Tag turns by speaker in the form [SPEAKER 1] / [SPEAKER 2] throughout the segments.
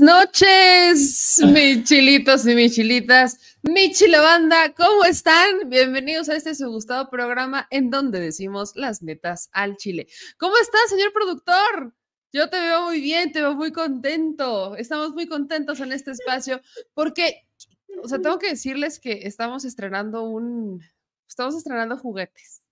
[SPEAKER 1] buenas noches, mis chilitos y mis chilitas, mi chilebanda, ¿cómo están? Bienvenidos a este su gustado programa en donde decimos las netas al chile. ¿Cómo estás, señor productor? Yo te veo muy bien, te veo muy contento. Estamos muy contentos en este espacio porque, o sea, tengo que decirles que estamos estrenando un, estamos estrenando juguetes.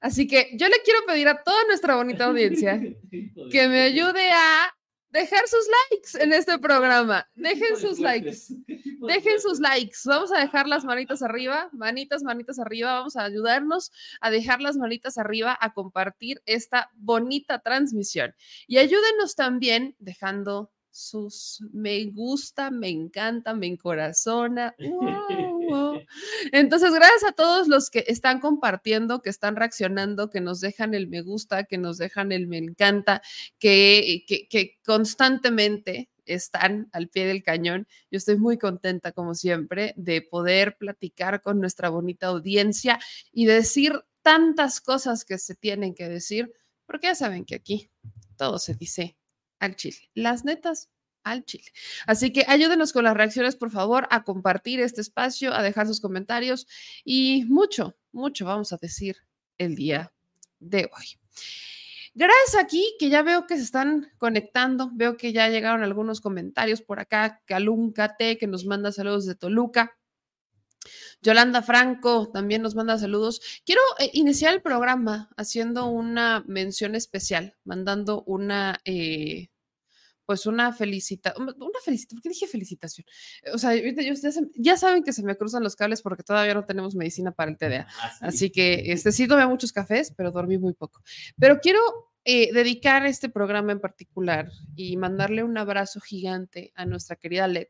[SPEAKER 1] Así que yo le quiero pedir a toda nuestra bonita audiencia que me ayude a dejar sus likes en este programa. Dejen sus likes. Dejen sus likes. Vamos a dejar las manitas arriba, manitas, manitas arriba. Vamos a ayudarnos a dejar las manitas arriba, a compartir esta bonita transmisión. Y ayúdenos también dejando sus me gusta, me encanta, me encorazona. Entonces, gracias a todos los que están compartiendo, que están reaccionando, que nos dejan el me gusta, que nos dejan el me encanta, que, que, que constantemente están al pie del cañón. Yo estoy muy contenta, como siempre, de poder platicar con nuestra bonita audiencia y decir tantas cosas que se tienen que decir, porque ya saben que aquí todo se dice al chile. Las netas al chile. Así que ayúdenos con las reacciones, por favor, a compartir este espacio, a dejar sus comentarios y mucho, mucho vamos a decir el día de hoy. Gracias aquí, que ya veo que se están conectando, veo que ya llegaron algunos comentarios por acá, Calúncate, que nos manda saludos de Toluca. Yolanda Franco también nos manda saludos. Quiero eh, iniciar el programa haciendo una mención especial, mandando una, eh, pues una felicitación, una felicitación, ¿por qué dije felicitación? O sea, ya, saben que se me cruzan los cables porque todavía no tenemos medicina para el TDA. Ah, Así que este sí tomé muchos cafés, pero dormí muy poco. Pero quiero eh, dedicar este programa en particular y mandarle un abrazo gigante a nuestra querida Led,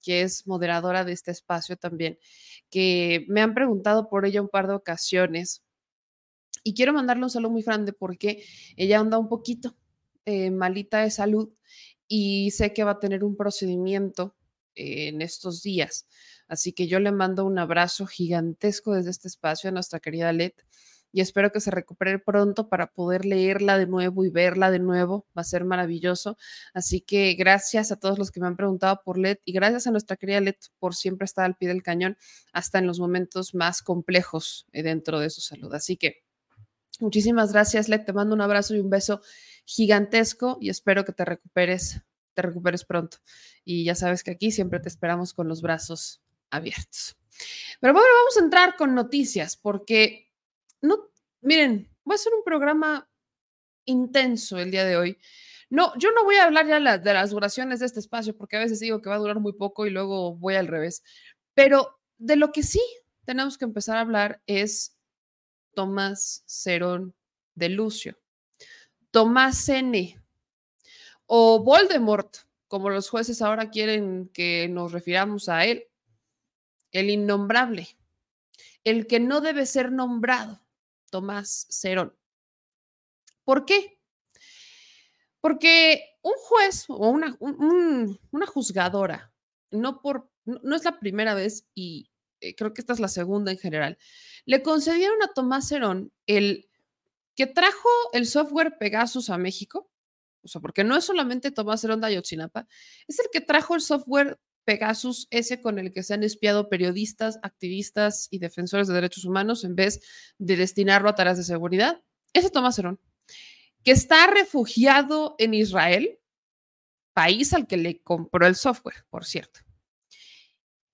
[SPEAKER 1] que es moderadora de este espacio también, que me han preguntado por ella un par de ocasiones. Y quiero mandarle un saludo muy grande porque ella anda un poquito eh, malita de salud y sé que va a tener un procedimiento en estos días. Así que yo le mando un abrazo gigantesco desde este espacio a nuestra querida Led y espero que se recupere pronto para poder leerla de nuevo y verla de nuevo. Va a ser maravilloso. Así que gracias a todos los que me han preguntado por Led y gracias a nuestra querida Led por siempre estar al pie del cañón hasta en los momentos más complejos eh, dentro de su salud. Así que muchísimas gracias, Led. Te mando un abrazo y un beso gigantesco y espero que te recuperes, te recuperes pronto. Y ya sabes que aquí siempre te esperamos con los brazos abiertos. Pero bueno, vamos a entrar con noticias porque no, miren, va a ser un programa intenso el día de hoy. No, yo no voy a hablar ya de las duraciones de este espacio porque a veces digo que va a durar muy poco y luego voy al revés. Pero de lo que sí tenemos que empezar a hablar es Tomás Cerón de Lucio. Tomás N. o Voldemort, como los jueces ahora quieren que nos refiramos a él, el innombrable, el que no debe ser nombrado, Tomás Cerón. ¿Por qué? Porque un juez o una, juzgadora, no, por, no es la primera vez y eh, creo que esta es la segunda en general, le concedieron a Tomás Cerón el que trajo el software Pegasus a México, o sea, porque no es solamente Tomás Herón de Ayotzinapa, es el que trajo el software Pegasus, ese con el que se han espiado periodistas, activistas y defensores de derechos humanos en vez de destinarlo a tareas de seguridad. Ese Tomás Herón, que está refugiado en Israel, país al que le compró el software, por cierto.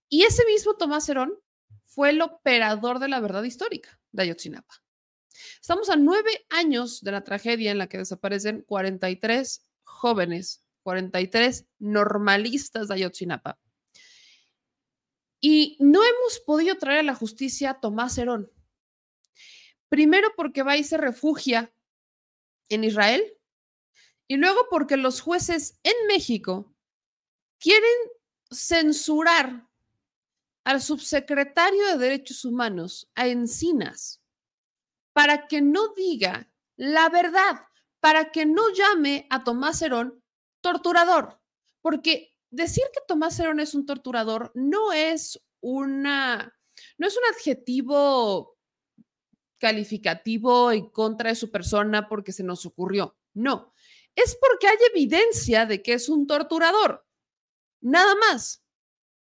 [SPEAKER 1] Y ese mismo Tomás Herón fue el operador de la verdad histórica de Ayotzinapa. Estamos a nueve años de la tragedia en la que desaparecen 43 jóvenes, 43 normalistas de Ayotzinapa. Y no hemos podido traer a la justicia a Tomás Herón. Primero porque va y se refugia en Israel y luego porque los jueces en México quieren censurar al subsecretario de Derechos Humanos, a Encinas, para que no diga la verdad, para que no llame a Tomás Herón torturador, porque decir que Tomás Herón es un torturador no es una no es un adjetivo calificativo en contra de su persona porque se nos ocurrió. No, es porque hay evidencia de que es un torturador. Nada más.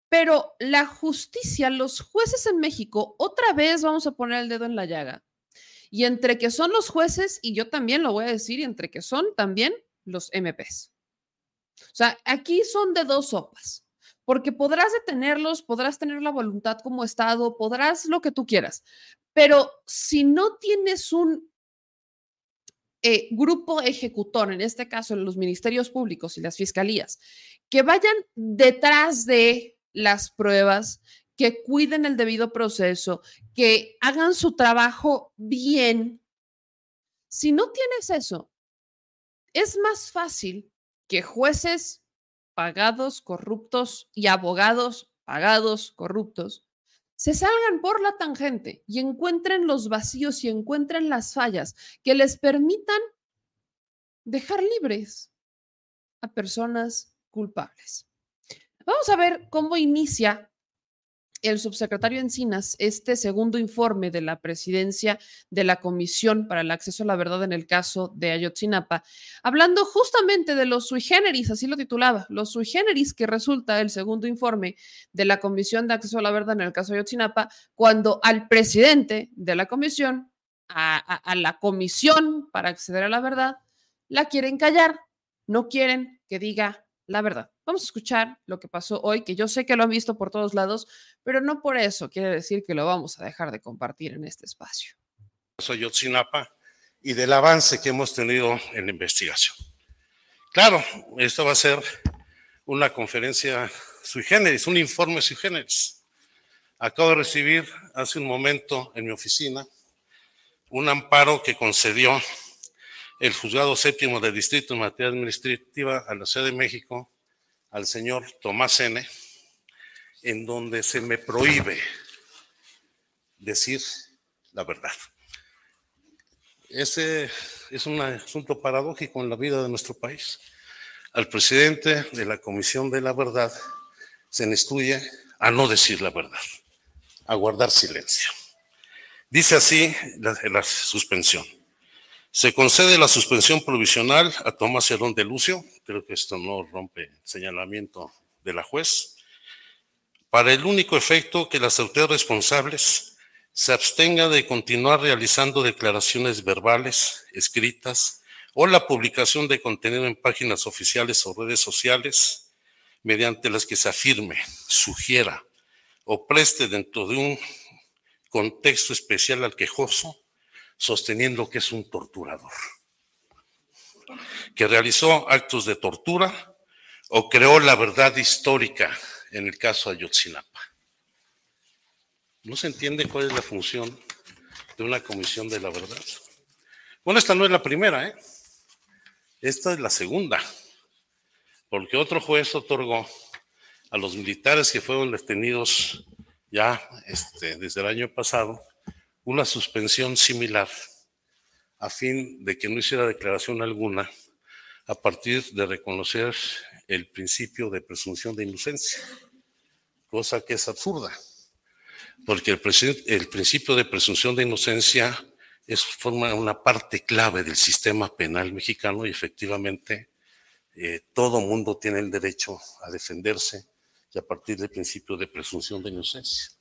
[SPEAKER 1] Pero la justicia, los jueces en México, otra vez vamos a poner el dedo en la llaga. Y entre que son los jueces, y yo también lo voy a decir, y entre que son también los MPs. O sea, aquí son de dos sopas, porque podrás detenerlos, podrás tener la voluntad como Estado, podrás lo que tú quieras, pero si no tienes un eh, grupo ejecutor, en este caso los ministerios públicos y las fiscalías, que vayan detrás de las pruebas, que cuiden el debido proceso, que hagan su trabajo bien. Si no tienes eso, es más fácil que jueces pagados, corruptos y abogados pagados, corruptos, se salgan por la tangente y encuentren los vacíos y encuentren las fallas que les permitan dejar libres a personas culpables. Vamos a ver cómo inicia el subsecretario Encinas este segundo informe de la presidencia de la Comisión para el Acceso a la Verdad en el caso de Ayotzinapa, hablando justamente de los sui generis, así lo titulaba, los sui generis que resulta el segundo informe de la Comisión de Acceso a la Verdad en el caso de Ayotzinapa, cuando al presidente de la comisión, a, a la comisión para acceder a la verdad, la quieren callar, no quieren que diga la verdad. Vamos a escuchar lo que pasó hoy, que yo sé que lo han visto por todos lados, pero no por eso quiere decir que lo vamos a dejar de compartir en este espacio.
[SPEAKER 2] Soy Yotzinapa y del avance que hemos tenido en la investigación. Claro, esto va a ser una conferencia sui generis, un informe sui generis. Acabo de recibir hace un momento en mi oficina un amparo que concedió el juzgado séptimo del distrito en materia administrativa a la Ciudad de México al señor Tomás N., en donde se me prohíbe decir la verdad. Ese es un asunto paradójico en la vida de nuestro país. Al presidente de la Comisión de la Verdad se le instruye a no decir la verdad, a guardar silencio. Dice así la suspensión. Se concede la suspensión provisional a Tomás Herón de Lucio, creo que esto no rompe el señalamiento de la juez, para el único efecto que las autoridades responsables se abstengan de continuar realizando declaraciones verbales, escritas, o la publicación de contenido en páginas oficiales o redes sociales, mediante las que se afirme, sugiera o preste dentro de un contexto especial al quejoso sosteniendo que es un torturador, que realizó actos de tortura o creó la verdad histórica en el caso Ayotzinapa. No se entiende cuál es la función de una comisión de la verdad. Bueno, esta no es la primera, ¿eh? Esta es la segunda, porque otro juez otorgó a los militares que fueron detenidos ya este, desde el año pasado una suspensión similar a fin de que no hiciera declaración alguna a partir de reconocer el principio de presunción de inocencia, cosa que es absurda, porque el, el principio de presunción de inocencia es, forma una parte clave del sistema penal mexicano y efectivamente eh, todo mundo tiene el derecho a defenderse y a partir del principio de presunción de inocencia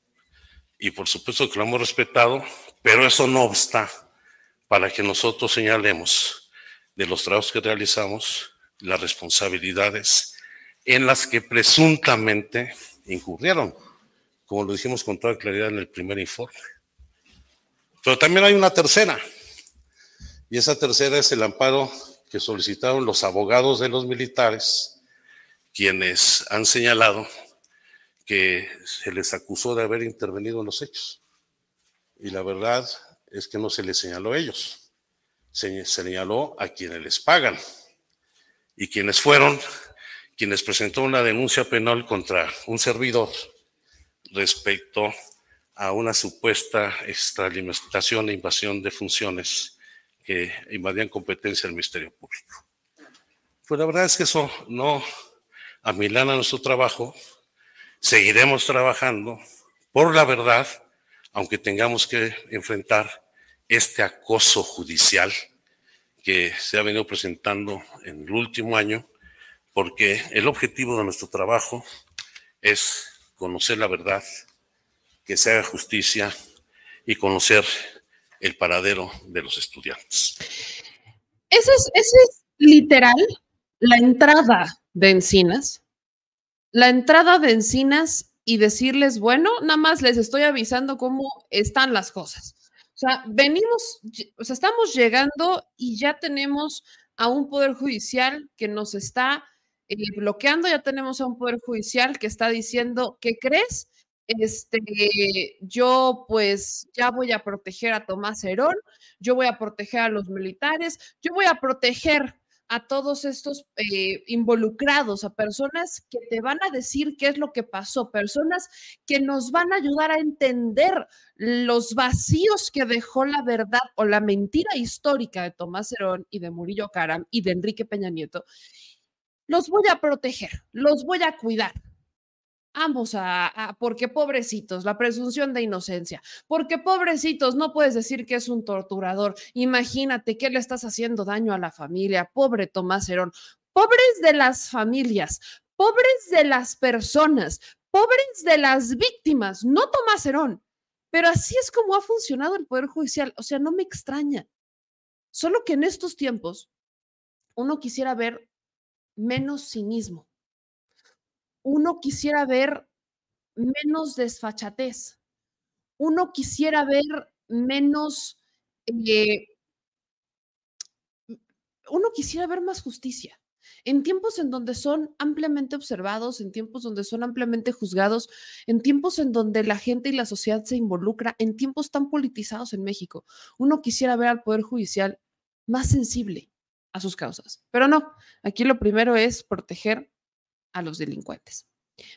[SPEAKER 2] y por supuesto que lo hemos respetado, pero eso no obsta para que nosotros señalemos de los trabajos que realizamos las responsabilidades en las que presuntamente incurrieron, como lo dijimos con toda claridad en el primer informe. Pero también hay una tercera, y esa tercera es el amparo que solicitaron los abogados de los militares, quienes han señalado que se les acusó de haber intervenido en los hechos. Y la verdad es que no se les señaló a ellos, se señaló a quienes les pagan y quienes fueron quienes presentó una denuncia penal contra un servidor respecto a una supuesta extralimitación e invasión de funciones que invadían competencia del Ministerio Público. Pues la verdad es que eso no amilana nuestro trabajo, Seguiremos trabajando por la verdad, aunque tengamos que enfrentar este acoso judicial que se ha venido presentando en el último año, porque el objetivo de nuestro trabajo es conocer la verdad, que se haga justicia y conocer el paradero de los estudiantes.
[SPEAKER 1] Ese es, ese es literal la entrada de Encinas. La entrada de Encinas y decirles, bueno, nada más les estoy avisando cómo están las cosas. O sea, venimos, o sea, estamos llegando y ya tenemos a un poder judicial que nos está eh, bloqueando, ya tenemos a un poder judicial que está diciendo, ¿qué crees? Este, yo pues ya voy a proteger a Tomás Herón, yo voy a proteger a los militares, yo voy a proteger a todos estos eh, involucrados, a personas que te van a decir qué es lo que pasó, personas que nos van a ayudar a entender los vacíos que dejó la verdad o la mentira histórica de Tomás Herón y de Murillo Caram y de Enrique Peña Nieto. Los voy a proteger, los voy a cuidar ambos a, porque pobrecitos, la presunción de inocencia, porque pobrecitos, no puedes decir que es un torturador, imagínate que le estás haciendo daño a la familia, pobre Tomás Herón, pobres de las familias, pobres de las personas, pobres de las víctimas, no Tomás Herón, pero así es como ha funcionado el Poder Judicial, o sea, no me extraña, solo que en estos tiempos uno quisiera ver menos cinismo uno quisiera ver menos desfachatez, uno quisiera ver menos, eh, uno quisiera ver más justicia. En tiempos en donde son ampliamente observados, en tiempos donde son ampliamente juzgados, en tiempos en donde la gente y la sociedad se involucra, en tiempos tan politizados en México, uno quisiera ver al Poder Judicial más sensible a sus causas. Pero no, aquí lo primero es proteger a los delincuentes.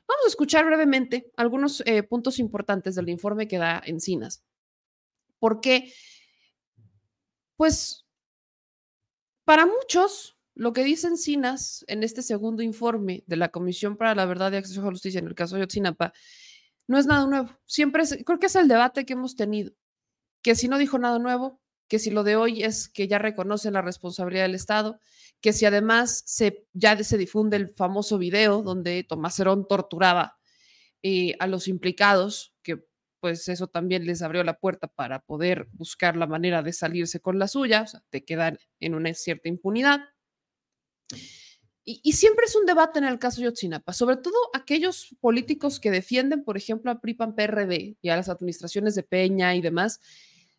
[SPEAKER 1] Vamos a escuchar brevemente algunos eh, puntos importantes del informe que da Encinas. Porque, pues, para muchos, lo que dice Encinas en este segundo informe de la Comisión para la Verdad y Acceso a la Justicia en el caso de Yotzinapa, no es nada nuevo. Siempre creo que es el debate que hemos tenido, que si no dijo nada nuevo, que si lo de hoy es que ya reconoce la responsabilidad del Estado, que si además se, ya se difunde el famoso video donde Tomás Herón torturaba eh, a los implicados, que pues eso también les abrió la puerta para poder buscar la manera de salirse con la suya, o sea, te quedan en una cierta impunidad. Y, siempre es un debate en el caso de Yotzinapa, sobre todo aquellos políticos que defienden, por ejemplo, a PRIPAN PRD y a las administraciones de Peña y demás.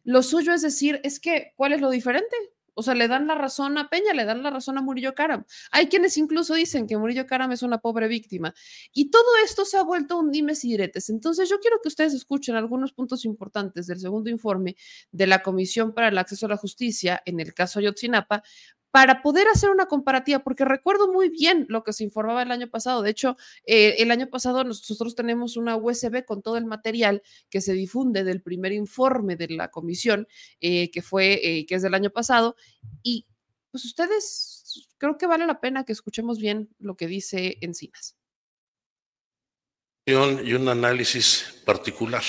[SPEAKER 1] Lo suyo es decir, es que, ¿cuál es lo diferente? O sea, le dan la razón a Peña, le dan la razón a Murillo Karam. Hay quienes incluso dicen que Murillo Karam es una pobre víctima. Y todo esto se ha vuelto un dimes y diretes. Entonces, yo quiero que ustedes escuchen algunos puntos importantes del segundo informe de la Comisión para el Acceso a la Justicia en el caso Ayotzinapa, para poder hacer una comparativa, porque recuerdo muy bien lo que se informaba el año pasado. De hecho, eh, el año pasado nosotros tenemos una USB con todo el material que se difunde del primer informe de la comisión, eh, que fue, eh, que es del año pasado, y pues ustedes, creo que vale la pena que escuchemos bien lo que dice Encinas.
[SPEAKER 2] Y un análisis particular.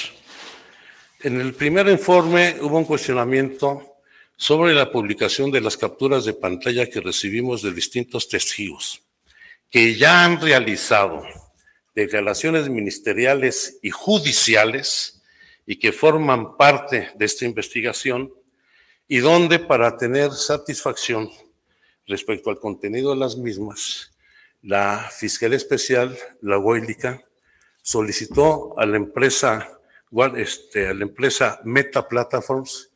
[SPEAKER 2] En el primer informe hubo un cuestionamiento sobre la publicación de las capturas de pantalla que recibimos de distintos testigos que ya han realizado declaraciones ministeriales y judiciales y que forman parte de esta investigación y donde para tener satisfacción respecto al contenido de las mismas, la Fiscalía Especial, la Huélica, solicitó a la empresa, este, a la empresa Meta Platforms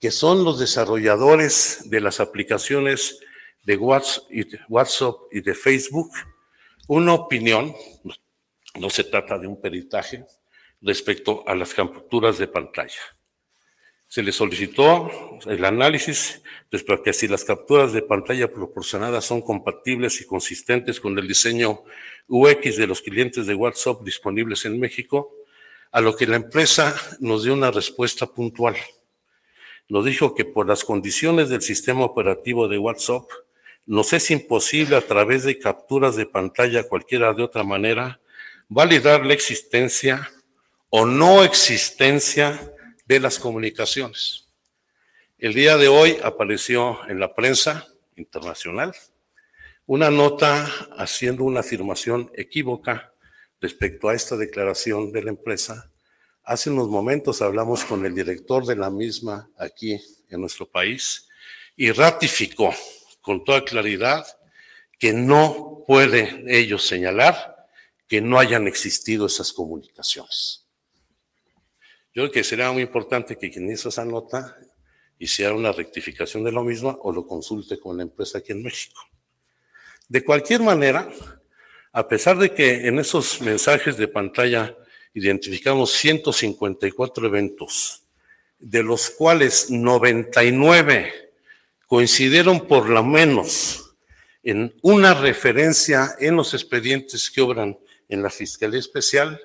[SPEAKER 2] que son los desarrolladores de las aplicaciones de WhatsApp y de Facebook, una opinión, no se trata de un peritaje, respecto a las capturas de pantalla. Se le solicitó el análisis respecto a si las capturas de pantalla proporcionadas son compatibles y consistentes con el diseño UX de los clientes de WhatsApp disponibles en México, a lo que la empresa nos dio una respuesta puntual nos dijo que por las condiciones del sistema operativo de WhatsApp, nos es imposible a través de capturas de pantalla cualquiera de otra manera validar la existencia o no existencia de las comunicaciones. El día de hoy apareció en la prensa internacional una nota haciendo una afirmación equívoca respecto a esta declaración de la empresa. Hace unos momentos hablamos con el director de la misma aquí en nuestro país y ratificó con toda claridad que no pueden ellos señalar que no hayan existido esas comunicaciones. Yo creo que sería muy importante que quien hizo esa nota hiciera una rectificación de lo mismo o lo consulte con la empresa aquí en México. De cualquier manera, a pesar de que en esos mensajes de pantalla identificamos 154 eventos, de los cuales 99 coincidieron por lo menos en una referencia en los expedientes que obran en la Fiscalía Especial,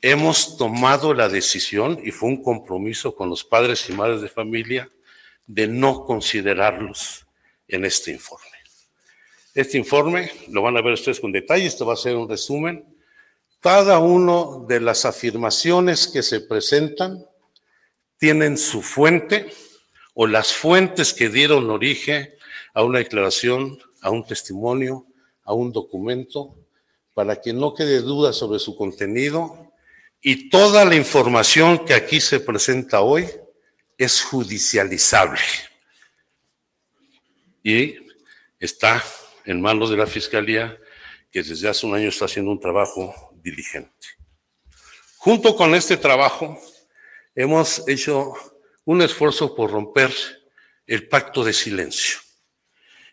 [SPEAKER 2] hemos tomado la decisión, y fue un compromiso con los padres y madres de familia, de no considerarlos en este informe. Este informe lo van a ver ustedes con detalle, esto va a ser un resumen. Cada una de las afirmaciones que se presentan tienen su fuente o las fuentes que dieron origen a una declaración, a un testimonio, a un documento, para que no quede duda sobre su contenido y toda la información que aquí se presenta hoy es judicializable. Y está en manos de la Fiscalía que desde hace un año está haciendo un trabajo diligente. Junto con este trabajo, hemos hecho un esfuerzo por romper el pacto de silencio.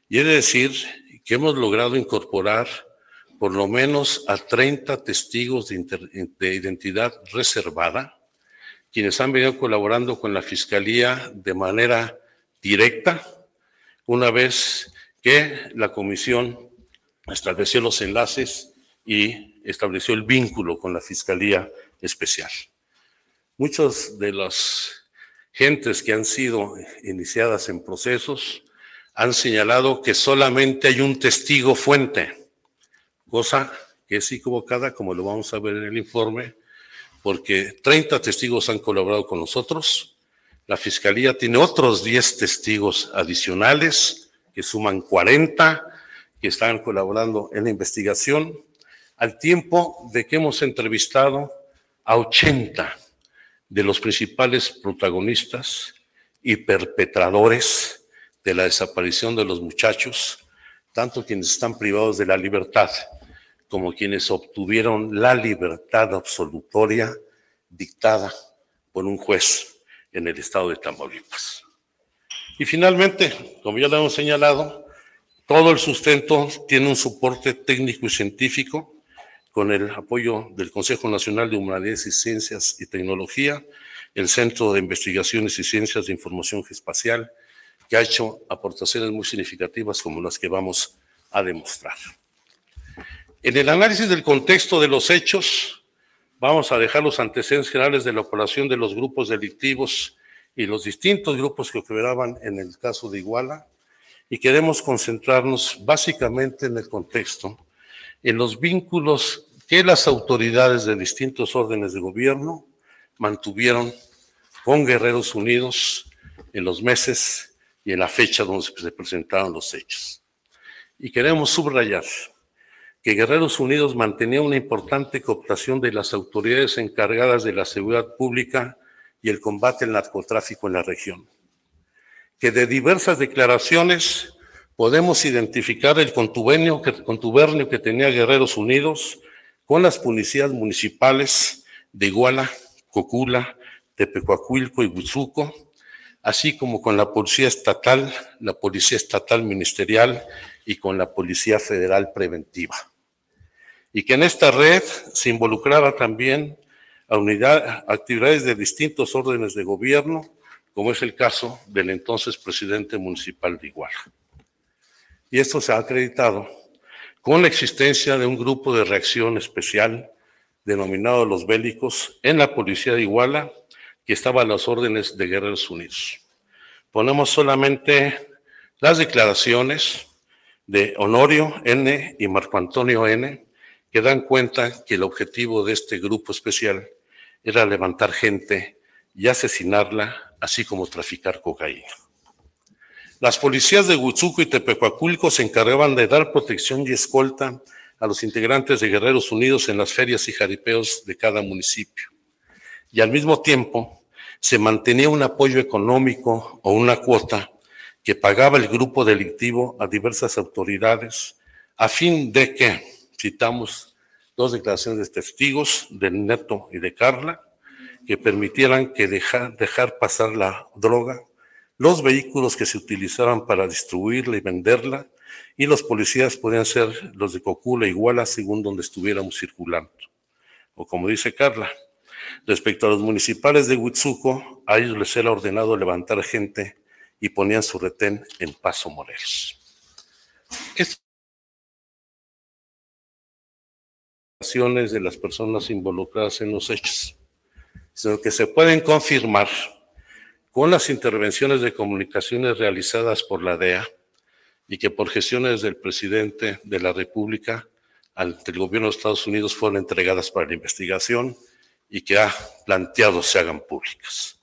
[SPEAKER 2] Y es decir, que hemos logrado incorporar por lo menos a 30 testigos de, de identidad reservada, quienes han venido colaborando con la Fiscalía de manera directa, una vez que la comisión estableció los enlaces y estableció el vínculo con la Fiscalía Especial. Muchos de las gentes que han sido iniciadas en procesos han señalado que solamente hay un testigo fuente, cosa que es equivocada, como lo vamos a ver en el informe, porque 30 testigos han colaborado con nosotros. La Fiscalía tiene otros 10 testigos adicionales que suman 40 que están colaborando en la investigación, al tiempo de que hemos entrevistado a 80 de los principales protagonistas y perpetradores de la desaparición de los muchachos, tanto quienes están privados de la libertad como quienes obtuvieron la libertad absolutoria dictada por un juez en el estado de Tamaulipas. Y finalmente, como ya lo hemos señalado, todo el sustento tiene un soporte técnico y científico con el apoyo del Consejo Nacional de Humanidades y Ciencias y Tecnología, el Centro de Investigaciones y Ciencias de Información Espacial, que ha hecho aportaciones muy significativas como las que vamos a demostrar. En el análisis del contexto de los hechos, vamos a dejar los antecedentes generales de la operación de los grupos delictivos y los distintos grupos que operaban en el caso de Iguala y queremos concentrarnos básicamente en el contexto, en los vínculos que las autoridades de distintos órdenes de gobierno mantuvieron con Guerreros Unidos en los meses y en la fecha donde se presentaron los hechos. Y queremos subrayar que Guerreros Unidos mantenía una importante cooperación de las autoridades encargadas de la seguridad pública y el combate al narcotráfico en la región. Que de diversas declaraciones podemos identificar el contubernio que, tenía Guerreros Unidos con las policías municipales de Iguala, Cocula, Tepecuacuilco y Huizuco, así como con la Policía Estatal, la Policía Estatal Ministerial y con la Policía Federal Preventiva y que en esta red se involucraba también a unidad, actividades de distintos órdenes de gobierno, como es el caso del entonces presidente municipal de Iguala. Y esto se ha acreditado con la existencia de un grupo de reacción especial denominado Los Bélicos en la policía de Iguala, que estaba a las órdenes de Guerreros Unidos. Ponemos solamente las declaraciones de Honorio N. y Marco Antonio N., que dan cuenta que el objetivo de este grupo especial era levantar gente y asesinarla, así como traficar cocaína. Las policías de Huitzuco y Tepecuaculco se encargaban de dar protección y escolta a los integrantes de Guerreros Unidos en las ferias y jaripeos de cada municipio. Y al mismo tiempo se mantenía un apoyo económico o una cuota que pagaba el grupo delictivo a diversas autoridades a fin de que, citamos dos declaraciones de testigos, de Neto y de Carla, que permitieran que dejar, dejar pasar la droga, los vehículos que se utilizaran para distribuirla y venderla, y los policías podían ser los de Cocula Iguala según donde estuviéramos circulando. O como dice Carla, respecto a los municipales de Huitzuco, a ellos les era ordenado levantar gente y ponían su retén en Paso Morelos. Estas de las personas involucradas en los hechos, sino que se pueden confirmar con las intervenciones de comunicaciones realizadas por la DEA y que por gestiones del presidente de la República ante el gobierno de Estados Unidos fueron entregadas para la investigación y que ha planteado se hagan públicas.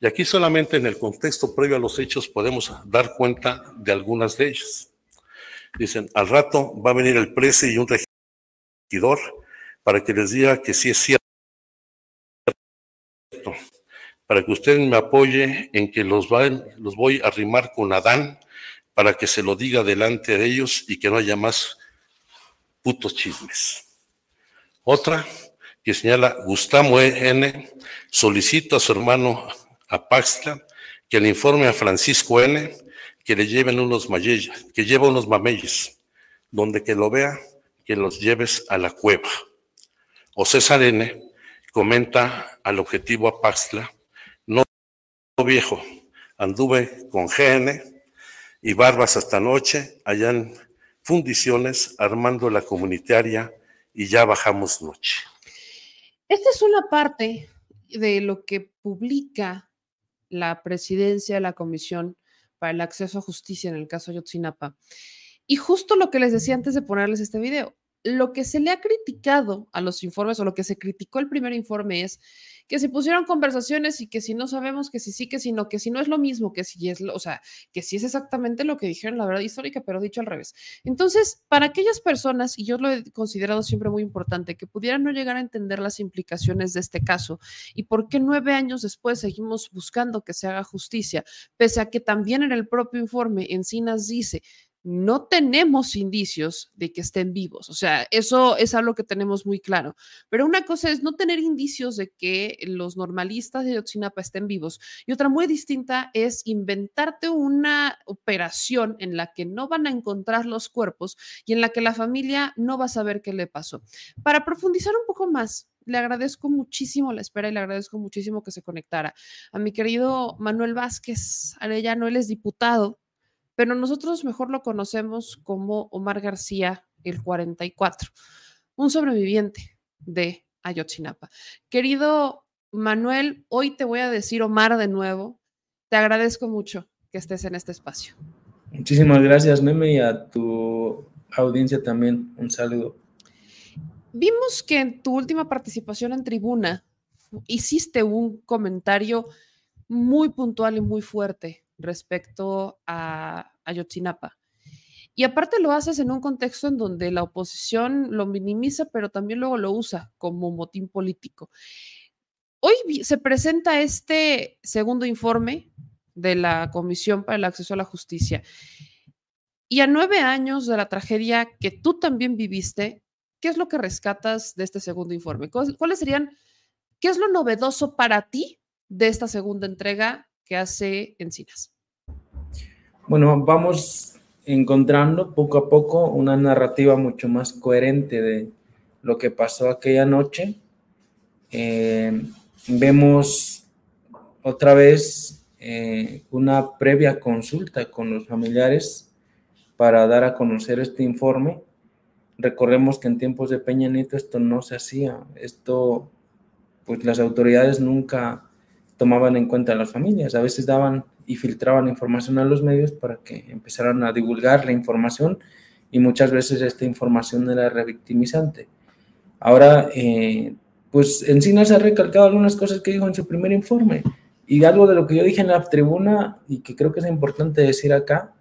[SPEAKER 2] Y aquí solamente en el contexto previo a los hechos podemos dar cuenta de algunas de ellas. Dicen, al rato va a venir el prece y un regidor para que les diga que sí es cierto, para que usted me apoye en que los, los voy a arrimar con Adán para que se lo diga delante de ellos y que no haya más putos chismes. Otra que señala Gustavo N. solicita a su hermano Apaxla que le informe a Francisco N. que le lleven unos mayelles, que lleva unos mameyes, donde que lo vea, que los lleves a la cueva. O César N. comenta al objetivo Apaxla, viejo, anduve con GN y Barbas hasta noche, allá en Fundiciones, armando la comunitaria y ya bajamos noche.
[SPEAKER 1] Esta es una parte de lo que publica la presidencia de la Comisión para el Acceso a Justicia en el caso Yotzinapa. Y justo lo que les decía antes de ponerles este video, lo que se le ha criticado a los informes o lo que se criticó el primer informe es que se pusieron conversaciones y que si no sabemos que si sí, que si no, que si no es lo mismo, que si es, o sea, que si es exactamente lo que dijeron la verdad histórica, pero dicho al revés. Entonces, para aquellas personas, y yo lo he considerado siempre muy importante, que pudieran no llegar a entender las implicaciones de este caso y por qué nueve años después seguimos buscando que se haga justicia, pese a que también en el propio informe Encinas dice, no tenemos indicios de que estén vivos. O sea, eso es algo que tenemos muy claro. Pero una cosa es no tener indicios de que los normalistas de Yotzinapa estén vivos. Y otra muy distinta es inventarte una operación en la que no van a encontrar los cuerpos y en la que la familia no va a saber qué le pasó. Para profundizar un poco más, le agradezco muchísimo la espera y le agradezco muchísimo que se conectara. A mi querido Manuel Vázquez Arellano, él es diputado pero nosotros mejor lo conocemos como Omar García, el 44, un sobreviviente de Ayotzinapa. Querido Manuel, hoy te voy a decir Omar de nuevo. Te agradezco mucho que estés en este espacio.
[SPEAKER 3] Muchísimas gracias, Meme, y a tu audiencia también un saludo.
[SPEAKER 1] Vimos que en tu última participación en tribuna hiciste un comentario muy puntual y muy fuerte respecto a Ayotzinapa. Y aparte lo haces en un contexto en donde la oposición lo minimiza, pero también luego lo usa como motín político. Hoy se presenta este segundo informe de la Comisión para el Acceso a la Justicia. Y a nueve años de la tragedia que tú también viviste, ¿qué es lo que rescatas de este segundo informe? ¿Cuáles serían, qué es lo novedoso para ti de esta segunda entrega que hace Encinas?
[SPEAKER 3] Bueno, vamos encontrando poco a poco una narrativa mucho más coherente de lo que pasó aquella noche. Eh, vemos otra vez eh, una previa consulta con los familiares para dar a conocer este informe. Recordemos que en tiempos de Peña Nieto esto no se hacía. Esto, pues las autoridades nunca tomaban en cuenta a las familias. A veces daban y filtraban información a los medios para que empezaran a divulgar la información y muchas veces esta información era revictimizante. Ahora, eh, pues Encinas ha recalcado algunas cosas que dijo en su primer informe Y algo de lo que yo dije en la tribuna y que creo que es importante decir acá,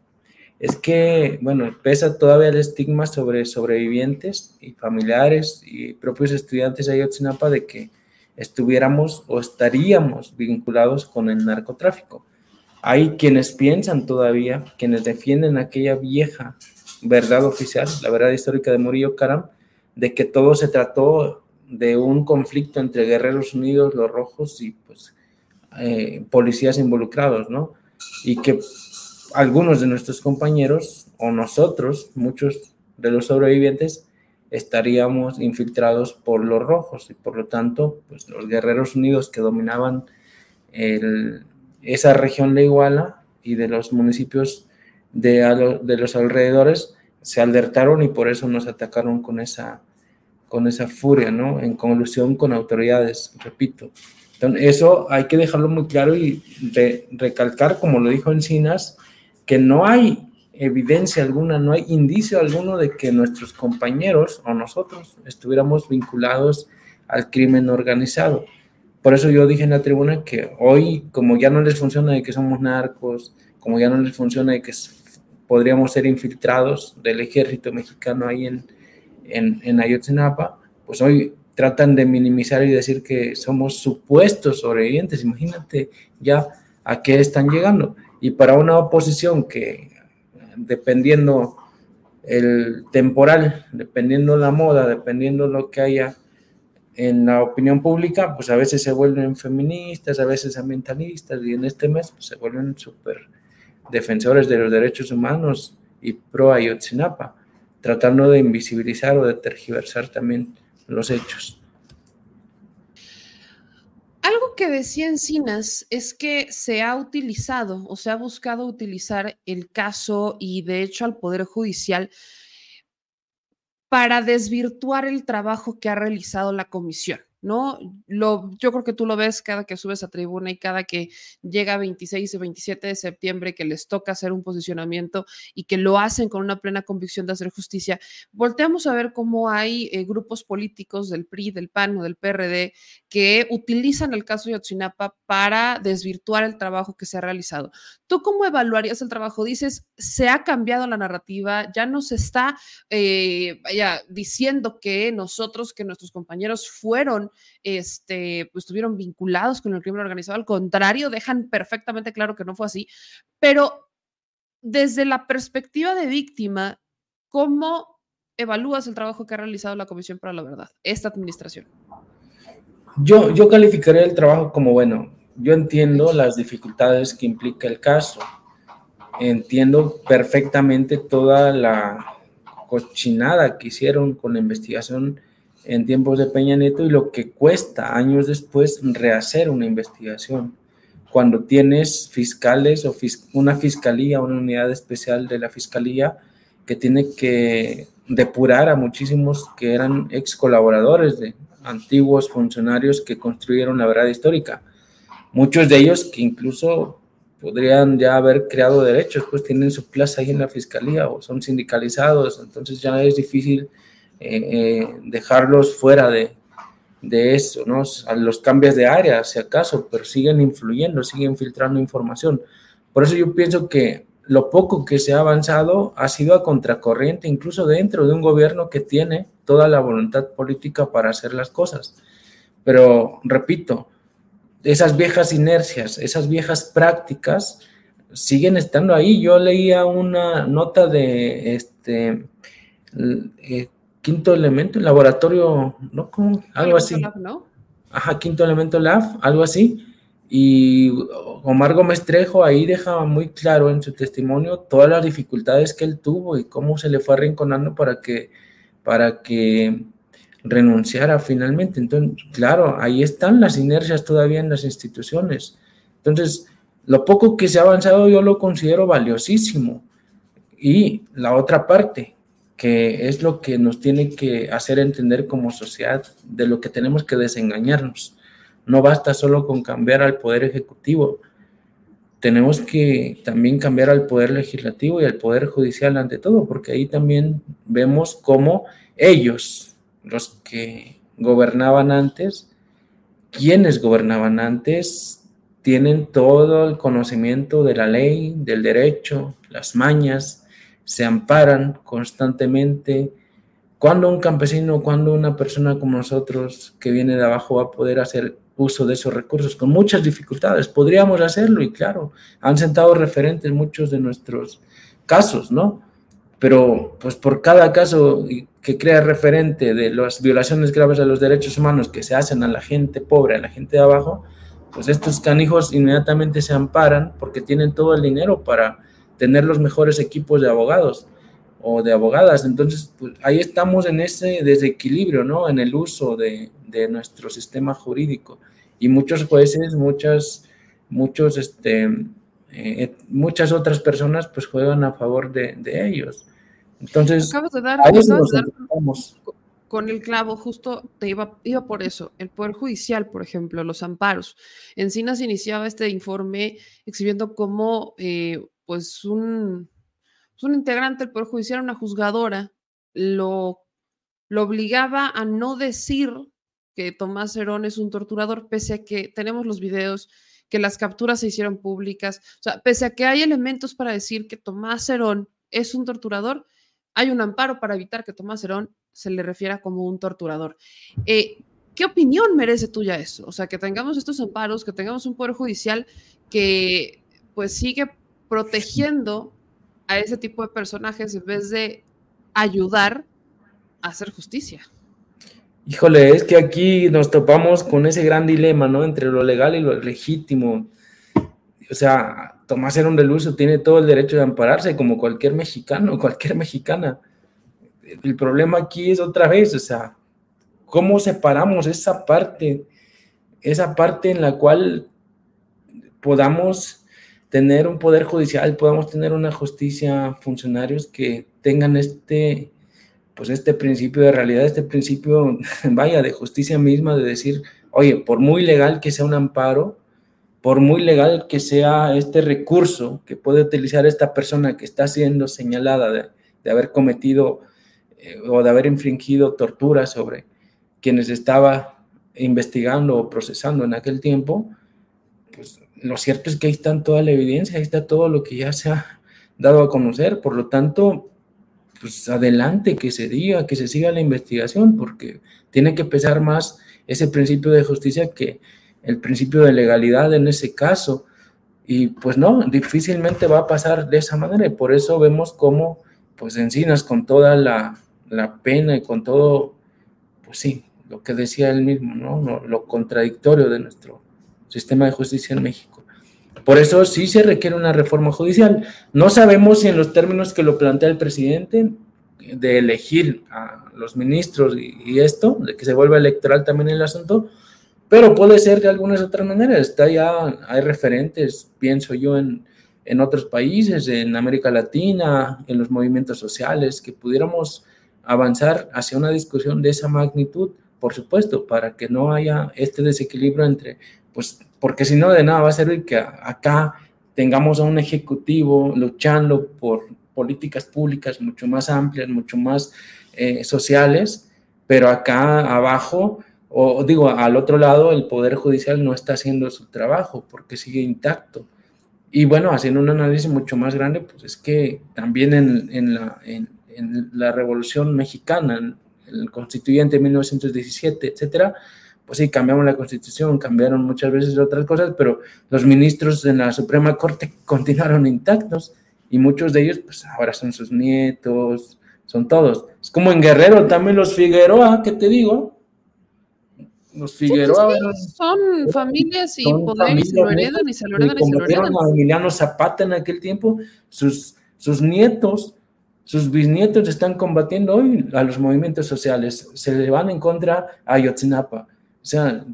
[SPEAKER 3] es que, bueno, pesa todavía el estigma sobre sobrevivientes y familiares y propios estudiantes de Ayotzinapa de que estuviéramos o estaríamos vinculados con el narcotráfico. Hay quienes piensan todavía, quienes defienden aquella vieja verdad oficial, la verdad histórica de Murillo Karam, de que todo se trató de un conflicto entre Guerreros Unidos, los rojos y pues eh, policías involucrados, ¿no? Y que algunos de nuestros compañeros o nosotros, muchos de los sobrevivientes, estaríamos infiltrados por los rojos y por lo tanto, pues los Guerreros Unidos que dominaban esa región de Iguala y de los municipios de, de los alrededores se alertaron y por eso nos atacaron con esa, con esa furia, ¿no? En colusión con autoridades, repito. Entonces, eso hay que dejarlo muy claro y recalcar, como lo dijo Encinas, que no hay evidencia alguna, no hay indicio alguno de que nuestros compañeros o nosotros estuviéramos vinculados al crimen organizado. Por eso yo dije en la tribuna que hoy, como ya no les funciona de que somos narcos, como ya no les funciona de que podríamos ser infiltrados del ejército mexicano ahí en, en, en Ayotzinapa, pues hoy tratan de minimizar y decir que somos supuestos sobrevivientes. Imagínate ya a qué están llegando. Y para una oposición que, dependiendo el temporal, dependiendo la moda, dependiendo lo que haya en la opinión pública, pues a veces se vuelven feministas, a veces ambientalistas, y en este mes pues, se vuelven súper defensores de los derechos humanos y pro Ayotzinapa, tratando de invisibilizar o de tergiversar también los hechos.
[SPEAKER 1] Algo que decía Encinas es que se ha utilizado o se ha buscado utilizar el caso y de hecho al Poder Judicial para desvirtuar el trabajo que ha realizado la comisión. ¿No? Lo, yo creo que tú lo ves cada que subes a tribuna y cada que llega 26 o 27 de septiembre que les toca hacer un posicionamiento y que lo hacen con una plena convicción de hacer justicia, volteamos a ver cómo hay eh, grupos políticos del PRI, del PAN o del PRD que utilizan el caso de Yotzinapa para desvirtuar el trabajo que se ha realizado. ¿Tú cómo evaluarías el trabajo? Dices, se ha cambiado la narrativa, ya no se está eh, diciendo que nosotros, que nuestros compañeros fueron este, pues, estuvieron vinculados con el crimen organizado. Al contrario, dejan perfectamente claro que no fue así. Pero desde la perspectiva de víctima, ¿cómo evalúas el trabajo que ha realizado la Comisión para la Verdad, esta administración?
[SPEAKER 3] Yo, yo calificaría el trabajo como bueno. Yo entiendo las dificultades que implica el caso. Entiendo perfectamente toda la cochinada que hicieron con la investigación en tiempos de Peña Nieto y lo que cuesta años después rehacer una investigación. Cuando tienes fiscales o una fiscalía, una unidad especial de la fiscalía que tiene que depurar a muchísimos que eran ex colaboradores de antiguos funcionarios que construyeron la verdad histórica. Muchos de ellos que incluso podrían ya haber creado derechos, pues tienen su plaza ahí en la fiscalía o son sindicalizados, entonces ya es difícil eh, eh, dejarlos fuera de, de eso, ¿no? Los cambios de área, si acaso, pero siguen influyendo, siguen filtrando información. Por eso yo pienso que lo poco que se ha avanzado ha sido a contracorriente, incluso dentro de un gobierno que tiene toda la voluntad política para hacer las cosas. Pero, repito, esas viejas inercias, esas viejas prácticas siguen estando ahí. Yo leía una nota de este, eh, quinto elemento, laboratorio, ¿no? Algo así. Ajá, quinto elemento lab, algo así. Y Omar Gómez Trejo ahí deja muy claro en su testimonio todas las dificultades que él tuvo y cómo se le fue arrinconando para que, para que renunciara finalmente. Entonces, claro, ahí están las inercias todavía en las instituciones. Entonces, lo poco que se ha avanzado yo lo considero valiosísimo. Y la otra parte, que es lo que nos tiene que hacer entender como sociedad de lo que tenemos que desengañarnos. No basta solo con cambiar al poder ejecutivo, tenemos que también cambiar al poder legislativo y al poder judicial ante todo, porque ahí también vemos cómo ellos, los que gobernaban antes, quienes gobernaban antes, tienen todo el conocimiento de la ley, del derecho, las mañas, se amparan constantemente. ¿Cuándo un campesino, cuando una persona como nosotros que viene de abajo va a poder hacer uso de esos recursos? Con muchas dificultades. Podríamos hacerlo y claro, han sentado referentes muchos de nuestros casos, ¿no? Pero pues por cada caso que crea referente de las violaciones graves a los derechos humanos que se hacen a la gente pobre, a la gente de abajo, pues estos canijos inmediatamente se amparan porque tienen todo el dinero para tener los mejores equipos de abogados o de abogadas. Entonces, pues, ahí estamos en ese desequilibrio, ¿no? En el uso de, de nuestro sistema jurídico. Y muchos jueces, muchas, muchos, este, eh, muchas otras personas, pues juegan a favor de, de ellos. Entonces,
[SPEAKER 1] Acabas de dar, acabas de con el clavo, justo te iba, iba por eso. El Poder Judicial, por ejemplo, los amparos. Encinas iniciaba este informe exhibiendo cómo eh, pues un, pues, un integrante del Poder Judicial, una juzgadora, lo, lo obligaba a no decir que Tomás Herón es un torturador, pese a que tenemos los videos, que las capturas se hicieron públicas, o sea, pese a que hay elementos para decir que Tomás Herón es un torturador, hay un amparo para evitar que Tomás Herón se le refiera como un torturador. Eh, ¿Qué opinión merece tuya eso? O sea, que tengamos estos amparos, que tengamos un poder judicial que pues sigue protegiendo a ese tipo de personajes en vez de ayudar a hacer justicia.
[SPEAKER 3] Híjole, es que aquí nos topamos con ese gran dilema, ¿no? Entre lo legal y lo legítimo. O sea, Tomás Herón del Uso tiene todo el derecho de ampararse como cualquier mexicano, cualquier mexicana. El problema aquí es otra vez, o sea, ¿cómo separamos esa parte? Esa parte en la cual podamos tener un poder judicial, podamos tener una justicia, funcionarios que tengan este, pues este principio de realidad, este principio, vaya, de justicia misma, de decir, oye, por muy legal que sea un amparo, por muy legal que sea este recurso que puede utilizar esta persona que está siendo señalada de, de haber cometido eh, o de haber infringido tortura sobre quienes estaba investigando o procesando en aquel tiempo, lo cierto es que ahí está toda la evidencia, ahí está todo lo que ya se ha dado a conocer, por lo tanto, pues adelante, que se diga, que se siga la investigación, porque tiene que pesar más ese principio de justicia que el principio de legalidad en ese caso. Y pues no, difícilmente va a pasar de esa manera. Y por eso vemos cómo, pues Encinas, con toda la, la pena y con todo, pues sí, lo que decía él mismo, ¿no? Lo, lo contradictorio de nuestro sistema de justicia en México. Por eso sí se requiere una reforma judicial. No sabemos si en los términos que lo plantea el presidente, de elegir a los ministros y, y esto, de que se vuelva electoral también el asunto, pero puede ser de algunas otras maneras. Está ya, hay referentes, pienso yo, en, en otros países, en América Latina, en los movimientos sociales, que pudiéramos avanzar hacia una discusión de esa magnitud, por supuesto, para que no haya este desequilibrio entre, pues, porque si no, de nada va a servir que acá tengamos a un ejecutivo luchando por políticas públicas mucho más amplias, mucho más eh, sociales, pero acá abajo o digo, al otro lado, el Poder Judicial no está haciendo su trabajo porque sigue intacto. Y bueno, haciendo un análisis mucho más grande, pues es que también en, en, la, en, en la, Revolución Mexicana, el constituyente de 1917, etcétera, pues sí, cambiamos la constitución, cambiaron muchas veces otras cosas, pero los ministros en la Suprema Corte continuaron intactos y muchos de ellos, pues ahora son sus nietos, son todos. Es como en Guerrero también los Figueroa, ¿qué te digo? los Figueroa.
[SPEAKER 1] Sí, sí, son familias y son poder familias, y se lo heredan y se lo heredan y se lo heredan.
[SPEAKER 3] a Emiliano Zapata en aquel tiempo, sus, sus nietos, sus bisnietos están combatiendo hoy a los movimientos sociales, se le van en contra a Ayotzinapa. O sea,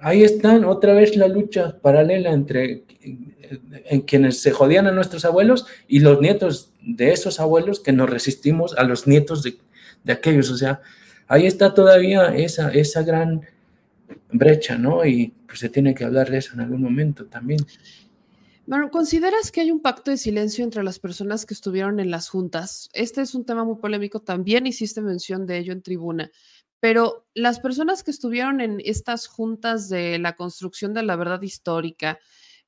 [SPEAKER 3] ahí están otra vez la lucha paralela entre en quienes se jodían a nuestros abuelos y los nietos de esos abuelos que nos resistimos a los nietos de, de aquellos. O sea, ahí está todavía esa, esa gran brecha, ¿no? Y pues se tiene que hablar de eso en algún momento también.
[SPEAKER 1] Bueno, ¿consideras que hay un pacto de silencio entre las personas que estuvieron en las juntas? Este es un tema muy polémico, también hiciste mención de ello en tribuna, pero las personas que estuvieron en estas juntas de la construcción de la verdad histórica,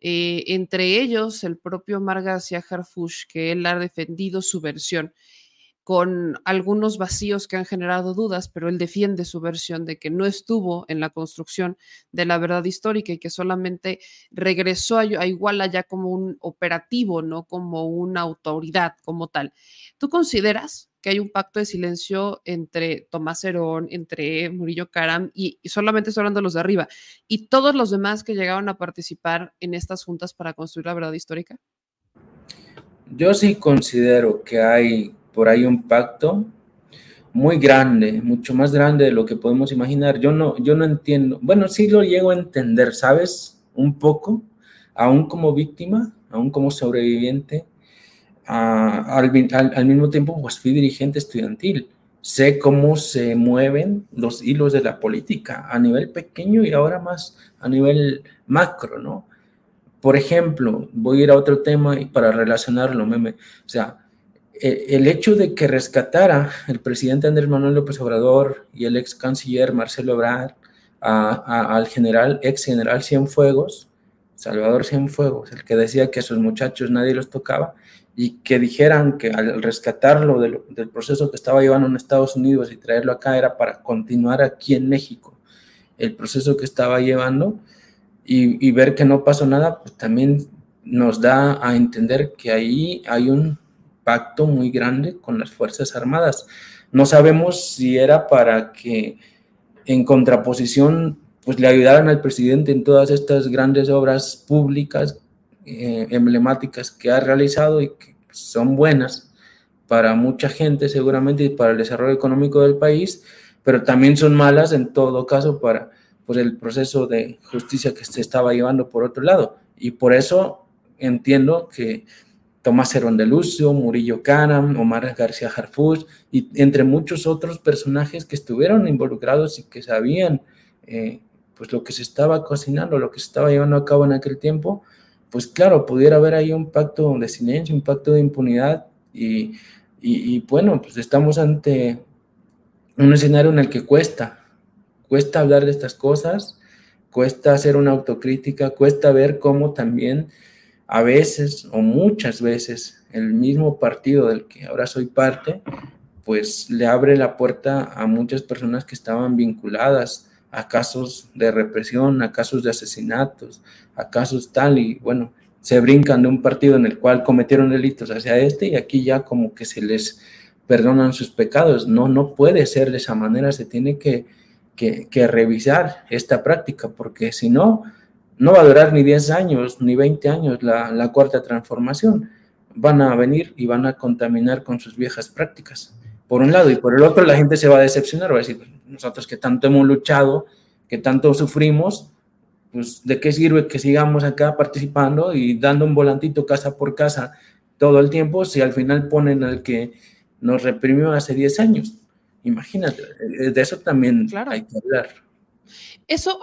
[SPEAKER 1] eh, entre ellos el propio Mar García Harfush, que él ha defendido su versión, con algunos vacíos que han generado dudas, pero él defiende su versión de que no estuvo en la construcción de la verdad histórica y que solamente regresó a, Iguala ya como un operativo, no como una autoridad como tal. ¿Tú consideras que hay un pacto de silencio entre Tomás Herón, entre Murillo Caram y, solamente estoy hablando de los de arriba y todos los demás que llegaron a participar en estas juntas para construir la verdad histórica?
[SPEAKER 3] Yo sí considero que hay por ahí un pacto muy grande, mucho más grande de lo que podemos imaginar. Yo no, yo no entiendo, bueno, sí lo llego a entender, ¿sabes? Un poco, aún como víctima, aún como sobreviviente, al, mismo tiempo pues fui dirigente estudiantil. Sé cómo se mueven los hilos de la política a nivel pequeño y ahora más a nivel macro, ¿no? Por ejemplo, voy a ir a otro tema y para relacionarlo, meme. O sea, el hecho de que rescatara el presidente Andrés Manuel López Obrador y el ex canciller Marcelo Ebrard al general, ex general Cienfuegos, Salvador Cienfuegos, el que decía que a sus muchachos nadie los tocaba, y que dijeran que al rescatarlo del, proceso que estaba llevando en Estados Unidos y traerlo acá era para continuar aquí en México el proceso que estaba llevando y, y ver que no pasó nada, pues también nos da a entender que ahí hay un pacto muy grande con las Fuerzas Armadas. No sabemos si era para que en contraposición pues le ayudaran al presidente en todas estas grandes obras públicas eh, emblemáticas que ha realizado y que son buenas para mucha gente seguramente y para el desarrollo económico del país, pero también son malas en todo caso para pues, el proceso de justicia que se estaba llevando por otro lado. Y por eso entiendo que Tomás Herón de Lucio, Murillo Canam, Omar García Harfuch y entre muchos otros personajes que estuvieron involucrados y que sabían eh, pues lo que se estaba cocinando, lo que se estaba llevando a cabo en aquel tiempo, pues claro, pudiera haber ahí un pacto de silencio, un pacto de impunidad y, y bueno, pues estamos ante un escenario en el que cuesta, cuesta hablar de estas cosas, cuesta hacer una autocrítica, cuesta ver cómo también a veces o muchas veces el mismo partido del que ahora soy parte, pues le abre la puerta a muchas personas que estaban vinculadas a casos de represión, a casos de asesinatos, a casos tal y bueno, se brincan de un partido en el cual cometieron delitos hacia este y aquí ya como que se les perdonan sus pecados. No, no puede ser de esa manera, se tiene que, que, que revisar esta práctica porque si no, no va a durar ni 10 años, ni 20 años la, cuarta transformación. Van a venir y van a contaminar con sus viejas prácticas. Por un lado, y por el otro, la gente se va a decepcionar, va a decir, nosotros que tanto hemos luchado, que tanto sufrimos, pues de qué sirve que sigamos acá participando y dando un volantito casa por casa todo el tiempo si al final ponen al que nos reprimió hace 10 años. Imagínate, de eso también hay que hablar.
[SPEAKER 1] Eso,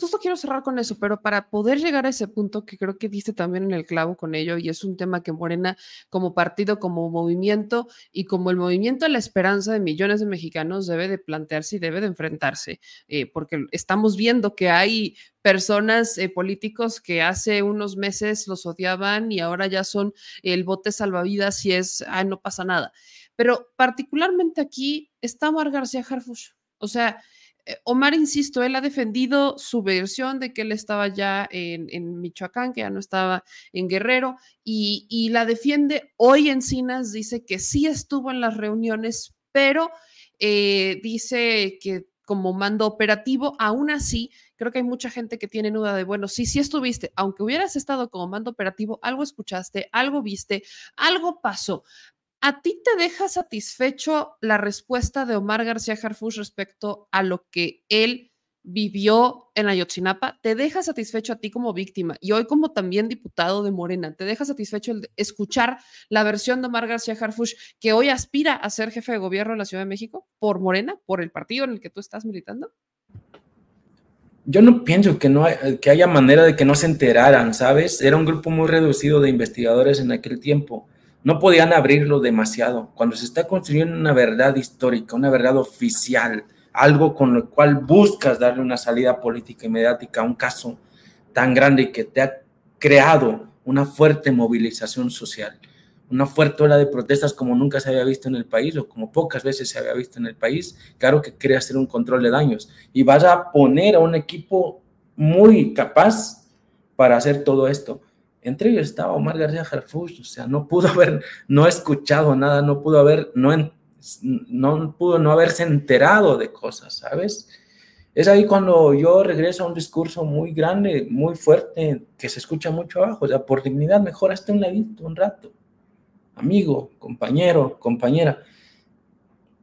[SPEAKER 1] justo quiero cerrar con eso, pero para poder llegar a ese punto que creo que dice también en el clavo con ello, y es un tema que Morena como partido, como movimiento y como el movimiento de la esperanza de millones de mexicanos debe de plantearse y debe de enfrentarse, eh, porque estamos viendo que hay personas, eh, políticos que hace unos meses los odiaban y ahora ya son el bote salvavidas y es, ah, no pasa nada. Pero particularmente aquí está Omar García Harfush. O sea, Omar, insisto, él ha defendido su versión de que él estaba ya en, Michoacán, que ya no estaba en Guerrero, y, la defiende hoy en Cinas, dice que sí estuvo en las reuniones, pero eh, dice que como mando operativo, aún así, creo que hay mucha gente que tiene duda de, bueno, sí, sí estuviste, aunque hubieras estado como mando operativo, algo escuchaste, algo viste, algo pasó. ¿A ti te deja satisfecho la respuesta de Omar García Harfush respecto a lo que él vivió en Ayotzinapa? ¿Te deja satisfecho a ti como víctima y hoy como también diputado de Morena? ¿Te deja satisfecho el escuchar la versión de Omar García Harfush que hoy aspira a ser jefe de gobierno de la Ciudad de México por Morena, por el partido en el que tú estás militando?
[SPEAKER 3] Yo no pienso que, no que haya manera de que no se enteraran, ¿sabes? Era un grupo muy reducido de investigadores en aquel tiempo no podían abrirlo demasiado. Cuando se está construyendo una verdad histórica, una verdad oficial, algo con lo cual buscas darle una salida política y mediática a un caso tan grande que te ha creado una fuerte movilización social, una fuerte ola de protestas como nunca se había visto en el país o como pocas veces se había visto en el país, claro que quiere hacer un control de daños y vas a poner a un equipo muy capaz para hacer todo esto. Entre ellos estaba Omar García Harfuch, o sea, no pudo haber, no escuchado nada, no pudo haber, no, no pudo no haberse enterado de cosas, ¿sabes? Es ahí cuando yo regreso a un discurso muy grande, muy fuerte, que se escucha mucho abajo. O sea, por dignidad, mejor hasta un ladito, un rato. Amigo, compañero, compañera,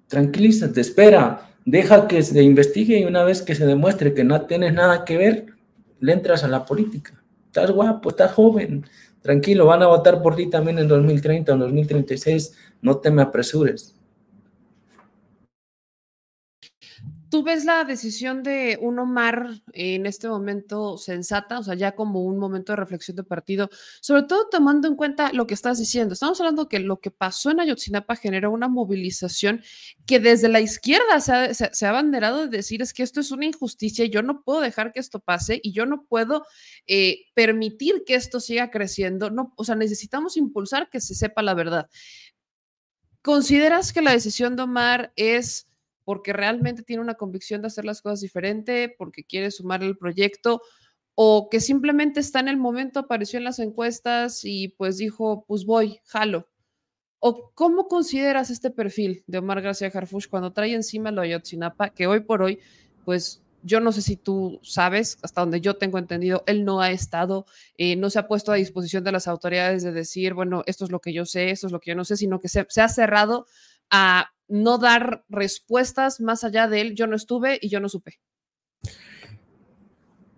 [SPEAKER 3] tranquilízate, espera, deja que se investigue y una vez que se demuestre que no tienes nada que ver, le entras a la política. Estás guapo, estás joven, tranquilo, van a votar por ti también en 2030 o en 2036, no te me apresures.
[SPEAKER 1] ¿Tú ves la decisión de un Omar en este momento sensata, o sea, ya como un momento de reflexión de partido, sobre todo tomando en cuenta lo que estás diciendo? Estamos hablando que lo que pasó en Ayotzinapa generó una movilización que desde la izquierda se ha, abanderado de decir es que esto es una injusticia y yo no puedo dejar que esto pase y yo no puedo eh, permitir que esto siga creciendo. No, o sea, necesitamos impulsar que se sepa la verdad. ¿Consideras que la decisión de Omar es porque realmente tiene una convicción de hacer las cosas diferente, porque quiere sumar el proyecto, o que simplemente está en el momento, apareció en las encuestas y pues dijo, pues voy, jalo. ¿O cómo consideras este perfil de Omar García Harfuch cuando trae encima lo Ayotzinapa, que hoy por hoy, pues yo no sé si tú sabes, hasta donde yo tengo entendido, él no ha estado, eh, no se ha puesto a disposición de las autoridades de decir, bueno, esto es lo que yo sé, esto es lo que yo no sé, sino que se ha cerrado a no dar respuestas más allá de él, yo no estuve y yo no supe.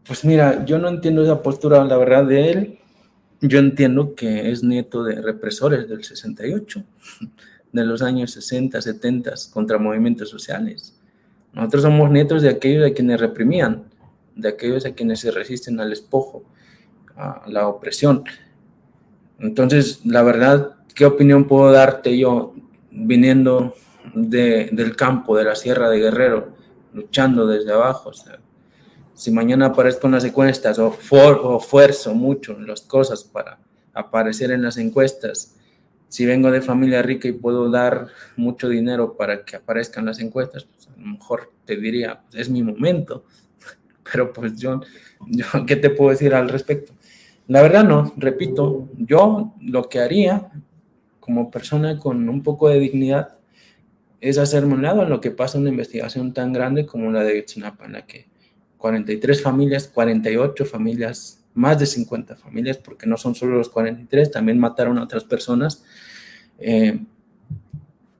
[SPEAKER 3] Pues mira, yo no entiendo esa postura, la verdad, de él. Yo entiendo que es nieto de represores del 68, de los años 60, 70, contra movimientos sociales. Nosotros somos nietos de aquellos a quienes reprimían, de aquellos a quienes se resisten al espojo, a la opresión. Entonces, la verdad, ¿qué opinión puedo darte yo viniendo del campo, de la sierra de Guerrero, luchando desde abajo. si mañana aparezco en las encuestas o, for, esfuerzo mucho en las cosas para aparecer en las encuestas, si vengo de familia rica y puedo dar mucho dinero para que aparezcan las encuestas, pues a lo mejor te diría, pues es mi momento. Pero pues yo, yo, ¿qué te puedo decir al respecto? La verdad no, repito, yo lo que haría como persona con un poco de dignidad es hacerme un lado en lo que pasa una investigación tan grande como la de Yotzinapa, en la que 43 familias, 48 familias, más de 50 familias, porque no son solo los 43, también mataron a otras personas, eh,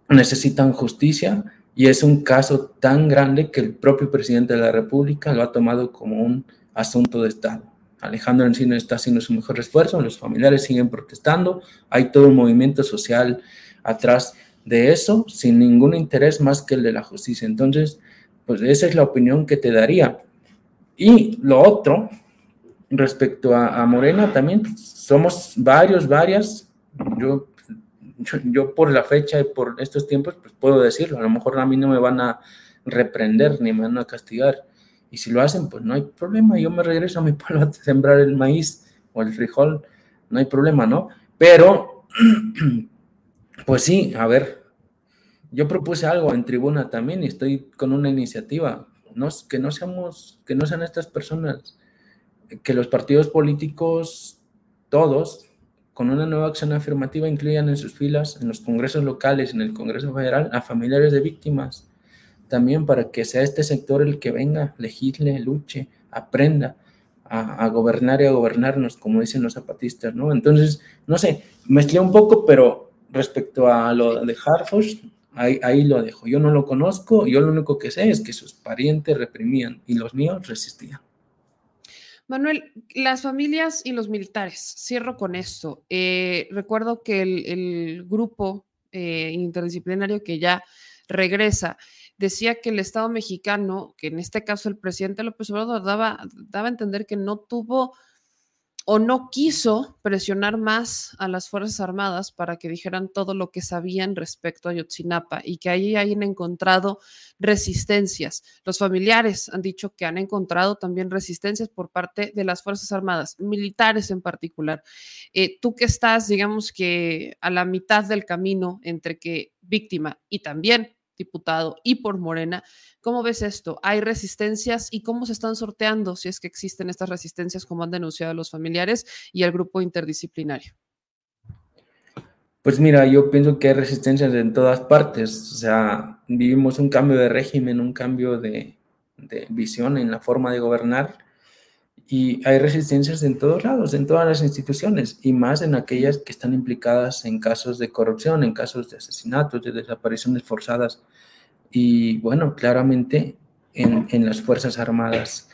[SPEAKER 3] necesitan justicia y es un caso tan grande que el propio presidente de la República lo ha tomado como un asunto de Estado. Alejandro Encino está haciendo su mejor esfuerzo, los familiares siguen protestando, hay todo un movimiento social atrás de eso sin ningún interés más que el de la justicia. Entonces, pues esa es la opinión que te daría. Y lo otro, respecto a, Morena, también somos varios, varias. Yo, yo, por la fecha y por estos tiempos, pues puedo decirlo. A lo mejor a mí no me van a reprender ni me van a castigar. Y si lo hacen, pues no hay problema. Yo me regreso a mi pueblo a sembrar el maíz o el frijol. No hay problema, ¿no? Pero Pues sí, a ver, yo propuse algo en tribuna también y estoy con una iniciativa, no, que no seamos, que no sean estas personas, que los partidos políticos, todos, con una nueva acción afirmativa, incluyan en sus filas, en los congresos locales, en el Congreso Federal, a familiares de víctimas, también para que sea este sector el que venga, legisle, luche, aprenda a, a gobernar y a gobernarnos, como dicen los zapatistas, ¿no? Entonces, no sé, mezclé un poco, pero respecto a lo de ahí, ahí, lo dejo. Yo no lo conozco, yo lo único que sé es que sus parientes reprimían y los míos resistían.
[SPEAKER 1] Manuel, las familias y los militares, cierro con esto. Eh, recuerdo que el, grupo eh, interdisciplinario que ya regresa decía que el Estado mexicano, que en este caso el presidente López Obrador daba, daba a entender que no tuvo o no quiso presionar más a las Fuerzas Armadas para que dijeran todo lo que sabían respecto a Ayotzinapa y que ahí hayan encontrado resistencias. Los familiares han dicho que han encontrado también resistencias por parte de las Fuerzas Armadas, militares en particular. Eh, tú que estás, digamos que a la mitad del camino entre que víctima y también diputado y por Morena. ¿Cómo ves esto? ¿Hay resistencias y cómo se están sorteando si es que existen estas resistencias como han denunciado los familiares y el grupo interdisciplinario?
[SPEAKER 3] Pues mira, yo pienso que hay resistencias en todas partes. O sea, vivimos un cambio de régimen, un cambio de, de visión en la forma de gobernar y hay resistencias en todos lados, en todas las instituciones, y más en aquellas que están implicadas en casos de corrupción, en casos de asesinatos, de desapariciones forzadas. Y bueno, claramente en, en las Fuerzas Armadas.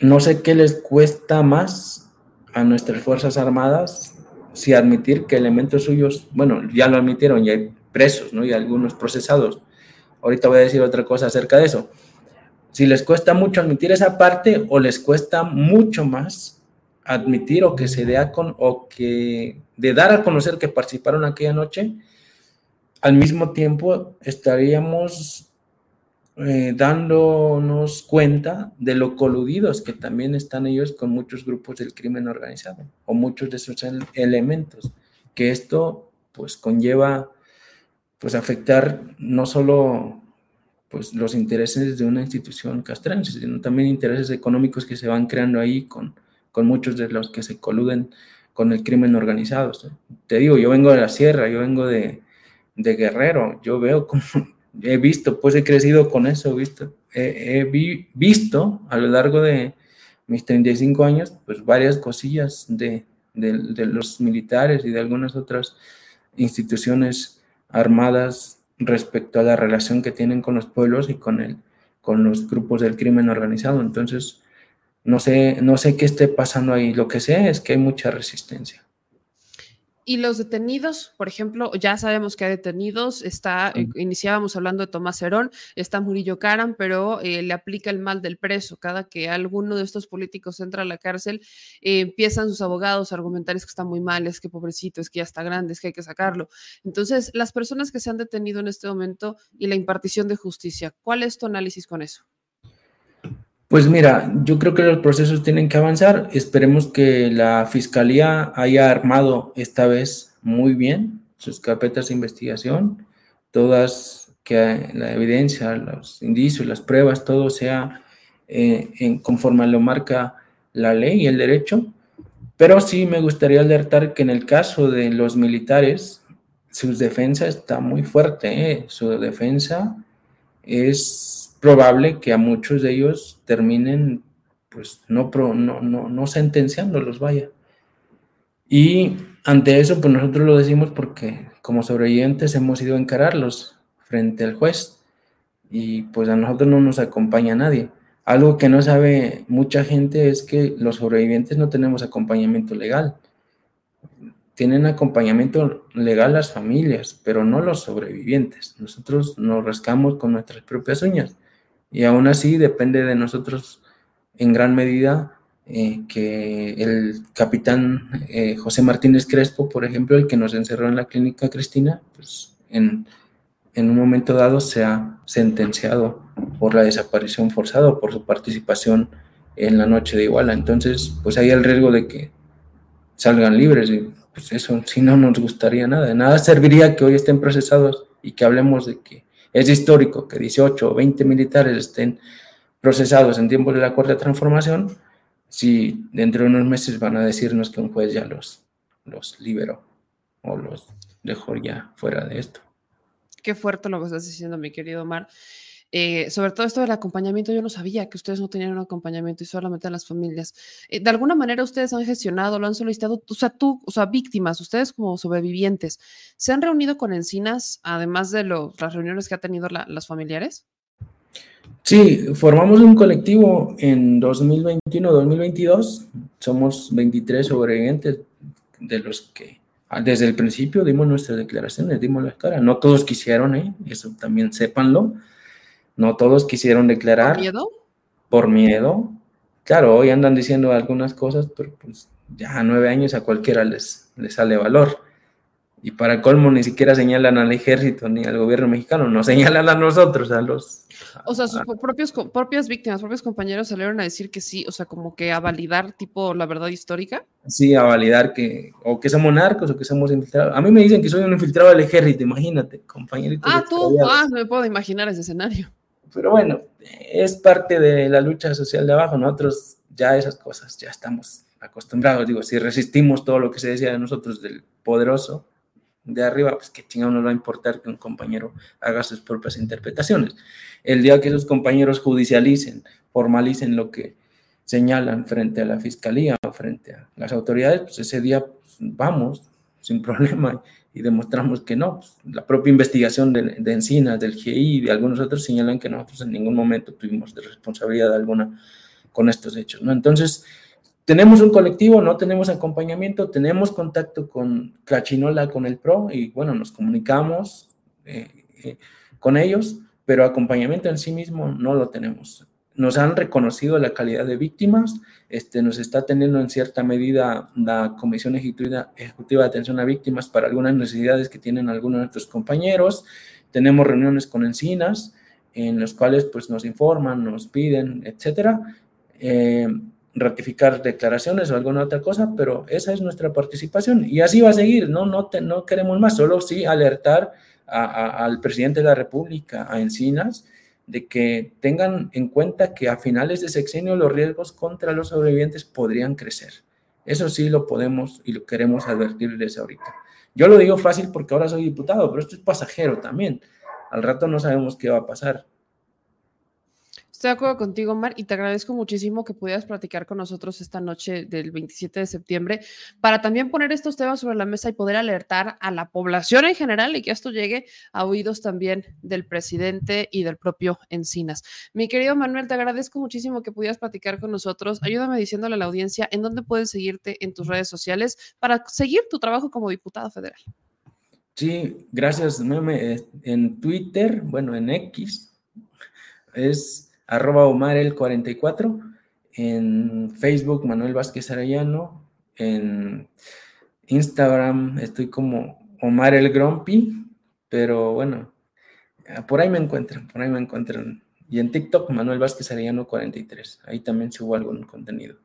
[SPEAKER 3] no sé qué les cuesta más a nuestras Fuerzas Armadas si admitir que elementos suyos, bueno, ya lo admitieron, ya hay presos, ¿no? Y algunos procesados. Ahorita voy a decir otra cosa acerca de eso si les cuesta mucho admitir esa parte o les cuesta mucho más admitir o que se dé a con o que de dar a conocer que participaron aquella noche, al mismo tiempo estaríamos eh, dándonos cuenta de lo coludidos que también están ellos con muchos grupos del crimen organizado o muchos de esos elementos, que esto pues conlleva pues afectar no solo pues los intereses de una institución castrense, sino también intereses económicos que se van creando ahí con, con muchos de los que se coluden con el crimen organizado. Te digo, yo vengo de la sierra, yo vengo de, de Guerrero, yo veo como, he visto, pues he crecido con eso, visto, he, visto a lo largo de mis 35 años, pues varias cosillas de, de los militares y de algunas otras instituciones armadas respecto a la relación que tienen con los pueblos y con, el, con los grupos del crimen organizado. Entonces, no sé, no sé qué esté pasando ahí. Lo que sé es que hay mucha resistencia.
[SPEAKER 1] Y los detenidos, por ejemplo, ya sabemos que hay detenidos, está, eh, iniciábamos hablando de Tomás Herón, está Murillo Caram, pero eh, le aplica el mal del preso. Cada que alguno de estos políticos entra a la cárcel, eh, empiezan sus abogados a argumentar es que está muy mal, es que pobrecito, es que ya está grande, es que hay que sacarlo. Entonces, las personas que se han detenido en este momento y la impartición de justicia, ¿cuál es tu análisis con eso?
[SPEAKER 3] Pues mira, yo creo que los procesos tienen que avanzar. Esperemos que la fiscalía haya armado esta vez muy bien sus carpetas de investigación, todas que la evidencia, los indicios, las pruebas, todo sea eh, en, conforme lo marca la ley y el derecho. Pero sí me gustaría alertar que en el caso de los militares, su defensa está muy fuerte. ¿eh? Su defensa es probable que a muchos de ellos terminen, pues, no, no, no, no sentenciándolos, vaya. Y ante eso, pues nosotros lo decimos porque como sobrevivientes hemos ido a encararlos frente al juez y pues a nosotros no nos acompaña nadie. Algo que no sabe mucha gente es que los sobrevivientes no tenemos acompañamiento legal tienen acompañamiento legal las familias, pero no los sobrevivientes. Nosotros nos rascamos con nuestras propias uñas y aún así depende de nosotros en gran medida eh, que el capitán eh, José Martínez Crespo, por ejemplo, el que nos encerró en la clínica Cristina, pues en, en un momento dado se ha sentenciado por la desaparición forzada o por su participación en la noche de Iguala. Entonces, pues hay el riesgo de que salgan libres y pues eso si no nos gustaría nada. Nada serviría que hoy estén procesados y que hablemos de que es histórico que 18 o 20 militares estén procesados en tiempos de la Cuarta Transformación si dentro de unos meses van a decirnos que un juez ya los, los liberó o los dejó ya fuera de esto.
[SPEAKER 1] Qué fuerte lo que estás diciendo, mi querido Omar. Eh, sobre todo esto del acompañamiento, yo no sabía que ustedes no tenían un acompañamiento y solamente las familias. Eh, de alguna manera ustedes han gestionado, lo han solicitado, o sea, tú, o sea, víctimas, ustedes como sobrevivientes, ¿se han reunido con Encinas, además de las reuniones que ha tenido las familiares?
[SPEAKER 3] Sí, formamos un colectivo en 2021-2022, somos 23 sobrevivientes de los que ah, desde el principio dimos nuestras declaraciones, dimos la cara. No todos quisieron, ¿eh? eso también sépanlo. No todos quisieron declarar.
[SPEAKER 1] ¿Por miedo?
[SPEAKER 3] Por miedo, claro, hoy andan diciendo algunas cosas, pero pues ya a nueve años a cualquiera les, les sale valor. Y para colmo ni siquiera señalan al ejército ni al gobierno mexicano, nos señalan a nosotros, a los...
[SPEAKER 1] O sea, sus propios, propias víctimas, propios compañeros salieron a decir que sí, o sea, como que a validar tipo la verdad histórica.
[SPEAKER 3] Sí, a validar que, o que somos narcos o que somos infiltrados. A mí me dicen que soy un infiltrado del ejército, imagínate, compañerito.
[SPEAKER 1] Ah, tú, ah, me puedo imaginar ese escenario.
[SPEAKER 3] Pero bueno, es parte de la lucha social de abajo, nosotros ya esas cosas, ya estamos acostumbrados, digo, si resistimos todo lo que se decía de nosotros del poderoso, de arriba, pues que chingado no va a importar que un compañero haga sus propias interpretaciones. El día que esos compañeros judicialicen, formalicen lo que señalan frente a la fiscalía o frente a las autoridades, pues ese día pues, vamos sin problema y demostramos que no. Pues, la propia investigación de, Encinas, del GI y de algunos otros señalan que nosotros en ningún momento tuvimos de responsabilidad alguna con estos hechos, ¿no? Entonces, tenemos un colectivo, no tenemos acompañamiento, tenemos contacto con Cachinola, con el PRO, y bueno, nos comunicamos eh, eh, con ellos, pero acompañamiento en sí mismo no lo tenemos. Nos han reconocido la calidad de víctimas, este, nos está teniendo en cierta medida la Comisión Ejecutiva, de Atención a Víctimas para algunas necesidades que tienen algunos de nuestros compañeros, tenemos reuniones con Encinas, en las cuales pues nos informan, nos piden, etcétera. Eh, ratificar declaraciones o alguna otra cosa, pero esa es nuestra participación y así va a seguir, no, no, no queremos más, solo sí alertar al presidente de la República, a Encinas, de que tengan en cuenta que a finales de sexenio los riesgos contra los sobrevivientes podrían crecer. Eso sí lo podemos y lo queremos advertir desde ahorita. Yo lo digo fácil porque ahora soy diputado, pero esto es pasajero también. Al rato no sabemos qué va a pasar.
[SPEAKER 1] Estoy de acuerdo contigo, Mar, y te agradezco muchísimo que pudieras platicar con nosotros esta noche del 27 de septiembre para también poner estos temas sobre la mesa y poder alertar a la población en general y que esto llegue a oídos también del presidente y del propio Encinas. Mi querido Manuel, te agradezco muchísimo que pudieras platicar con nosotros. Ayúdame diciéndole a la audiencia en dónde pueden seguirte en tus redes sociales para seguir tu trabajo como diputado federal.
[SPEAKER 3] Sí, gracias, Meme. En Twitter, bueno, en X, es arroba Omar el 44, en Facebook Manuel Vázquez Arellano, en Instagram estoy como Omar el Grumpy, pero bueno, por ahí me encuentran, por ahí me encuentran. Y en TikTok Manuel Vázquez Arellano 43, ahí también subo algún contenido.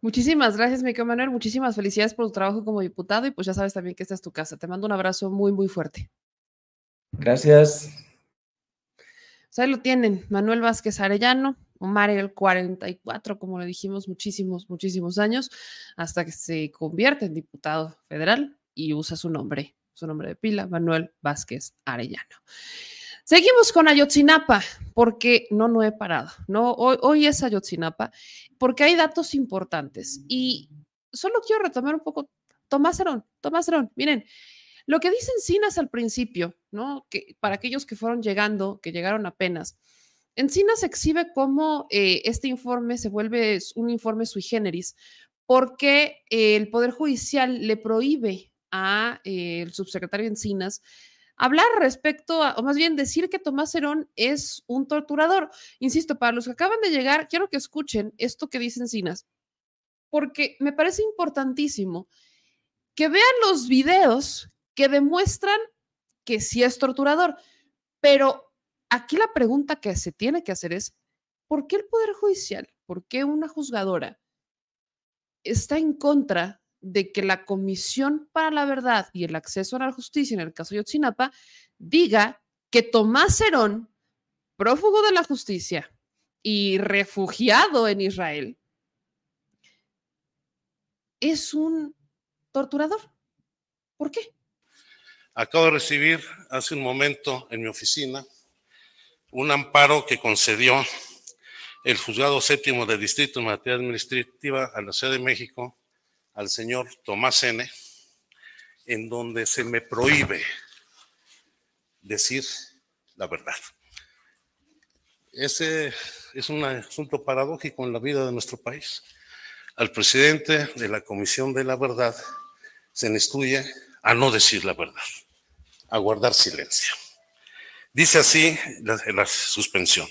[SPEAKER 1] Muchísimas gracias, Miquel Manuel. Muchísimas felicidades por tu trabajo como diputado y pues ya sabes también que esta es tu casa. Te mando un abrazo muy, muy fuerte.
[SPEAKER 3] Gracias
[SPEAKER 1] ahí lo tienen, Manuel Vázquez Arellano, Omar el 44, como le dijimos, muchísimos, muchísimos años, hasta que se convierte en diputado federal y usa su nombre, su nombre de pila, Manuel Vázquez Arellano. Seguimos con Ayotzinapa, porque no, no he parado, ¿no? Hoy, es Ayotzinapa, porque hay datos importantes y solo quiero retomar un poco Tomás Herón, Tomás Herón, miren, lo que dicen Encinas al principio, ¿no? Que para aquellos que fueron llegando, que llegaron apenas, Encinas exhibe cómo eh, este informe se vuelve un informe sui generis porque el Poder Judicial le prohíbe al eh, subsecretario Encinas hablar respecto a, o más bien decir que Tomás Herón es un torturador. Insisto, para los que acaban de llegar, quiero que escuchen esto que dice Encinas, porque me parece importantísimo que vean los videos que demuestran que sí es torturador. Pero aquí la pregunta que se tiene que hacer es, ¿por qué el Poder Judicial, por qué una juzgadora está en contra de que la Comisión para la Verdad y el Acceso a la Justicia en el caso de Yotzinapa diga que Tomás Herón, prófugo de la justicia y refugiado en Israel, es un torturador? ¿Por qué?
[SPEAKER 2] Acabo de recibir hace un momento en mi oficina un amparo que concedió el juzgado séptimo del Distrito en materia administrativa a la Ciudad de México al señor Tomás N., en donde se me prohíbe decir la verdad. Ese es un asunto paradójico en la vida de nuestro país. Al presidente de la Comisión de la Verdad se le instruye a no decir la verdad a guardar silencio. Dice así la, suspensión.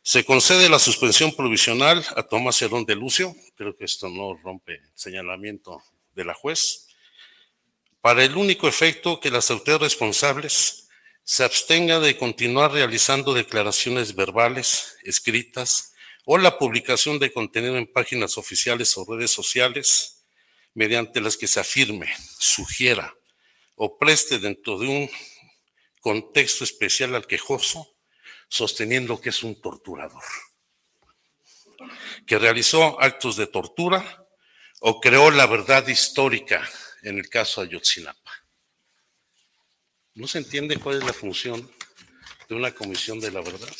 [SPEAKER 2] Se concede la suspensión provisional a Tomás Herón de Lucio, creo que esto no rompe el señalamiento de la juez, para el único efecto que las autoridades responsables se abstengan de continuar realizando declaraciones verbales, escritas o la publicación de contenido en páginas oficiales o redes sociales mediante las que se afirme, sugiera o preste dentro de un contexto especial al quejoso, sosteniendo que es un torturador, que realizó actos de tortura o creó la verdad histórica en el caso Ayotzinapa. No se entiende cuál es la función de una comisión de la verdad.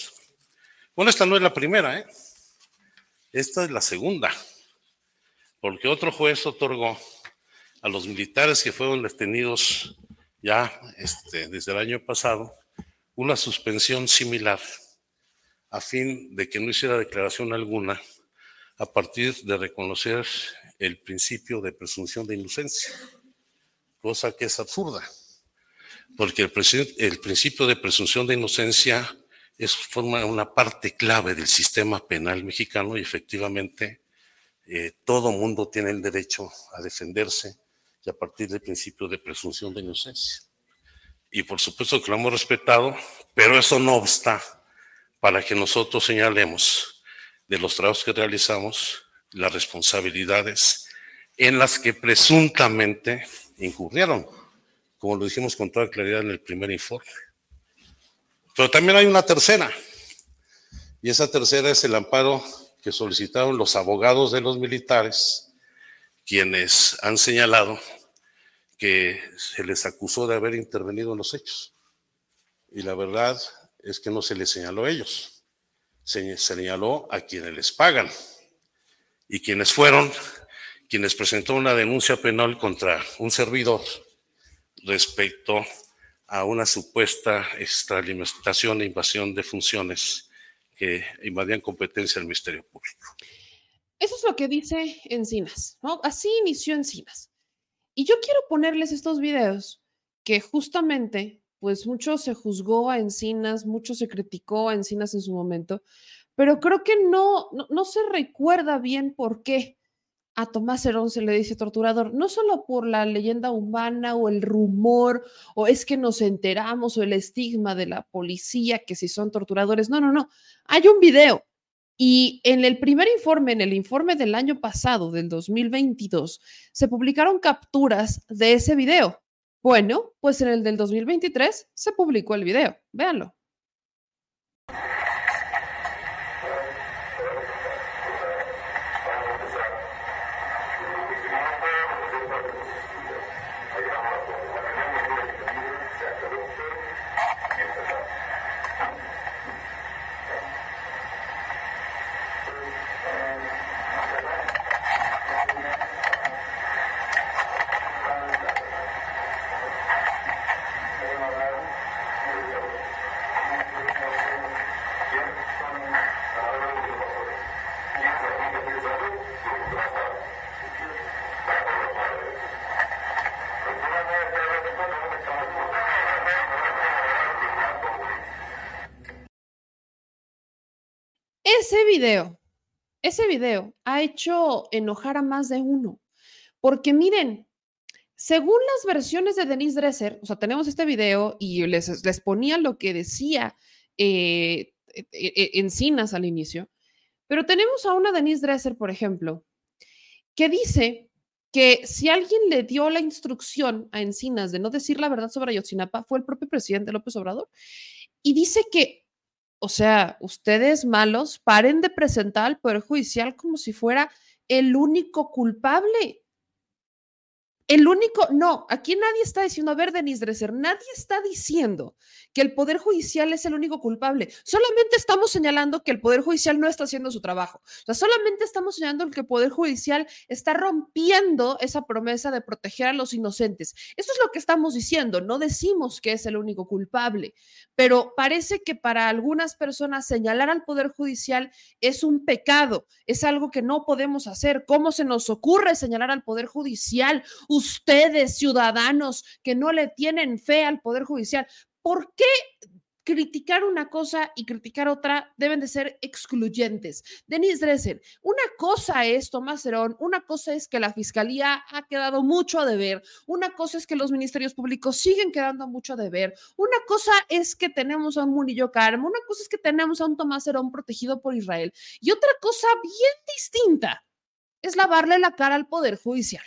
[SPEAKER 2] Bueno, esta no es la primera, ¿eh? Esta es la segunda, porque otro juez otorgó a los militares que fueron detenidos ya este, desde el año pasado una suspensión similar a fin de que no hiciera declaración alguna a partir de reconocer el principio de presunción de inocencia, cosa que es absurda, porque el, el principio de presunción de inocencia es, forma una parte clave del sistema penal mexicano y efectivamente eh, todo mundo tiene el derecho a defenderse y a partir del principio de presunción de inocencia. Y por supuesto que lo hemos respetado, pero eso no obsta para que nosotros señalemos de los trabajos que realizamos las responsabilidades en las que presuntamente incurrieron, como lo dijimos con toda claridad en el primer informe. Pero también hay una tercera, y esa tercera es el amparo que solicitaron los abogados de los militares, quienes han señalado que se les acusó de haber intervenido en los hechos. Y la verdad es que no se les señaló a ellos, se señaló a quienes les pagan y quienes fueron quienes presentó una denuncia penal contra un servidor respecto a una supuesta extralimitación e invasión de funciones que invadían competencia del Ministerio Público.
[SPEAKER 1] Eso es lo que dice Encinas, ¿no? Así inició Encinas. Y yo quiero ponerles estos videos que justamente, pues mucho se juzgó a Encinas, mucho se criticó a Encinas en su momento, pero creo que no, no, se recuerda bien por qué a Tomás Herón se le dice torturador, no solo por la leyenda humana o el rumor, o es que nos enteramos, o el estigma de la policía que si son torturadores, no, no, no, hay un video. Y en el primer informe, en el informe del año pasado, del 2022, se publicaron capturas de ese video. Bueno, pues en el del 2023 se publicó el video. Véanlo. Video, ese video ha hecho enojar a más de uno, porque miren, según las versiones de Denise Dresser, o sea, tenemos este video y les, les ponía lo que decía eh, e, e, Encinas al inicio, pero tenemos a una Denise Dresser, por ejemplo, que dice que si alguien le dio la instrucción a Encinas de no decir la verdad sobre Ayotzinapa, fue el propio presidente López Obrador, y dice que o sea, ustedes malos, paren de presentar al Poder Judicial como si fuera el único culpable. El único, no, aquí nadie está diciendo, a ver, Denise Dresser, nadie está diciendo que el Poder Judicial es el único culpable. Solamente estamos señalando que el Poder Judicial no está haciendo su trabajo. O sea, solamente estamos señalando que el Poder Judicial está rompiendo esa promesa de proteger a los inocentes. Eso es lo que estamos diciendo. No decimos que es el único culpable, pero parece que para algunas personas señalar al Poder Judicial es un pecado, es algo que no podemos hacer. ¿Cómo se nos ocurre señalar al Poder Judicial? Ustedes, ciudadanos que no le tienen fe al Poder Judicial, ¿por qué criticar una cosa y criticar otra deben de ser excluyentes. Denise Dresser, una cosa es Tomás Herón, una cosa es que la fiscalía ha quedado mucho a deber, una cosa es que los ministerios públicos siguen quedando mucho a deber, una cosa es que tenemos a un Munillo Carmo, una cosa es que tenemos a un Tomás Herón protegido por Israel y otra cosa bien distinta es lavarle la cara al Poder Judicial.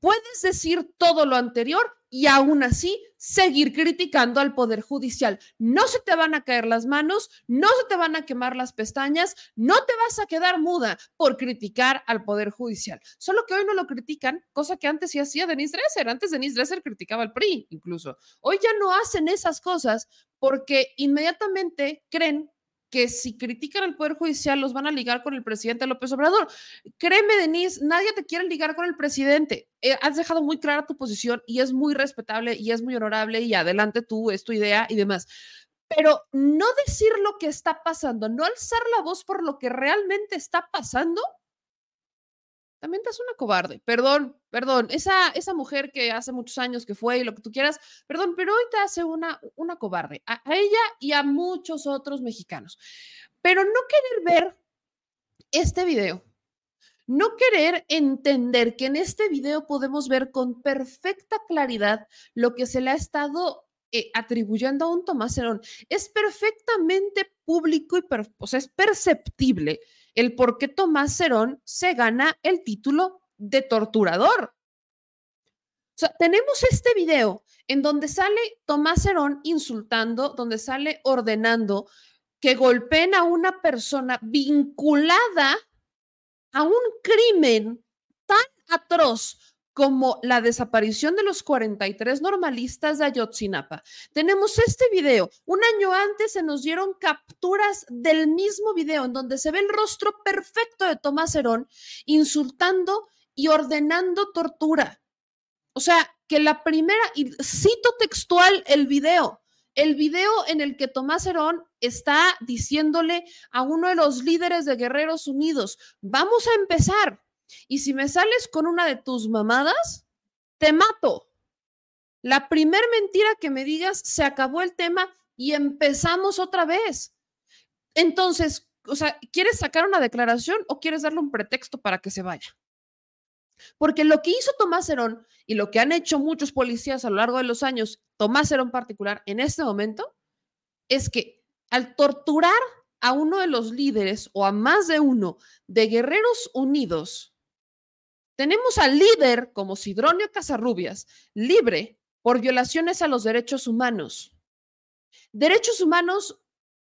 [SPEAKER 1] Puedes decir todo lo anterior y aún así seguir criticando al Poder Judicial. No se te van a caer las manos, no se te van a quemar las pestañas, no te vas a quedar muda por criticar al Poder Judicial. Solo que hoy no lo critican, cosa que antes sí hacía Denise Dresser. Antes Denise Dresser criticaba al PRI incluso. Hoy ya no hacen esas cosas porque inmediatamente creen que si critican al Poder Judicial los van a ligar con el presidente López Obrador. Créeme, Denise, nadie te quiere ligar con el presidente. Eh, has dejado muy clara tu posición y es muy respetable y es muy honorable y adelante tú, es tu idea y demás. Pero no decir lo que está pasando, no alzar la voz por lo que realmente está pasando, también te hace una cobarde. Perdón, perdón, esa, esa mujer que hace muchos años que fue y lo que tú quieras, perdón, pero hoy te hace una, una cobarde, a, ella y a muchos otros mexicanos. Pero no querer ver este video, no querer entender que en este video podemos ver con perfecta claridad lo que se le ha estado eh, atribuyendo a un Tomás Herón, es perfectamente público y o sea, es perceptible el por qué Tomás Cerón se gana el título de torturador. O sea, tenemos este video en donde sale Tomás Cerón insultando, donde sale ordenando que golpeen a una persona vinculada a un crimen tan atroz como la desaparición de los 43 normalistas de Ayotzinapa. Tenemos este video. Un año antes se nos dieron capturas del mismo video en donde se ve el rostro perfecto de Tomás Herón insultando y ordenando tortura. O sea, que la primera, y cito textual el video, el video en el que Tomás Herón está diciéndole a uno de los líderes de Guerreros Unidos, vamos a empezar, y si me sales con una de tus mamadas, te mato. La primer mentira que me digas, se acabó el tema y empezamos otra vez. Entonces, o sea, ¿quieres sacar una declaración o quieres darle un pretexto para que se vaya? Porque lo que hizo Tomás Herón y lo que han hecho muchos policías a lo largo de los años, Tomás Herón particular, en este momento, es que al torturar a uno de los líderes o a más de uno de Guerreros Unidos, tenemos al líder como Sidronio Casarrubias, libre por violaciones a los derechos humanos. Derechos humanos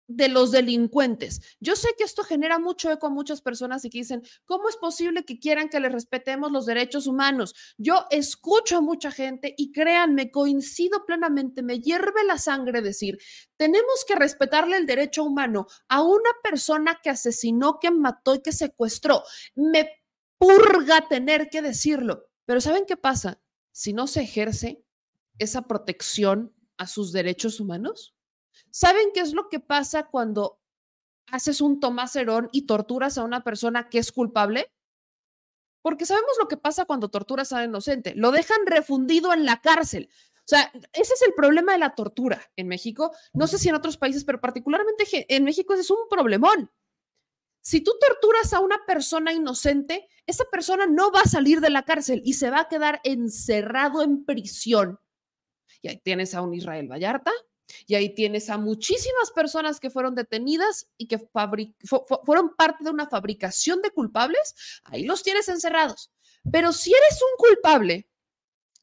[SPEAKER 1] de los delincuentes. Yo sé que esto genera mucho eco a muchas personas y que dicen, ¿cómo es posible que quieran que les respetemos los derechos humanos? Yo escucho a mucha gente y créanme, coincido plenamente, me hierve la sangre decir, tenemos que respetarle el derecho humano a una persona que asesinó, que mató y que secuestró. Me purga tener que decirlo. Pero ¿saben qué pasa? Si no se ejerce esa protección a sus derechos humanos. ¿Saben qué es lo que pasa cuando haces un Tomás Herón y torturas a una persona que es culpable? Porque sabemos lo que pasa cuando torturas a un inocente. Lo dejan refundido en la cárcel. O sea, ese es el problema de la tortura en México. No sé si en otros países, pero particularmente en México ese es un problemón. Si tú torturas a una persona inocente, esa persona no va a salir de la cárcel y se va a quedar encerrado en prisión. Y ahí tienes a un Israel Vallarta, y ahí tienes a muchísimas personas que fueron detenidas y que fueron parte de una fabricación de culpables, ahí los tienes encerrados. Pero si eres un culpable,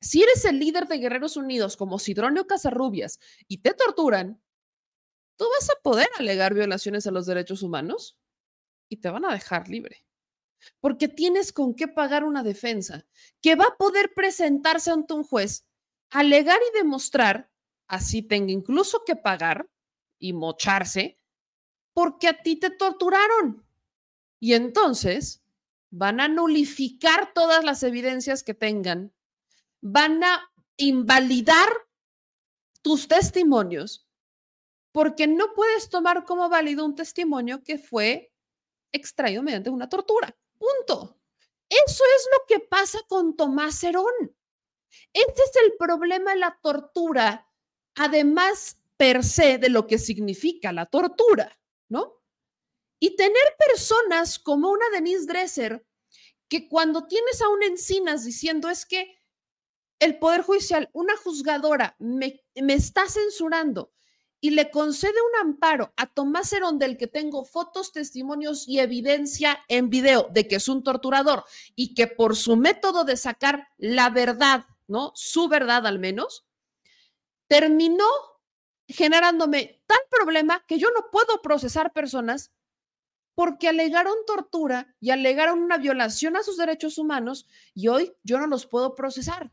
[SPEAKER 1] si eres el líder de Guerreros Unidos como Sidronio Casarrubias y te torturan, ¿tú vas a poder alegar violaciones a los derechos humanos? Y te van a dejar libre. Porque tienes con qué pagar una defensa que va a poder presentarse ante un juez, alegar y demostrar, así tenga incluso que pagar y mocharse, porque a ti te torturaron. Y entonces van a nulificar todas las evidencias que tengan, van a invalidar tus testimonios, porque no puedes tomar como válido un testimonio que fue extraído mediante una tortura. Punto. Eso es lo que pasa con Tomás Herón. Este es el problema de la tortura además per se de lo que significa la tortura, ¿no? Y tener personas como una Denise Dresser, que cuando tienes a un Encinas diciendo es que el Poder Judicial, una juzgadora, me, me está censurando y le concede un amparo a Tomás Herón, del que tengo fotos, testimonios y evidencia en video de que es un torturador y que por su método de sacar la verdad, ¿no? Su verdad al menos, terminó generándome tal problema que yo no puedo procesar personas porque alegaron tortura y alegaron una violación a sus derechos humanos y hoy yo no los puedo procesar.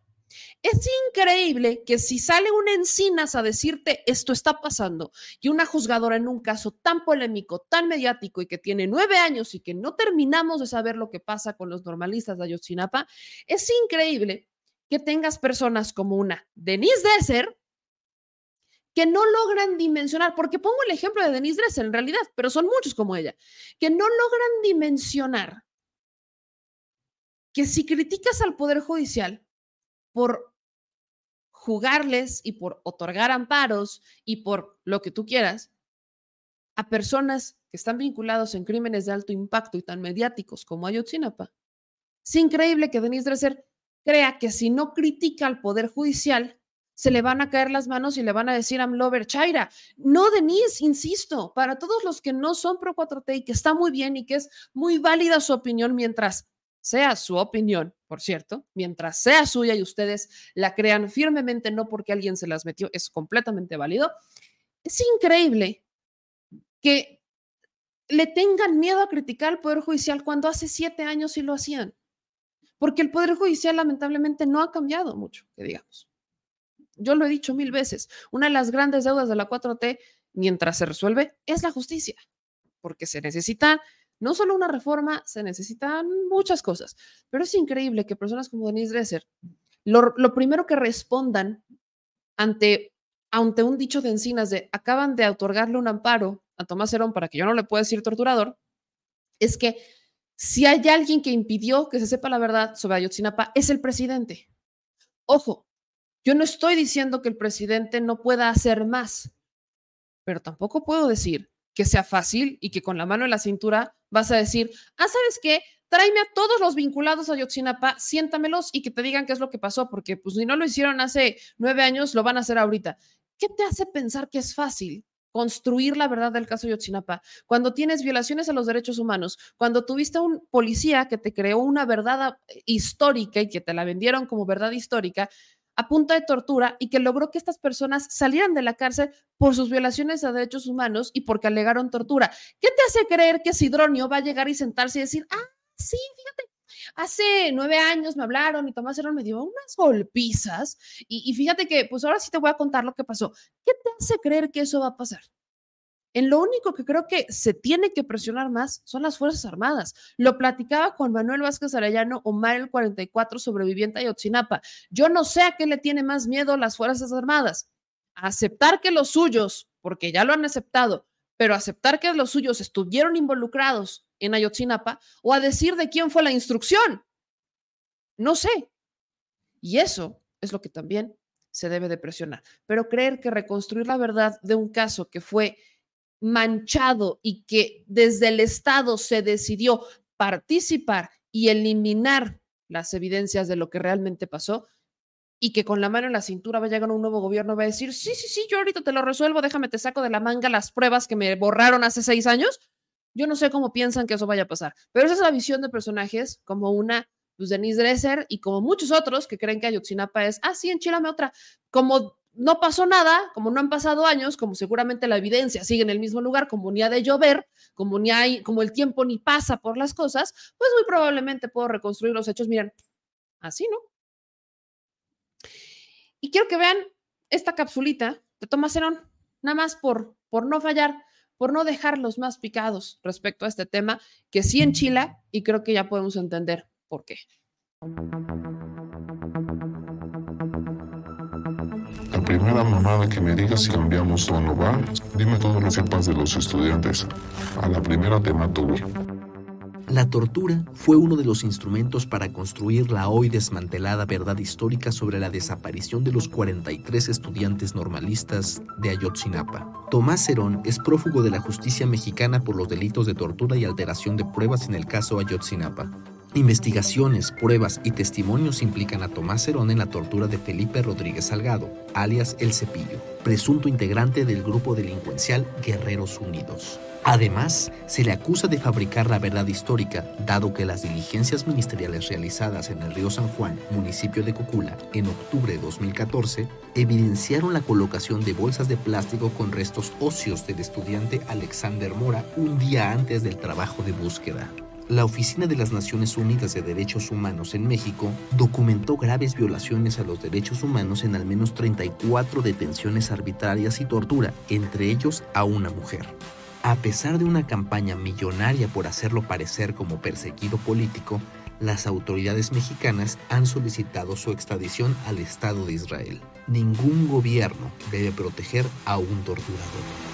[SPEAKER 1] Es increíble que si sale una encinas a decirte esto está pasando y una juzgadora en un caso tan polémico, tan mediático y que tiene nueve años y que no terminamos de saber lo que pasa con los normalistas de Ayotzinapa, es increíble que tengas personas como una Denise Desser que no logran dimensionar, porque pongo el ejemplo de Denise Dresser en realidad, pero son muchos como ella, que no logran dimensionar que si criticas al Poder Judicial por jugarles y por otorgar amparos y por lo que tú quieras a personas que están vinculados en crímenes de alto impacto y tan mediáticos como Ayotzinapa, es increíble que Denise Dresser crea que si no critica al Poder Judicial, se le van a caer las manos y le van a decir a Lover Chaira. No, Denise, insisto, para todos los que no son pro 4T y que está muy bien y que es muy válida su opinión mientras sea su opinión, por cierto, mientras sea suya y ustedes la crean firmemente, no porque alguien se las metió, es completamente válido. Es increíble que le tengan miedo a criticar al Poder Judicial cuando hace siete años sí lo hacían, porque el Poder Judicial lamentablemente no ha cambiado mucho, que digamos yo lo he dicho mil veces, una de las grandes deudas de la 4T, mientras se resuelve, es la justicia, porque se necesita no solo una reforma, se necesitan muchas cosas, pero es increíble que personas como Denise Dresser, lo, primero que respondan ante, ante un dicho de encinas de acaban de otorgarle un amparo a Tomás Herón para que yo no le pueda decir torturador, es que si hay alguien que impidió que se sepa la verdad sobre Ayotzinapa, es el presidente. Ojo, yo no estoy diciendo que el presidente no pueda hacer más, pero tampoco puedo decir que sea fácil y que con la mano en la cintura vas a decir, ah, ¿sabes qué? Tráeme a todos los vinculados a Yotzinapa, siéntamelos y que te digan qué es lo que pasó, porque pues si no lo hicieron hace nueve años, lo van a hacer ahorita. ¿Qué te hace pensar que es fácil construir la verdad del caso Yotzinapa, cuando tienes violaciones a los derechos humanos, cuando tuviste un policía que te creó una verdad histórica y que te la vendieron como verdad histórica, a punta de tortura y que logró que estas personas salieran de la cárcel por sus violaciones a derechos humanos y porque alegaron tortura. ¿Qué te hace creer que Sidronio va a llegar y sentarse y decir, ah, sí, fíjate, hace nueve años me hablaron y Tomás Herón me dio unas golpizas y, y fíjate que, pues ahora sí te voy a contar lo que pasó. ¿Qué te hace creer que eso va a pasar? En lo único que creo que se tiene que presionar más son las Fuerzas Armadas. Lo platicaba con Manuel Vázquez Arellano, Omar el 44, sobreviviente de Yotzinapa. Yo no sé a qué le tiene más miedo las Fuerzas Armadas. aceptar que los suyos, porque ya lo han aceptado, pero aceptar que los suyos estuvieron involucrados en Ayotzinapa o a decir de quién fue la instrucción. No sé. Y eso es lo que también se debe de presionar. Pero creer que reconstruir la verdad de un caso que fue manchado y que desde el Estado se decidió participar y eliminar las evidencias de lo que realmente pasó y que con la mano en la cintura va a llegar un nuevo gobierno va a decir, sí, sí, sí, yo ahorita te lo resuelvo, déjame, te saco de la manga las pruebas que me borraron hace seis años. Yo no sé cómo piensan que eso vaya a pasar, pero esa es la visión de personajes como una pues, Denise Dresser y como muchos otros que creen que Ayotzinapa es, ah, sí, otra, como no pasó nada, como no han pasado años, como seguramente la evidencia sigue en el mismo lugar, como ni ha de llover, como ni hay, como el tiempo ni pasa por las cosas, pues muy probablemente puedo reconstruir los hechos, miren, así, ¿no? Y quiero que vean esta capsulita de Tomás Herón, nada más por, por no fallar, por no dejarlos más picados respecto a este tema, que sí en Chile, y creo que ya podemos entender por qué.
[SPEAKER 4] Primera mamada que me digas si cambiamos o no va, dime todo lo que de los estudiantes. A la primera te mato.
[SPEAKER 5] La tortura fue uno de los instrumentos para construir la hoy desmantelada verdad histórica sobre la desaparición de los 43 estudiantes normalistas de Ayotzinapa. Tomás Cerón es prófugo de la justicia mexicana por los delitos de tortura y alteración de pruebas en el caso Ayotzinapa. Investigaciones, pruebas y testimonios implican a Tomás Cerón en la tortura de Felipe Rodríguez Salgado, alias El Cepillo, presunto integrante del grupo delincuencial Guerreros Unidos. Además, se le acusa de fabricar la verdad histórica, dado que las diligencias ministeriales realizadas en el río San Juan, municipio de Cocula, en octubre de 2014, evidenciaron la colocación de bolsas de plástico con restos óseos del estudiante Alexander Mora un día antes del trabajo de búsqueda. La Oficina de las Naciones Unidas de Derechos Humanos en México documentó graves violaciones a los derechos humanos en al menos 34 detenciones arbitrarias y tortura, entre ellos a una mujer. A pesar de una campaña millonaria por hacerlo parecer como perseguido político, las autoridades mexicanas han solicitado su extradición al Estado de Israel. Ningún gobierno debe proteger a un torturador.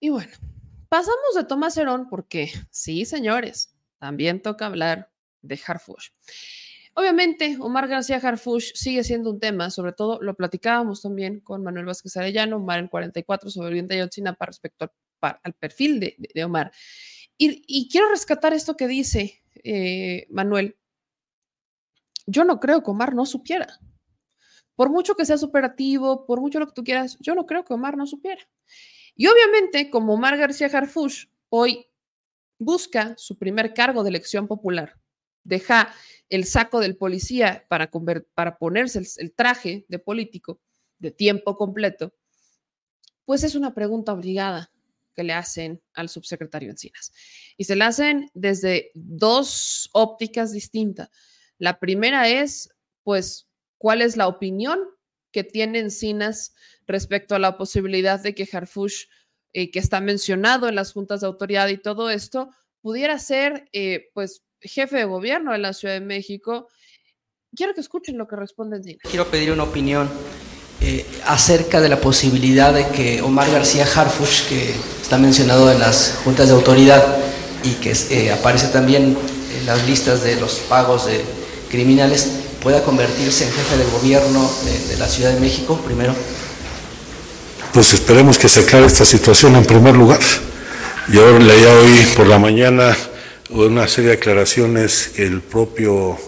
[SPEAKER 1] Y bueno, pasamos de Tomás Herón porque, sí, señores, también toca hablar de Harfush. Obviamente, Omar García Harfush sigue siendo un tema, sobre todo lo platicábamos también con Manuel Vázquez Arellano, Omar el 44, sobreviviente de Ayotzinapa respecto al, perfil de, Omar. Y, quiero rescatar esto que dice eh, Manuel. Yo no creo que Omar no supiera. Por mucho que sea superativo, por mucho lo que tú quieras, yo no creo que Omar no supiera. Y obviamente, como Omar García Harfush hoy busca su primer cargo de elección popular, deja el saco del policía para, para ponerse el, traje de político de tiempo completo, pues es una pregunta obligada que le hacen al subsecretario Encinas. Y se la hacen desde dos ópticas distintas. La primera es, pues, ¿cuál es la opinión que tiene Encinas respecto a la posibilidad de que Harfush, eh, que está mencionado en las juntas de autoridad y todo esto, pudiera ser, eh, pues, jefe de gobierno de la Ciudad de México. Quiero que escuchen lo que responde Encinas.
[SPEAKER 6] Quiero pedir una opinión eh, acerca de la posibilidad de que Omar García Harfush, que está mencionado en las juntas de autoridad y que aparece también en las listas de los pagos de criminales, pueda convertirse en jefe de gobierno de, la Ciudad de México, primero?
[SPEAKER 2] Pues esperemos que se acabe esta situación en primer lugar. Yo leía hoy por la mañana una serie de aclaraciones que el propio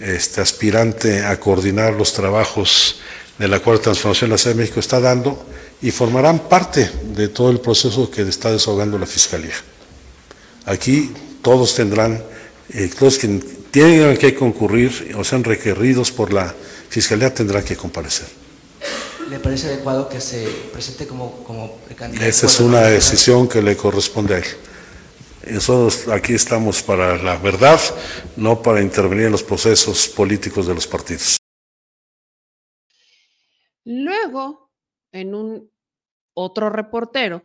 [SPEAKER 2] este, aspirante a coordinar los trabajos de la Cuarta Transformación de la Ciudad de México está dando y formarán parte de todo el proceso que está desahogando la Fiscalía. Aquí todos tendrán, eh, todos que tienen que concurrir o sean requeridos por la Fiscalía tendrán que comparecer.
[SPEAKER 6] ¿Le parece adecuado que se presente como, como
[SPEAKER 2] candidato? Esa es una decisión que le corresponde a él. Nosotros aquí estamos para la verdad, no para intervenir en los procesos políticos de los partidos.
[SPEAKER 1] Luego, en un otro reportero,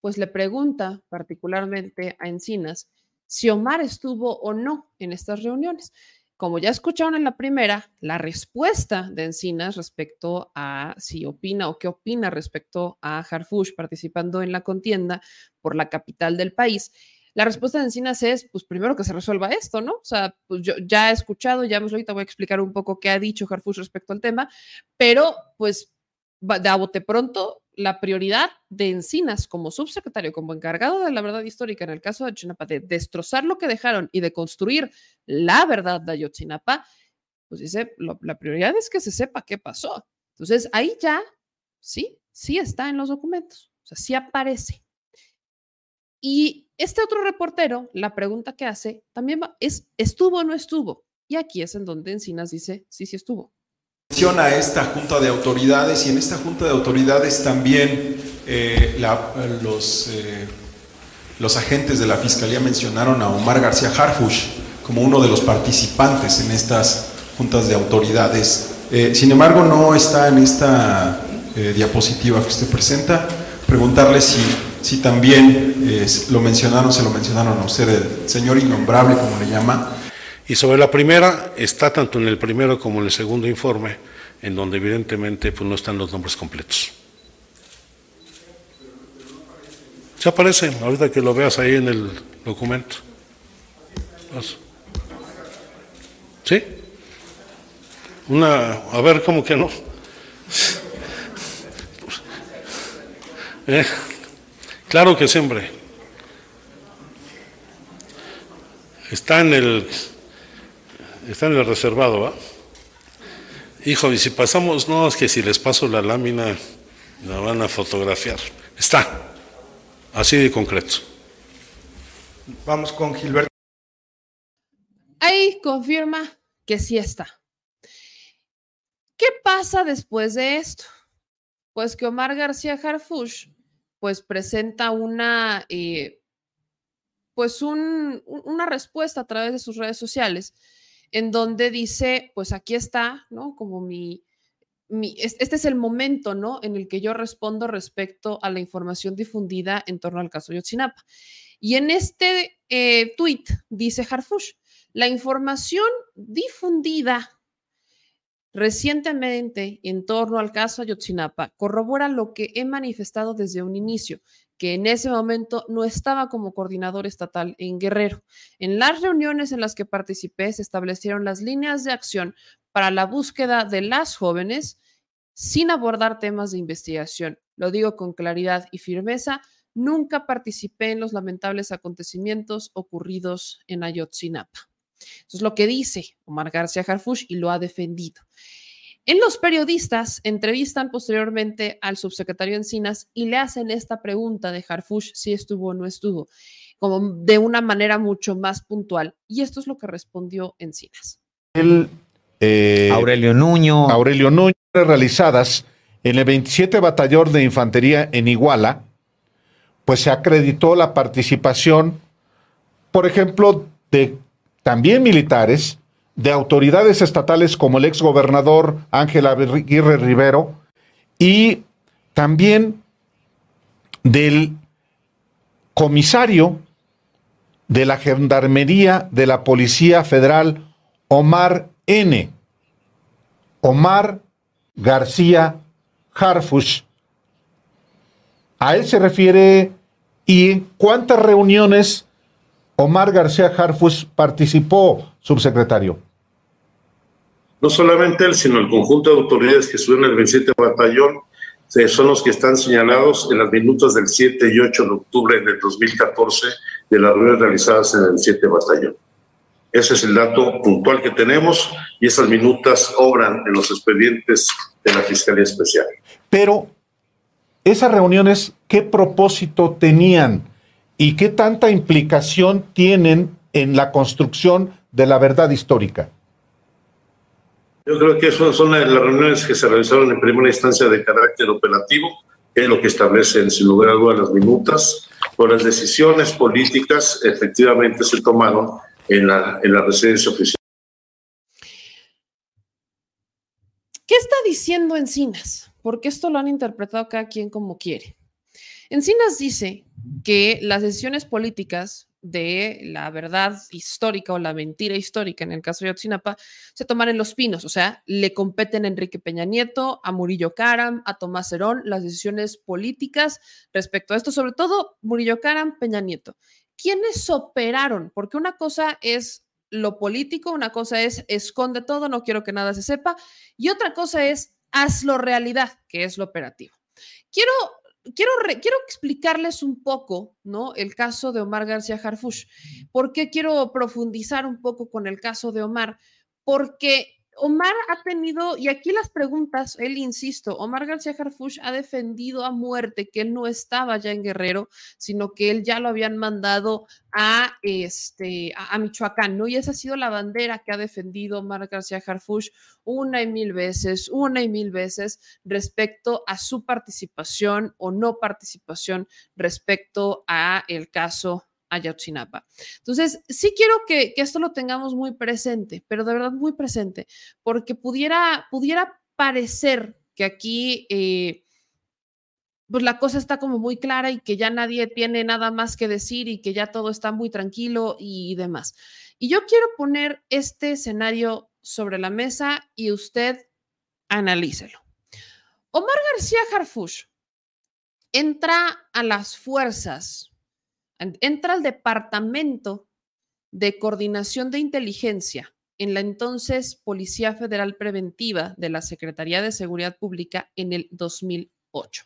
[SPEAKER 1] pues le pregunta particularmente a Encinas si Omar estuvo o no en estas reuniones. Como ya escucharon en la primera, la respuesta de Encinas respecto a si opina o qué opina respecto a Harfush participando en la contienda por la capital del país, la respuesta de Encinas es, pues primero que se resuelva esto, ¿no? O sea, pues yo ya he escuchado, ya ahorita voy a explicar un poco qué ha dicho Harfush respecto al tema, pero pues de a bote pronto la prioridad de Encinas como subsecretario, como encargado de la verdad histórica en el caso de Ayotzinapa, de destrozar lo que dejaron y de construir la verdad de Ayotzinapa, pues dice, la prioridad es que se sepa qué pasó. Entonces, ahí ya, sí, sí está en los documentos, o sea, sí aparece. Y este otro reportero, la pregunta que hace también es, ¿estuvo o no estuvo? Y aquí es en donde Encinas dice, sí, sí estuvo
[SPEAKER 7] a esta junta de autoridades y en esta junta de autoridades también eh, los, eh, los agentes de la fiscalía mencionaron a Omar García Harfush como uno de los participantes en estas juntas de autoridades. Eh, sin embargo, no está en esta diapositiva que usted presenta. Preguntarle si, si también lo mencionaron, se lo mencionaron a usted, el señor innombrable, como le llama,
[SPEAKER 2] y sobre la primera, está tanto en el primero como en el segundo informe, en donde evidentemente pues, no están los nombres completos. Se aparece, ahorita que lo veas ahí en el documento. ¿Sí? Una, a ver, ¿cómo que no? Eh, claro que siempre. Está en el, está en el reservado, ¿va? Hijo, y si pasamos, no, es que si les paso la lámina, la van a fotografiar. Está, así de concreto.
[SPEAKER 8] Vamos con Gilberto.
[SPEAKER 1] Ahí confirma que sí está. ¿Qué pasa después de esto? Pues que Omar García Harfush pues presenta una, eh, pues un, una respuesta a través de sus redes sociales en donde dice, pues aquí está, ¿no? Como mi, este es el momento, ¿no? En el que yo respondo respecto a la información difundida en torno al caso Yotzinapa. Y en este eh, tweet dice Harfush, la información difundida recientemente en torno al caso Ayotzinapa corrobora lo que he manifestado desde un inicio, que en ese momento no estaba como coordinador estatal en Guerrero. En las reuniones en las que participé se establecieron las líneas de acción para la búsqueda de las jóvenes sin abordar temas de investigación. Lo digo con claridad y firmeza, nunca participé en los lamentables acontecimientos ocurridos en Ayotzinapa. Eso es lo que dice Omar García Harfush y lo ha defendido. En los periodistas entrevistan posteriormente al subsecretario Encinas y le hacen esta pregunta de Harfush si estuvo o no estuvo, como de una manera mucho más puntual. Y esto es lo que respondió Encinas.
[SPEAKER 9] El, eh,
[SPEAKER 10] Aurelio Nuño.
[SPEAKER 9] Aurelio Nuño realizadas en el 27 Batallón de Infantería en Iguala, pues se acreditó la participación, por ejemplo, de también militares, de autoridades estatales como el exgobernador Ángel Aguirre Rivero y también del comisario de la Gendarmería de la Policía Federal, Omar N. Omar García Harfush. A él se refiere y cuántas reuniones Omar García Harfus participó, subsecretario.
[SPEAKER 2] No solamente él, sino el conjunto de autoridades que estuvieron en el 27 Batallón, son los que están señalados en las minutas del 7 y 8 de octubre del 2014 de las reuniones realizadas en el 7 Batallón. Ese es el dato puntual que tenemos y esas minutas obran en los expedientes de la Fiscalía Especial.
[SPEAKER 9] Pero, ¿esas reuniones qué propósito tenían? Y qué tanta implicación tienen en la construcción de la verdad histórica?
[SPEAKER 2] Yo creo que son, son las reuniones que se realizaron en primera instancia de carácter operativo, que es lo que establecen sin lugar a dudas las minutas, por las decisiones políticas efectivamente se tomaron en la, en la residencia oficial.
[SPEAKER 1] ¿Qué está diciendo Encinas? Porque esto lo han interpretado cada quien como quiere. Encinas dice que las decisiones políticas de la verdad histórica o la mentira histórica en el caso de Yotzinapa se toman en los pinos, o sea, le competen a Enrique Peña Nieto, a Murillo Caram, a Tomás Herón las decisiones políticas respecto a esto, sobre todo Murillo Caram, Peña Nieto. ¿Quiénes operaron? Porque una cosa es lo político, una cosa es esconde todo, no quiero que nada se sepa, y otra cosa es hazlo realidad, que es lo operativo. Quiero quiero, quiero explicarles un poco, ¿no? El caso de Omar García Harfush. ¿Por qué quiero profundizar un poco con el caso de Omar? Porque Omar ha tenido, y aquí las preguntas, él insisto, Omar García Harfush ha defendido a muerte que él no estaba ya en Guerrero, sino que él ya lo habían mandado a, este, a, Michoacán, ¿no? Y esa ha sido la bandera que ha defendido Omar García Harfush una y mil veces, una y mil veces respecto a su participación o no participación respecto a el caso Ayotzinapa. Entonces, sí quiero que, esto lo tengamos muy presente, pero de verdad muy presente, porque pudiera, pudiera parecer que aquí... Eh, pues la cosa está como muy clara y que ya nadie tiene nada más que decir y que ya todo está muy tranquilo y demás. Y yo quiero poner este escenario sobre la mesa y usted analícelo. Omar García Harfush entra a las fuerzas, entra al Departamento de Coordinación de Inteligencia en la entonces Policía Federal Preventiva de la Secretaría de Seguridad Pública en el 2008.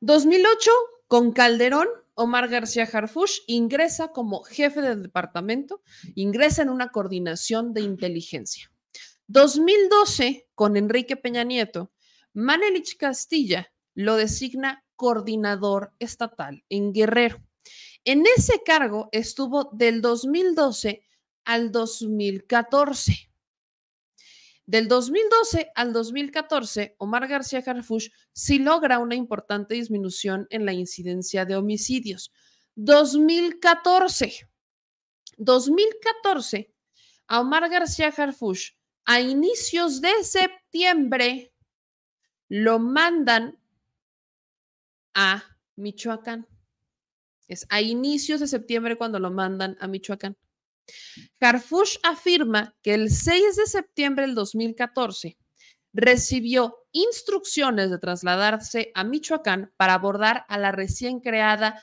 [SPEAKER 1] 2008, con Calderón, Omar García Harfush ingresa como jefe del departamento, ingresa en una coordinación de inteligencia. 2012, con Enrique Peña Nieto, Manelich Castilla lo designa coordinador estatal en Guerrero. En ese cargo estuvo del 2012 al 2014. Del 2012 al 2014, Omar García Harfush sí logra una importante disminución en la incidencia de homicidios. 2014. 2014, a Omar García Harfush, a inicios de septiembre, lo mandan a Michoacán. Es a inicios de septiembre cuando lo mandan a Michoacán. Harfush afirma que el 6 de septiembre del 2014 recibió instrucciones de trasladarse a Michoacán para abordar a la recién creada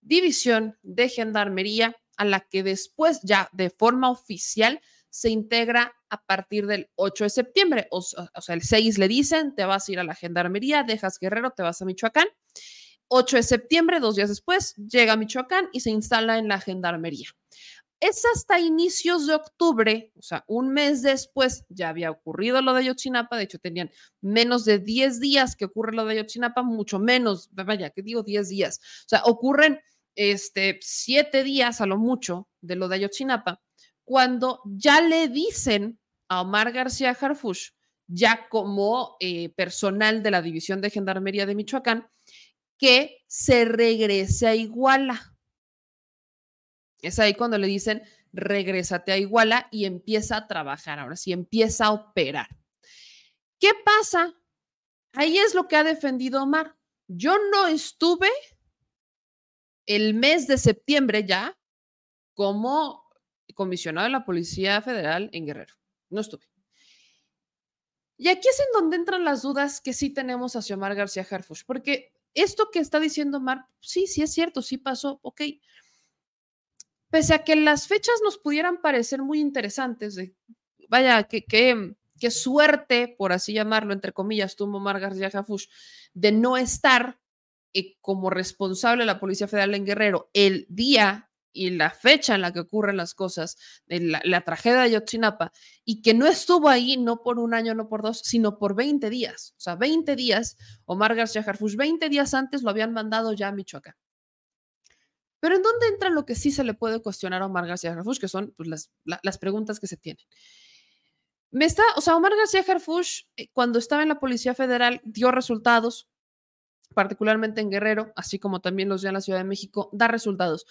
[SPEAKER 1] División de Gendarmería, a la que después ya de forma oficial se integra a partir del 8 de septiembre. O, sea, el 6 le dicen, te vas a ir a la Gendarmería, dejas Guerrero, te vas a Michoacán. 8 de septiembre, dos días después, llega a Michoacán y se instala en la Gendarmería. Es hasta inicios de octubre, o sea, un mes después, ya había ocurrido lo de Ayotzinapa, de hecho tenían menos de 10 días que ocurre lo de Ayotzinapa, mucho menos, vaya, que digo 10 días, o sea, ocurren este, 7 días a lo mucho de lo de Ayotzinapa, cuando ya le dicen a Omar García Harfush, ya como eh, personal de la División de Gendarmería de Michoacán, que se regrese a Iguala. Es ahí cuando le dicen, regrésate a Iguala y empieza a trabajar, ahora sí, empieza a operar. ¿Qué pasa? Ahí es lo que ha defendido Omar. Yo no estuve el mes de septiembre ya como comisionado de la Policía Federal en Guerrero. No estuve. Y aquí es en donde entran las dudas que sí tenemos hacia Omar García Harfush, porque esto que está diciendo Omar, sí, sí es cierto, sí pasó, ok, pese a que las fechas nos pudieran parecer muy interesantes, de, vaya, que, qué suerte, por así llamarlo, entre comillas, tuvo Omar García Jafush, de no estar eh, como responsable de la Policía Federal en Guerrero el día y la fecha en la que ocurren las cosas, la, tragedia de Yotzinapa, y que no estuvo ahí no por un año, no por dos, sino por 20 días. O sea, 20 días, Omar García Harfush, 20 días antes lo habían mandado ya a Michoacán. Pero ¿en dónde entra lo que sí se le puede cuestionar a Omar García Harfush, que son pues, las, las preguntas que se tienen? Me está, o sea, Omar García Harfush, eh, cuando estaba en la Policía Federal, dio resultados, particularmente en Guerrero, así como también los de la Ciudad de México, da resultados.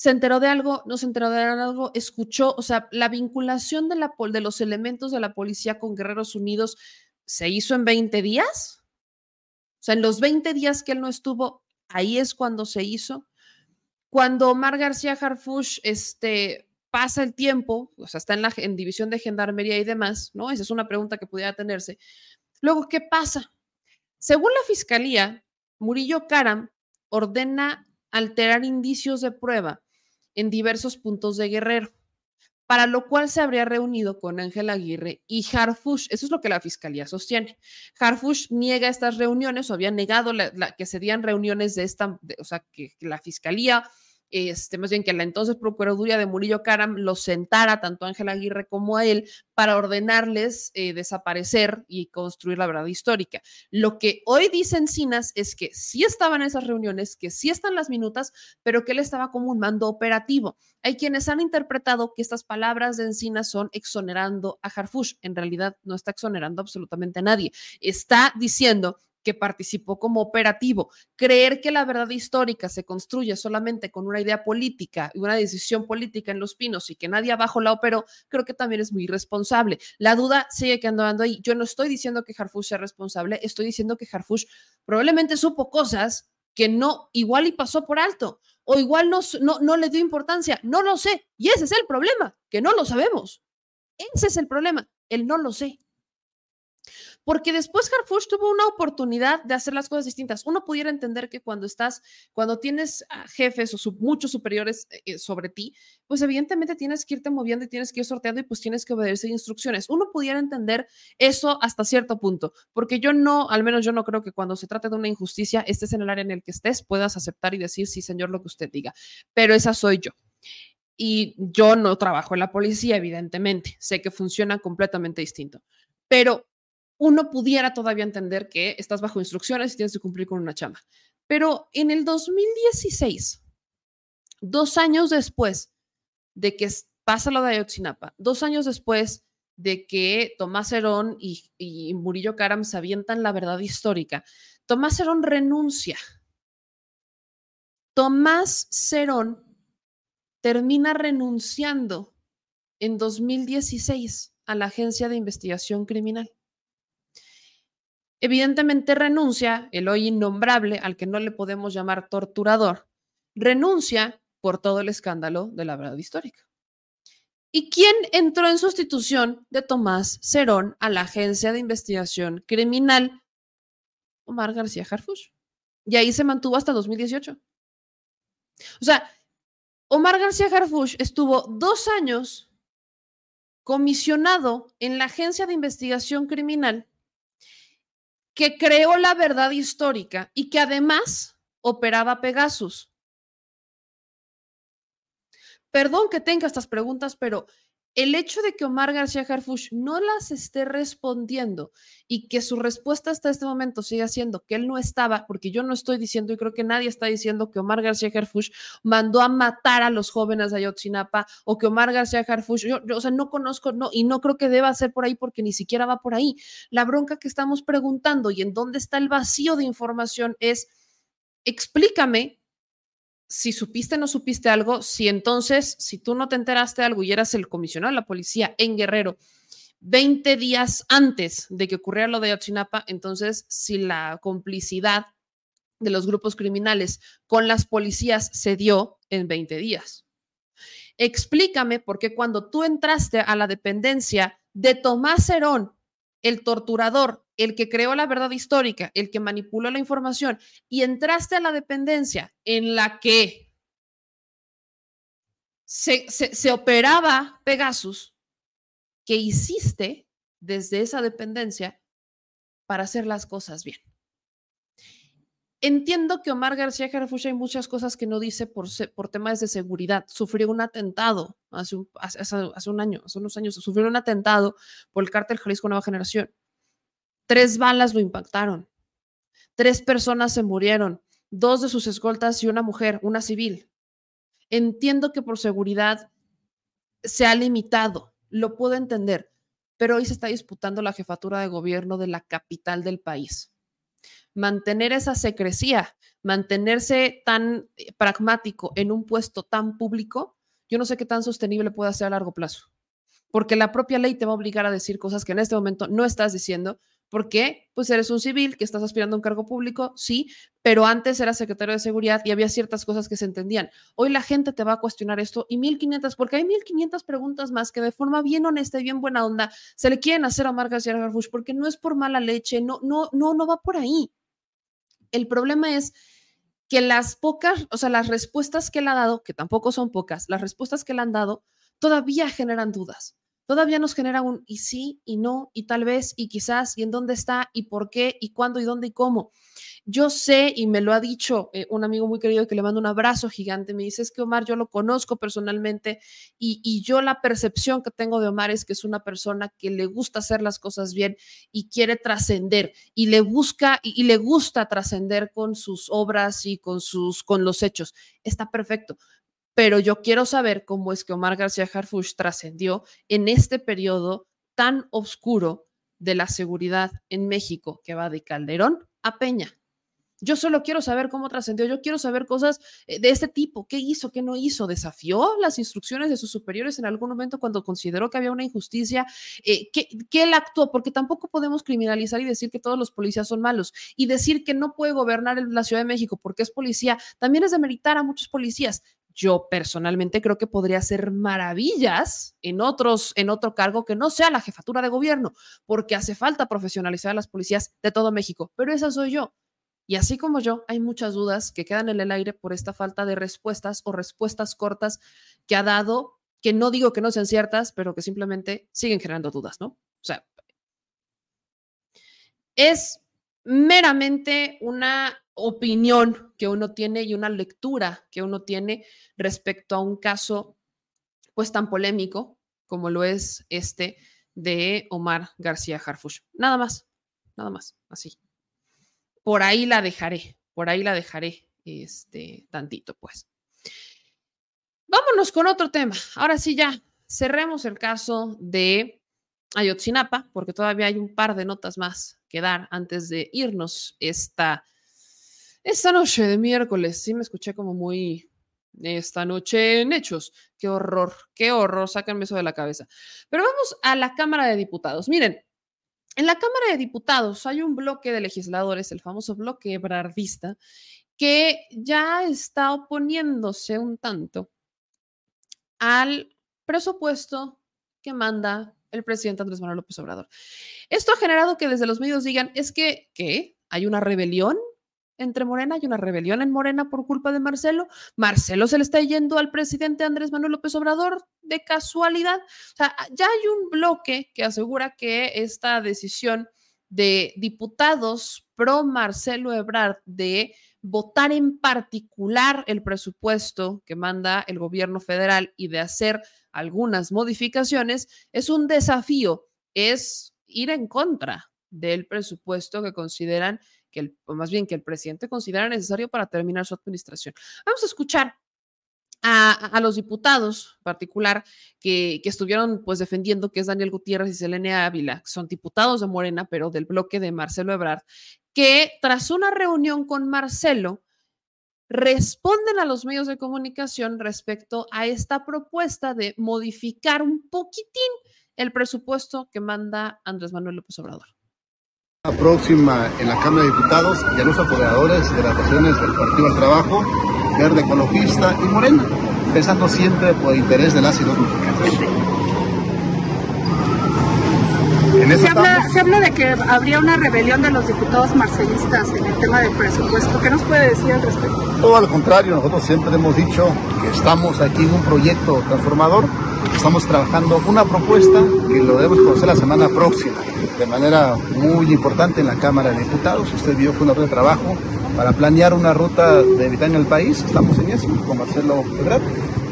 [SPEAKER 1] Se enteró de algo, no se enteró de algo, escuchó, o sea, la vinculación de, los elementos de la policía con Guerreros Unidos se hizo en 20 días. O sea, en los 20 días que él no estuvo, ahí es cuando se hizo. Cuando Omar García Harfush este, pasa el tiempo, o sea, está en la división de gendarmería y demás, ¿no? Esa es una pregunta que pudiera tenerse. Luego, ¿qué pasa? Según la fiscalía, Murillo Karam ordena alterar indicios de prueba en diversos puntos de Guerrero, para lo cual se habría reunido con Ángel Aguirre y Harfush. Eso es lo que la fiscalía sostiene. Harfush niega estas reuniones o había negado que se dieran reuniones de esta, o sea, que la fiscalía este, más bien que la entonces Procuraduría de Murillo Caram los sentara tanto a Ángel Aguirre como a él para ordenarles eh, desaparecer y construir la verdad histórica. Lo que hoy dice Encinas es que sí estaban esas reuniones, que sí están las minutas, pero que él estaba como un mando operativo. Hay quienes han interpretado que estas palabras de Encinas son exonerando a Harfush. En realidad no está exonerando absolutamente a nadie. Está diciendo que participó como operativo. Creer que la verdad histórica se construye solamente con una idea política y una decisión política en los pinos y que nadie abajo la operó, creo que también es muy irresponsable. La duda sigue quedando ahí. Yo no estoy diciendo que Harfush sea responsable, estoy diciendo que Harfush probablemente supo cosas que no, igual y pasó por alto, o igual no, no, no le dio importancia, no lo sé. Y ese es el problema, que no lo sabemos. Ese es el problema, el no lo sé. Porque después Harfush tuvo una oportunidad de hacer las cosas distintas. Uno pudiera entender que cuando estás, cuando tienes jefes o muchos superiores eh, eh, sobre ti, pues evidentemente tienes que irte moviendo y tienes que ir sorteando y pues tienes que obedecer instrucciones. Uno pudiera entender eso hasta cierto punto, porque yo no, al menos yo no creo que cuando se trate de una injusticia, estés en el área en el que estés, puedas aceptar y decir, sí, señor, lo que usted diga. Pero esa soy yo. Y yo no trabajo en la policía, evidentemente. Sé que funciona completamente distinto. Pero uno pudiera todavía entender que estás bajo instrucciones y tienes que cumplir con una chamba. Pero en el 2016, dos años después de que pasa lo de Ayotzinapa, dos años después de que Tomás Herón y, Murillo Karam se avientan la verdad histórica, Tomás Herón renuncia. Tomás Cerón termina renunciando en 2016 a la Agencia de Investigación Criminal. Evidentemente renuncia el hoy innombrable, al que no le podemos llamar torturador, renuncia por todo el escándalo de la verdad histórica. ¿Y quién entró en sustitución de Tomás Cerón a la Agencia de Investigación Criminal? Omar García Harfuch. Y ahí se mantuvo hasta 2018. O sea, Omar García Harfuch estuvo dos años comisionado en la Agencia de Investigación Criminal que creó la verdad histórica y que además operaba Pegasus. Perdón que tenga estas preguntas, pero el hecho de que Omar García Harfuch no las esté respondiendo y que su respuesta hasta este momento siga siendo que él no estaba, porque yo no estoy diciendo y creo que nadie está diciendo que Omar García Harfuch mandó a matar a los jóvenes de Ayotzinapa o que Omar García Harfuch, yo, o sea, no conozco, no, y no creo que deba ser por ahí porque ni siquiera va por ahí. La bronca que estamos preguntando y en dónde está el vacío de información es, explícame si supiste o no supiste algo, si entonces, si tú no te enteraste de algo y eras el comisionado de la policía en Guerrero 20 días antes de que ocurriera lo de Ayotzinapa, entonces si la complicidad de los grupos criminales con las policías se dio en 20 días. Explícame por qué cuando tú entraste a la dependencia de Tomás Herón, el torturador, el que creó la verdad histórica, el que manipuló la información, y entraste a la dependencia en la que se, operaba Pegasus, que hiciste desde esa dependencia para hacer las cosas bien. Entiendo que Omar García Harfuch hay muchas cosas que no dice por, por temas de seguridad. Sufrió un atentado hace un, hace un año, hace unos años, sufrió un atentado por el cártel Jalisco Nueva Generación. Tres balas lo impactaron. Tres personas se murieron, dos de sus escoltas y una mujer, una civil. Entiendo que por seguridad se ha limitado, lo puedo entender, pero hoy se está disputando la jefatura de gobierno de la capital del país. Mantener esa secrecía, mantenerse tan eh, pragmático en un puesto tan público, yo no sé qué tan sostenible puede ser a largo plazo, porque la propia ley te va a obligar a decir cosas que en este momento no estás diciendo ¿Por qué? Pues eres un civil que estás aspirando a un cargo público, sí, pero antes era secretario de seguridad y había ciertas cosas que se entendían. Hoy la gente te va a cuestionar esto y 1500, porque hay 1500 preguntas más que de forma bien honesta y bien buena onda se le quieren hacer a Marcas y Garfush porque no es por mala leche, no, no, no, no va por ahí. El problema es que las pocas, o sea, las respuestas que él ha dado, que tampoco son pocas, las respuestas que le han dado todavía generan dudas todavía nos genera un y sí, y no, y tal vez, y quizás, y en dónde está, y por qué, y cuándo, y dónde, y cómo. Yo sé, y me lo ha dicho eh, un amigo muy querido que le mando un abrazo gigante, me dice, es que Omar, yo lo conozco personalmente, y, y yo la percepción que tengo de Omar es que es una persona que le gusta hacer las cosas bien y quiere trascender, y le busca, y, y le gusta trascender con sus obras y con sus, con los hechos. Está perfecto, pero yo quiero saber cómo es que Omar García Harfuch trascendió en este periodo tan oscuro de la seguridad en México que va de Calderón a Peña. Yo solo quiero saber cómo trascendió, yo quiero saber cosas eh, de este tipo, qué hizo, qué no hizo, desafió las instrucciones de sus superiores en algún momento cuando consideró que había una injusticia, eh, que, él actuó, porque tampoco podemos criminalizar y decir que todos los policías son malos y decir que no puede gobernar la Ciudad de México porque es policía, también es demeritar a muchos policías, yo personalmente creo que podría hacer maravillas en otros, en otro cargo que no sea la jefatura de gobierno, porque hace falta profesionalizar a las policías de todo México. Pero esa soy yo. Y así como yo, hay muchas dudas que quedan en el aire por esta falta de respuestas o respuestas cortas que ha dado, que no digo que no sean ciertas, pero que simplemente siguen generando dudas, ¿no? O sea, es meramente una opinión que uno tiene y una lectura que uno tiene respecto a un caso pues tan polémico como lo es este de Omar García Harfush. Nada más, nada más, así. Por ahí la dejaré, por ahí la dejaré este tantito pues. Vámonos con otro tema. Ahora sí ya cerremos el caso de Ayotzinapa porque todavía hay un par de notas más que dar antes de irnos esta esta noche de miércoles, sí me escuché como muy esta noche en hechos. Qué horror, qué horror, sáquenme eso de la cabeza. Pero vamos a la Cámara de Diputados. Miren, en la Cámara de Diputados hay un bloque de legisladores, el famoso bloque ebrardista, que ya está oponiéndose un tanto al presupuesto que manda el presidente Andrés Manuel López Obrador. Esto ha generado que desde los medios digan, es que. ¿Hay una rebelión entre Morena, hay una rebelión en Morena por culpa de Marcelo. Marcelo se le está yendo al presidente Andrés Manuel López Obrador de casualidad. O sea, ya hay un bloque que asegura que esta decisión de diputados pro Marcelo Ebrard de votar en particular el presupuesto que manda el gobierno federal y de hacer algunas modificaciones es un desafío, es ir en contra del presupuesto que consideran que el, o más bien que el presidente considera necesario para terminar su administración. Vamos a escuchar a, los diputados en particular que, que, estuvieron pues defendiendo que es Daniel Gutiérrez y Selene Ávila, son diputados de Morena, pero del bloque de Marcelo Ebrard, que tras una reunión con Marcelo responden a los medios de comunicación respecto a esta propuesta de modificar un poquitín el presupuesto que manda Andrés Manuel López Obrador.
[SPEAKER 10] La próxima en la Cámara de Diputados y a los apoderadores de las acciones del Partido del Trabajo, Verde Ecologista y Morena, pensando siempre por el interés de las y los mexicanos.
[SPEAKER 11] Se habla, se habla, de que habría una rebelión de los diputados marcelistas en el tema del presupuesto. ¿Qué nos puede decir al respecto?
[SPEAKER 10] Todo al contrario, nosotros siempre hemos dicho que estamos aquí en un proyecto transformador, estamos trabajando una propuesta que lo debemos conocer la semana próxima de manera muy importante en la Cámara de Diputados. Usted vio, fue una red de trabajo para planear una ruta de en el país. Estamos en eso con Marcelo Ebrard.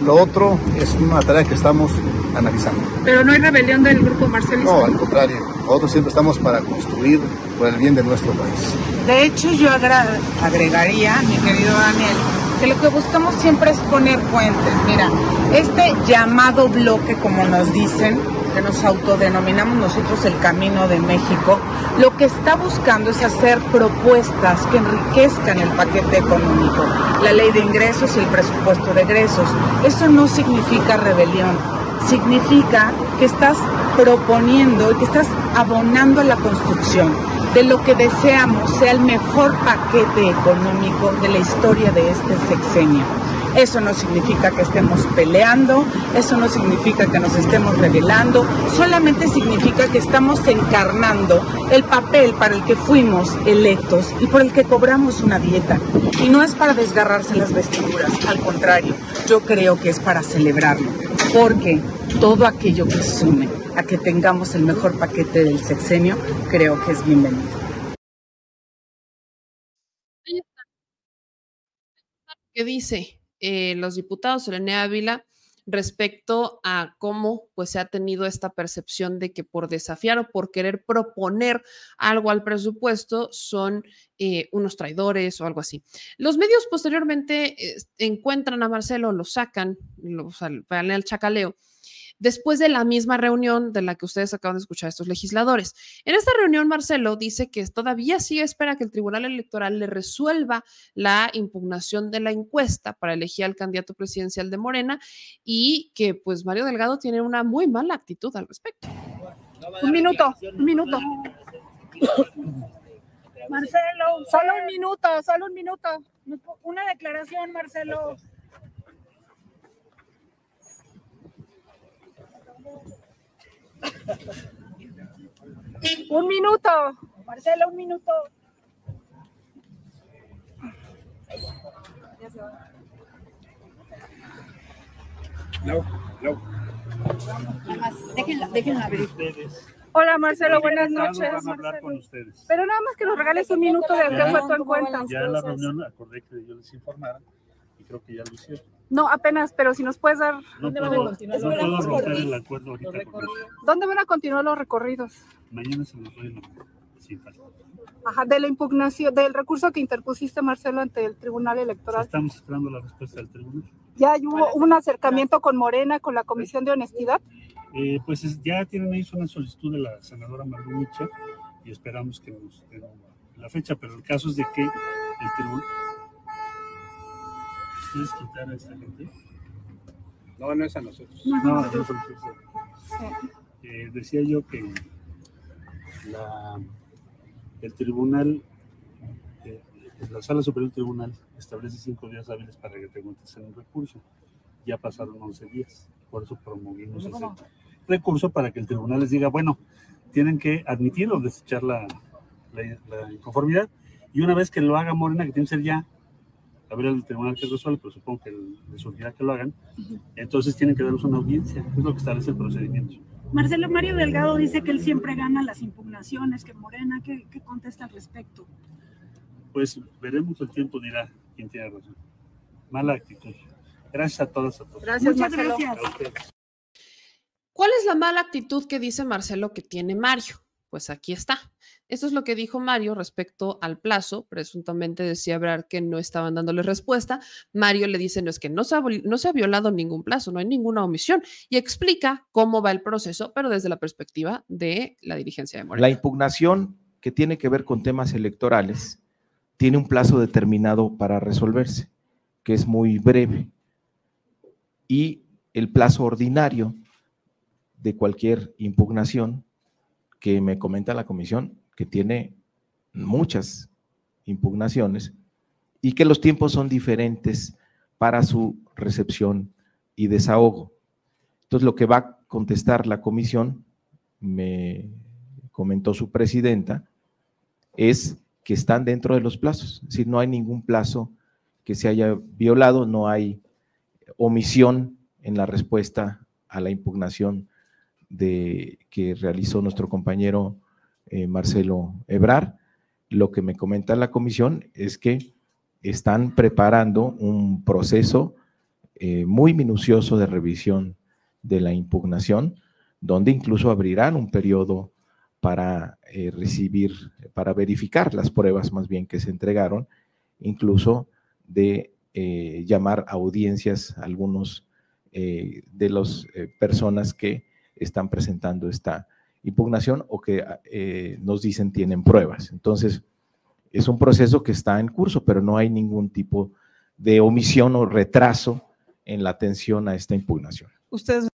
[SPEAKER 10] Lo otro es una tarea que estamos analizando.
[SPEAKER 11] Pero no hay rebelión del grupo marcelista.
[SPEAKER 10] No, al contrario. Nosotros siempre estamos para construir por el bien de nuestro país.
[SPEAKER 12] De hecho, yo agregaría, mi querido Daniel, que lo que buscamos siempre es poner puentes. Mira, este llamado bloque, como nos dicen, que nos autodenominamos nosotros el Camino de México, lo que está buscando es hacer propuestas que enriquezcan el paquete económico, la ley de ingresos y el presupuesto de egresos. Eso no significa rebelión, significa que estás proponiendo y que estás abonando a la construcción de lo que deseamos sea el mejor paquete económico de la historia de este sexenio. Eso no significa que estemos peleando, eso no significa que nos estemos rebelando, solamente significa que estamos encarnando el papel para el que fuimos electos y por el que cobramos una dieta. Y no es para desgarrarse las vestiduras, al contrario, yo creo que es para celebrarlo, porque todo aquello que sume a que tengamos el mejor paquete del sexenio, creo que es bienvenido.
[SPEAKER 1] ¿Qué dice? Eh, los diputados, Selene Ávila, respecto a cómo pues se ha tenido esta percepción de que por desafiar o por querer proponer algo al presupuesto son eh, unos traidores o algo así. Los medios posteriormente eh, encuentran a Marcelo, lo sacan, lo, o sea, el chacaleo después de la misma reunión de la que ustedes acaban de escuchar estos legisladores. En esta reunión, Marcelo dice que todavía sí espera que el Tribunal Electoral le resuelva la impugnación de la encuesta para elegir al candidato presidencial de Morena y que pues Mario Delgado tiene una muy mala actitud al respecto.
[SPEAKER 11] Un minuto, un minuto. Marcelo, solo un minuto, solo un minuto. Una declaración, Marcelo. Un minuto. Marcela, un minuto.
[SPEAKER 13] No, no.
[SPEAKER 11] Nada más, déjenla, déjenla abrir. Hola Marcelo, buenas noches.
[SPEAKER 13] Van a hablar con ustedes.
[SPEAKER 11] Pero nada más que nos regales un minuto de qué fue tu encuentro.
[SPEAKER 13] Ya en la reunión acordé que yo les informara y creo que ya lo hicieron.
[SPEAKER 11] No, apenas, pero si nos puedes dar.
[SPEAKER 13] No puedo, no puedo romper el acuerdo ahorita con ellos.
[SPEAKER 11] ¿Dónde van a continuar los recorridos?
[SPEAKER 13] Mañana se los doy sin falta.
[SPEAKER 11] Ajá, de la impugnación, del recurso que interpusiste, Marcelo, ante el Tribunal Electoral.
[SPEAKER 13] Estamos esperando la respuesta del tribunal.
[SPEAKER 11] ¿Ya hubo un acercamiento con Morena, con la Comisión de Honestidad?
[SPEAKER 13] Eh, pues es- ya tienen ahí una solicitud de la senadora Maru Micha y esperamos que nos den la fecha, pero el caso es de que el tribunal... ¿Quieres quitar a esta gente?
[SPEAKER 8] No, no es a nosotros.
[SPEAKER 13] No, no, no, no, Eh, decía yo que la, el tribunal, eh, la sala superior del tribunal establece cinco días hábiles para que te contesten un recurso. Ya pasaron 11 días, por eso promovimos ese recurso para que el tribunal les diga, bueno, tienen que admitir o desechar la, la, la inconformidad. Y una vez que lo haga Morena, que tiene que ser ya, a ver el tribunal que resuelve, pero supongo que les surgirá que lo hagan, entonces tienen que darnos una audiencia, es lo que establece el procedimiento.
[SPEAKER 14] Marcelo Mario Delgado dice que él siempre gana las impugnaciones, que Morena, ¿qué, qué contesta al respecto?
[SPEAKER 13] Pues veremos, el tiempo dirá quién tiene razón. Mala actitud. Gracias a todas, a todos.
[SPEAKER 11] Gracias,
[SPEAKER 14] Muchas
[SPEAKER 11] Marcelo.
[SPEAKER 14] gracias.
[SPEAKER 1] ¿Cuál es la mala actitud que dice Marcelo que tiene Mario? Pues aquí está. Esto es lo que dijo Mario respecto al plazo. Presuntamente decía Ebrard que no estaban dándole respuesta. Mario le dice, no es que no se, ha, no se ha violado ningún plazo, no hay ninguna omisión. Y explica cómo va el proceso, pero desde la perspectiva de la dirigencia de Morena.
[SPEAKER 15] La impugnación que tiene que ver con temas electorales tiene un plazo determinado para resolverse, que es muy breve. Y el plazo ordinario de cualquier impugnación que me comenta la comisión, que tiene muchas impugnaciones y que los tiempos son diferentes para su recepción y desahogo. Entonces, lo que va a contestar la comisión, me comentó su presidenta, es que están dentro de los plazos. Es decir, no hay ningún plazo que se haya violado, no hay omisión en la respuesta a la impugnación de, que realizó nuestro compañero eh, Marcelo Ebrar. Lo que me comenta la comisión es que están preparando un proceso eh, muy minucioso de revisión de la impugnación, donde incluso abrirán un periodo para eh, recibir, para verificar las pruebas más bien que se entregaron, incluso de llamar a audiencias a algunos de las personas que están presentando esta impugnación o que eh, nos dicen tienen pruebas. Entonces, es un proceso que está en curso, pero no hay ningún tipo de omisión o retraso en la atención a esta impugnación.
[SPEAKER 1] Ustedes.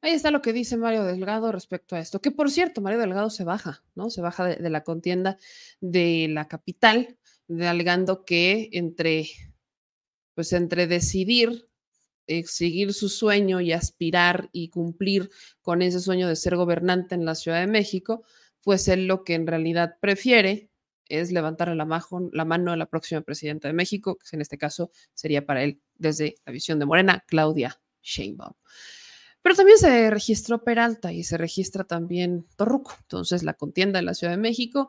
[SPEAKER 1] Ahí está lo que dice Mario Delgado respecto a esto. Que por cierto, Mario Delgado se baja, ¿no? Se baja de, de la contienda de la capital, alegando que entre, pues entre decidir seguir su sueño y aspirar y cumplir con ese sueño de ser gobernante en la Ciudad de México, pues él lo que en realidad prefiere es levantar la, la mano a la próxima presidenta de México, que en este caso sería para él desde la visión de Morena, Claudia Sheinbaum. Pero también se registró Peralta y se registra también Torruco. Entonces la contienda en la Ciudad de México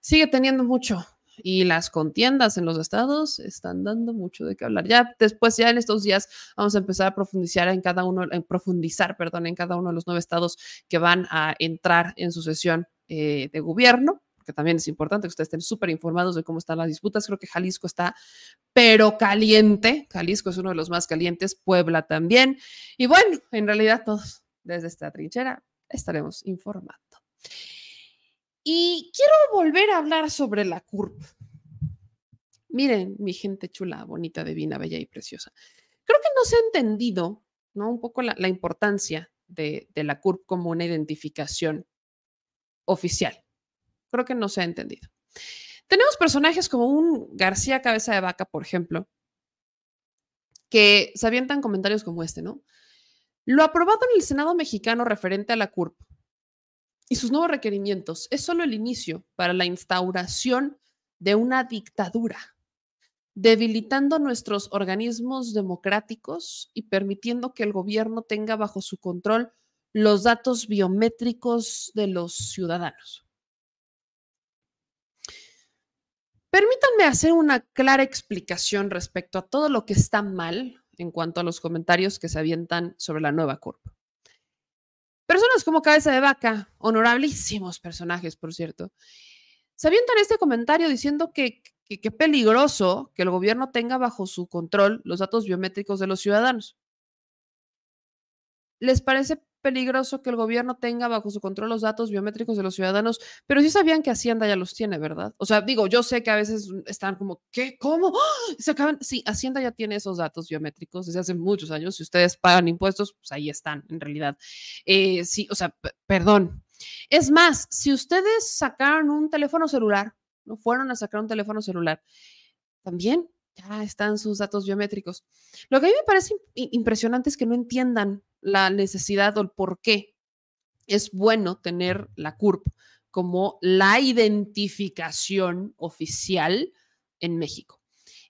[SPEAKER 1] sigue teniendo mucho y las contiendas en los estados están dando mucho de qué hablar. Ya después, ya en estos días, vamos a empezar a profundizar en cada uno, en profundizar, perdón, en cada uno de los nueve estados que van a entrar en su sesión eh, de gobierno, porque también es importante que ustedes estén súper informados de cómo están las disputas. Creo que Jalisco está, pero caliente. Jalisco es uno de los más calientes, Puebla también. Y bueno, en realidad todos desde esta trinchera estaremos informando. Y quiero volver a hablar sobre la CURP. Miren, mi gente chula, bonita, divina, bella y preciosa. Creo que no se ha entendido, ¿no? Un poco la, la importancia de, de la CURP como una identificación oficial. Creo que no se ha entendido. Tenemos personajes como un García Cabeza de Vaca, por ejemplo, que se avientan comentarios como este, ¿no? Lo aprobado en el Senado mexicano referente a la CURP y sus nuevos requerimientos es solo el inicio para la instauración de una dictadura, debilitando nuestros organismos democráticos y permitiendo que el gobierno tenga bajo su control los datos biométricos de los ciudadanos. Permítanme hacer una clara explicación respecto a todo lo que está mal en cuanto a los comentarios que se avientan sobre la nueva CURP. Personas como Cabeza de Vaca, honorabilísimos personajes, por cierto, se avientan este comentario diciendo que qué peligroso que el gobierno tenga bajo su control los datos biométricos de los ciudadanos. ¿Les parece peligroso que el gobierno tenga bajo su control los datos biométricos de los ciudadanos, pero sí sabían que Hacienda ya los tiene, ¿verdad? O sea, digo, yo sé que a veces están como, ¿qué? ¿Cómo? ¡Ah! Se acaban. Sí, Hacienda ya tiene esos datos biométricos desde hace muchos años. Si ustedes pagan impuestos, pues ahí están, en realidad. Eh, sí, o sea, perdón. Es más, si ustedes sacaron un teléfono celular, no fueron a sacar un teléfono celular, también ya están sus datos biométricos. Lo que a mí me parece impresionante es que no entiendan la necesidad o el por qué es bueno tener la CURP como la identificación oficial en México.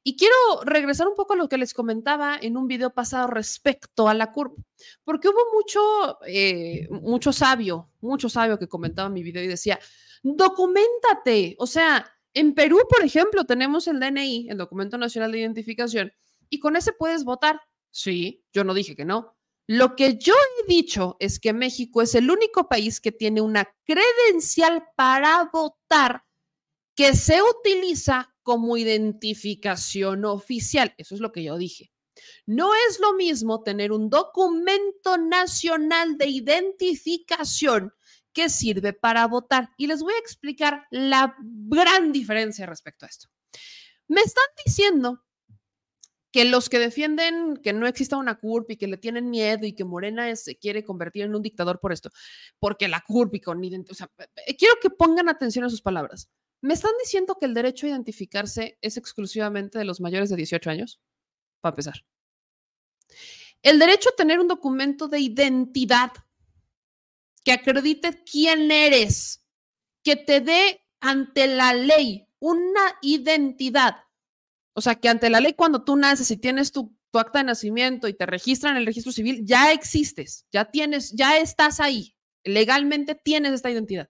[SPEAKER 1] Y quiero regresar un poco a lo que les comentaba en un video pasado respecto a la CURP, porque hubo mucho, eh, mucho sabio, mucho sabio que comentaba mi video y decía, documentate, o sea, en Perú, por ejemplo, tenemos el DNI, el Documento Nacional de Identificación, y con ese puedes votar. Sí, yo no dije que no. Lo que yo he dicho es que México es el único país que tiene una credencial para votar que se utiliza como identificación oficial. Eso es lo que yo dije. No es lo mismo tener un documento nacional de identificación que sirve para votar. Y les voy a explicar la gran diferencia respecto a esto. Me están diciendo que los que defienden que no exista una CURP y que le tienen miedo y que Morena se quiere convertir en un dictador por esto, porque la CURP y con o sea, eh, quiero que pongan atención a sus palabras. ¿Me están diciendo que el derecho a identificarse es exclusivamente de los mayores de 18 años? Para empezar. El derecho a tener un documento de identidad que acredite quién eres, que te dé ante la ley una identidad o sea, que ante la ley cuando tú naces y tienes tu, acta de nacimiento y te registran en el registro civil, ya existes, ya tienes, ya estás ahí, legalmente tienes esta identidad.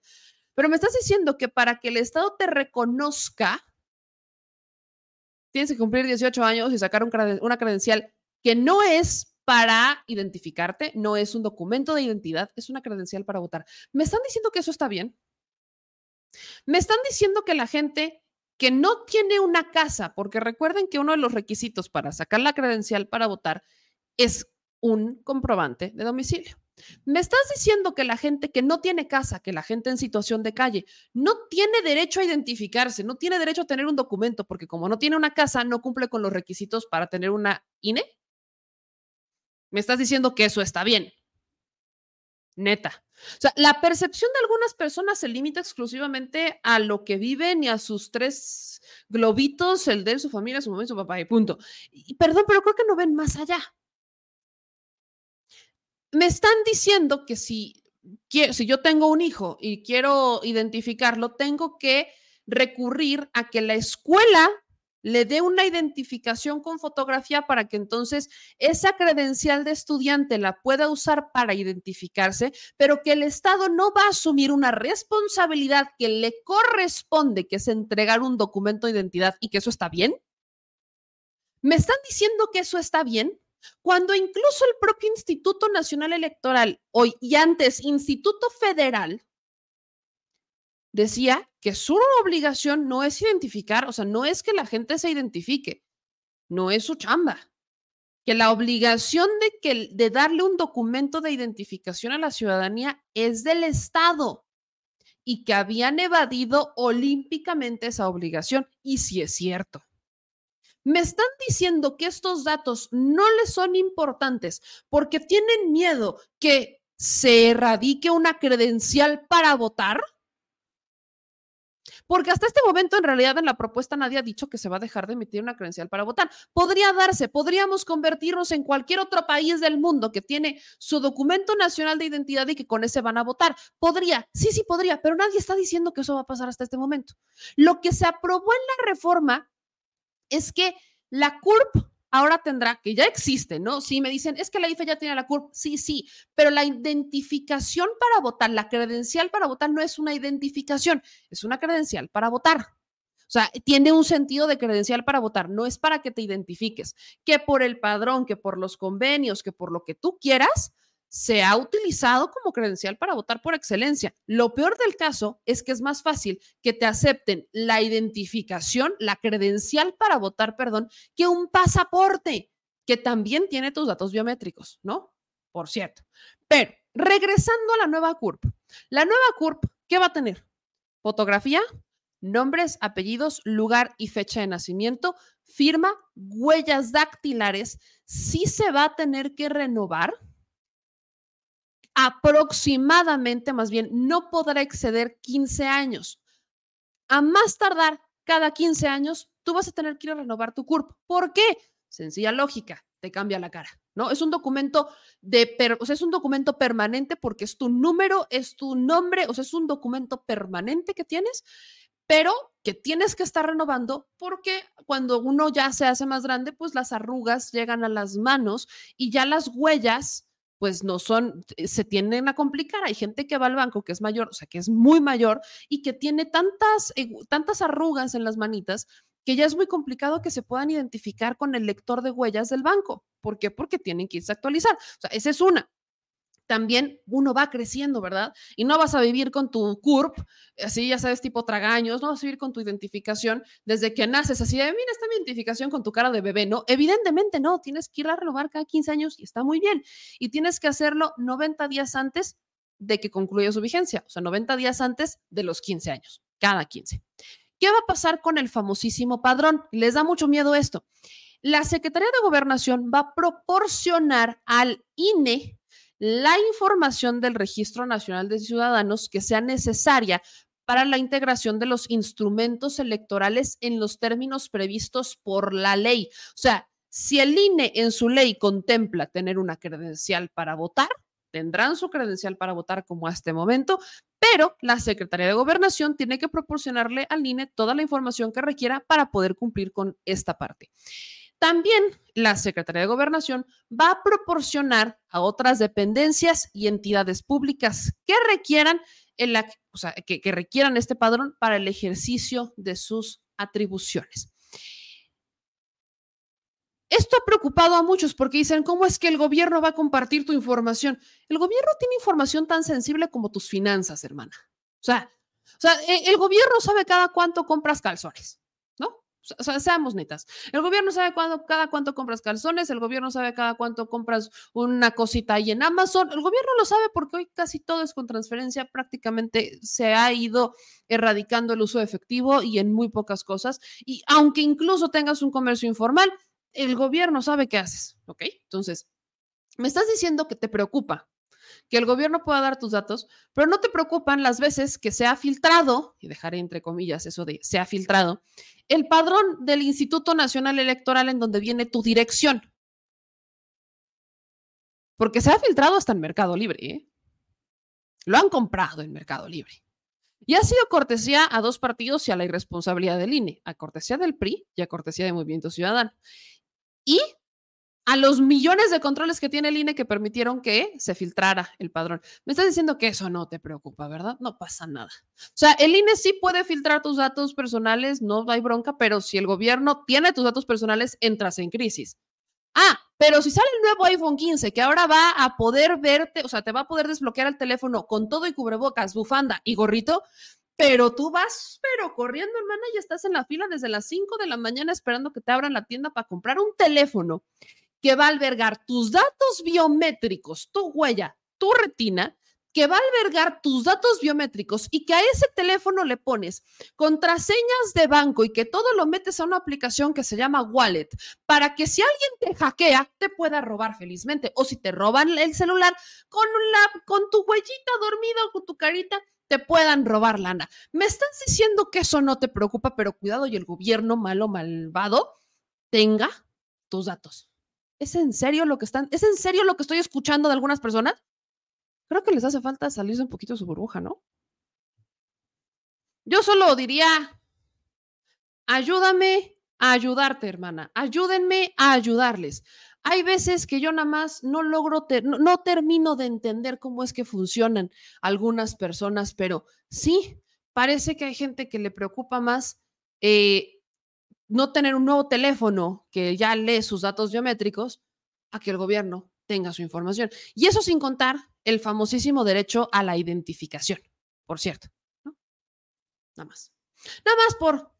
[SPEAKER 1] Pero me estás diciendo que para que el Estado te reconozca, tienes que cumplir 18 años y sacar una credencial que no es para identificarte, no es un documento de identidad, es una credencial para votar. ¿Me están diciendo que eso está bien? ¿Me están diciendo que la gente que no tiene una casa, porque recuerden que uno de los requisitos para sacar la credencial para votar es un comprobante de domicilio. Me estás diciendo que la gente que no tiene casa, que la gente en situación de calle, no tiene derecho a identificarse, no tiene derecho a tener un documento, porque como no tiene una casa, no cumple con los requisitos para tener una INE. Me estás diciendo que eso está bien. Neta. O sea, la percepción de algunas personas se limita exclusivamente a lo que viven y a sus tres globitos, el de su familia, su mamá y su papá, y punto. Y perdón, pero creo que no ven más allá. Me están diciendo que si, si yo tengo un hijo y quiero identificarlo, tengo que recurrir a que la escuela le dé una identificación con fotografía para que entonces esa credencial de estudiante la pueda usar para identificarse, pero que el Estado no va a asumir una responsabilidad que le corresponde, que es entregar un documento de identidad y que eso está bien. ¿Me están diciendo que eso está bien? Cuando incluso el propio Instituto Nacional Electoral, hoy y antes Instituto Federal, decía que su obligación no es identificar, o sea, no es que la gente se identifique, no es su chamba. Que la obligación de, que, de darle un documento de identificación a la ciudadanía es del Estado y que habían evadido olímpicamente esa obligación. Y si es cierto. Me están diciendo que estos datos no les son importantes porque tienen miedo que se erradique una credencial para votar. Porque hasta este momento en realidad en la propuesta nadie ha dicho que se va a dejar de emitir una credencial para votar. Podría darse, podríamos convertirnos en cualquier otro país del mundo que tiene su documento nacional de identidad y que con ese van a votar. Podría, sí, sí podría, pero nadie está diciendo que eso va a pasar hasta este momento. Lo que se aprobó en la reforma es que la CURP ahora tendrá, que ya existe, ¿no? Sí, me dicen, es que la IFE ya tiene la CURP, sí, sí, pero la identificación para votar, la credencial para votar no es una identificación, es una credencial para votar. O sea, tiene un sentido de credencial para votar, no es para que te identifiques, que por el padrón, que por los convenios, que por lo que tú quieras, se ha utilizado como credencial para votar por excelencia. Lo peor del caso es que es más fácil que te acepten la identificación, la credencial para votar, perdón, que un pasaporte que también tiene tus datos biométricos, ¿no? Por cierto. Pero regresando a la nueva CURP, la nueva CURP, ¿qué va a tener? Fotografía, nombres, apellidos, lugar y fecha de nacimiento, firma, huellas dactilares, sí se va a tener que renovar aproximadamente, más bien, no podrá exceder 15 años. A más tardar, cada 15 años, tú vas a tener que renovar tu CURP. ¿Por qué? Sencilla lógica, te cambia la cara, ¿no? Es un documento de, o sea, es un documento permanente porque es tu número, es tu nombre, o sea, es un documento permanente que tienes, pero que tienes que estar renovando porque cuando uno ya se hace más grande, pues las arrugas llegan a las manos y ya las huellas pues no son, eh, se tienden a complicar. Hay gente que va al banco que es mayor, o sea, que es muy mayor y que tiene tantas, eh, tantas arrugas en las manitas que ya es muy complicado que se puedan identificar con el lector de huellas del banco. ¿Por qué? Porque tienen que irse a actualizar. O sea, esa es una también uno va creciendo, ¿verdad? Y no vas a vivir con tu CURP, así ya sabes, tipo tragaños, no vas a vivir con tu identificación desde que naces, así de, mira, esta identificación con tu cara de bebé, ¿no? Evidentemente no, tienes que ir a renovar cada 15 años y está muy bien. Y tienes que hacerlo 90 días antes de que concluya su vigencia, o sea, 90 días antes de los 15 años, cada 15. ¿Qué va a pasar con el famosísimo padrón? Les da mucho miedo esto. La Secretaría de Gobernación va a proporcionar al INE la información del Registro Nacional de Ciudadanos que sea necesaria para la integración de los instrumentos electorales en los términos previstos por la ley. O sea, si el INE en su ley contempla tener una credencial para votar, tendrán su credencial para votar como a este momento, pero la Secretaría de Gobernación tiene que proporcionarle al INE toda la información que requiera para poder cumplir con esta parte. También la Secretaría de Gobernación va a proporcionar a otras dependencias y entidades públicas que requieran, que, que requieran este padrón para el ejercicio de sus atribuciones. Esto ha preocupado a muchos porque dicen, ¿cómo es que el gobierno va a compartir tu información? El gobierno tiene información tan sensible como tus finanzas, hermana. O sea, o sea e, el gobierno sabe cada cuánto compras calzones. O sea, seamos netas. El gobierno sabe cuándo, cada cuánto compras calzones, el gobierno sabe cada cuánto compras una cosita ahí en Amazon. El gobierno lo sabe porque hoy casi todo es con transferencia. Prácticamente se ha ido erradicando el uso efectivo y en muy pocas cosas. Y aunque incluso tengas un comercio informal, el gobierno sabe qué haces. ¿Ok? Entonces, me estás diciendo que te preocupa que el gobierno pueda dar tus datos, pero no te preocupan las veces que se ha filtrado, y dejaré entre comillas eso de se ha filtrado, el padrón del Instituto Nacional Electoral en donde viene tu dirección. Porque se ha filtrado hasta en Mercado Libre. ¿eh? Lo han comprado en Mercado Libre. Y ha sido cortesía a dos partidos y a la irresponsabilidad del INE, a cortesía del PRI y a cortesía de Movimiento Ciudadano. Y a los millones de controles que tiene el INE que permitieron que se filtrara el padrón. Me estás diciendo que eso no te preocupa, ¿verdad? No pasa nada. O sea, el INE sí puede filtrar tus datos personales, no hay bronca, pero si el gobierno tiene tus datos personales, entras en crisis. Ah, pero si sale el nuevo iPhone 15 que ahora va a poder verte, o sea, te va a poder desbloquear el teléfono con todo y cubrebocas, bufanda y gorrito, pero tú vas, pero corriendo, hermana, y estás en la fila desde las 5 de la mañana esperando que te abran la tienda para comprar un teléfono que va a albergar tus datos biométricos, tu huella, tu retina, que va a albergar tus datos biométricos y que a ese teléfono le pones contraseñas de banco y que todo lo metes a una aplicación que se llama Wallet para que si alguien te hackea te pueda robar felizmente o si te roban el celular con la con tu huellita dormida o con tu carita te puedan robar lana. Me estás diciendo que eso no te preocupa, pero cuidado y el gobierno malo, malvado, tenga tus datos. ¿Es en serio lo que están, es en serio lo que estoy escuchando de algunas personas? Creo que les hace falta salirse un poquito de su burbuja, ¿no? Yo solo diría, ayúdame a ayudarte, hermana. Ayúdenme a ayudarles. Hay veces que yo nada más no logro, no, termino de entender cómo es que funcionan algunas personas, pero sí, parece que hay gente que le preocupa más eh, no tener un nuevo teléfono que ya lee sus datos biométricos a que el gobierno tenga su información. Y eso sin contar el famosísimo derecho a la identificación, por cierto. Nada más. Nada más por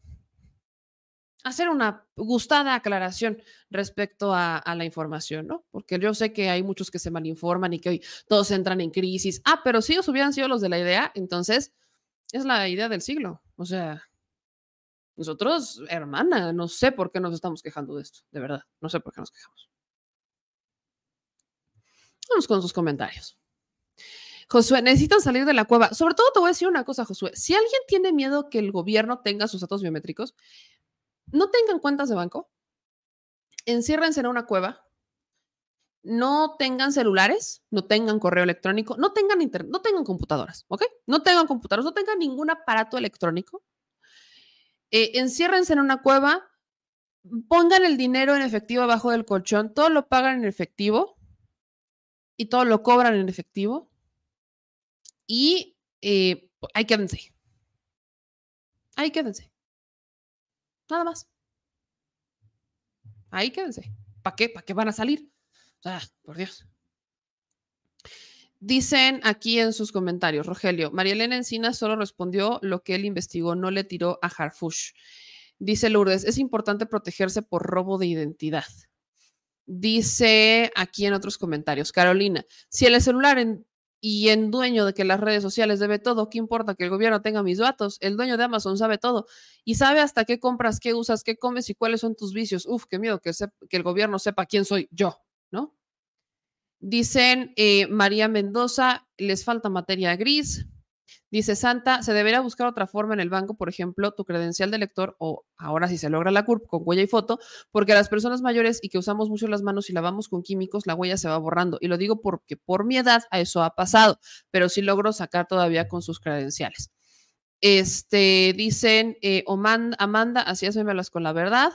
[SPEAKER 1] hacer una gustada aclaración respecto a, la información, ¿no? Porque yo sé que hay muchos que se malinforman y que hoy todos entran en crisis. Ah, pero si ellos hubieran sido los de la idea, entonces es la idea del siglo. O sea, nosotros, hermana, no sé por qué nos estamos quejando de esto, de verdad, no sé por qué nos quejamos. Vamos con sus comentarios. Josué, necesitan salir de la cueva. Sobre todo te voy a decir una cosa, Josué. Si alguien tiene miedo que el gobierno tenga sus datos biométricos, no tengan cuentas de banco, enciérrense en una cueva, no tengan celulares, no tengan correo electrónico, no tengan internet, no tengan computadoras, ¿ok? No tengan computadoras, no tengan ningún aparato electrónico. Eh, enciérrense en una cueva, pongan el dinero en efectivo abajo del colchón, todo lo pagan en efectivo y todo lo cobran en efectivo y eh, ahí quédense. Ahí quédense. Nada más. Ahí quédense. ¿Para qué? ¿Para qué van a salir? Ah, por Dios. Dicen aquí en sus comentarios, Rogelio, María Elena Encina solo respondió lo que él investigó, no le tiró a Harfush. Dice Lourdes, es importante protegerse por robo de identidad. Dice aquí en otros comentarios, Carolina, si el celular y en dueño de que las redes sociales debe todo, ¿qué importa que el gobierno tenga mis datos? El dueño de Amazon sabe todo y sabe hasta qué compras, qué usas, qué comes y cuáles son tus vicios. Uf, qué miedo que, que el gobierno sepa quién soy yo, ¿no? Dicen eh, María Mendoza, les falta materia gris. Dice Santa, se deberá buscar otra forma en el banco, por ejemplo, tu credencial de lector o ahora si se logra la CURP con huella y foto, porque a las personas mayores y que usamos mucho las manos y lavamos con químicos, la huella se va borrando. Y lo digo porque por mi edad a eso ha pasado, pero sí logro sacar todavía con sus credenciales. Este, dicen, eh, Amanda, así las con la verdad.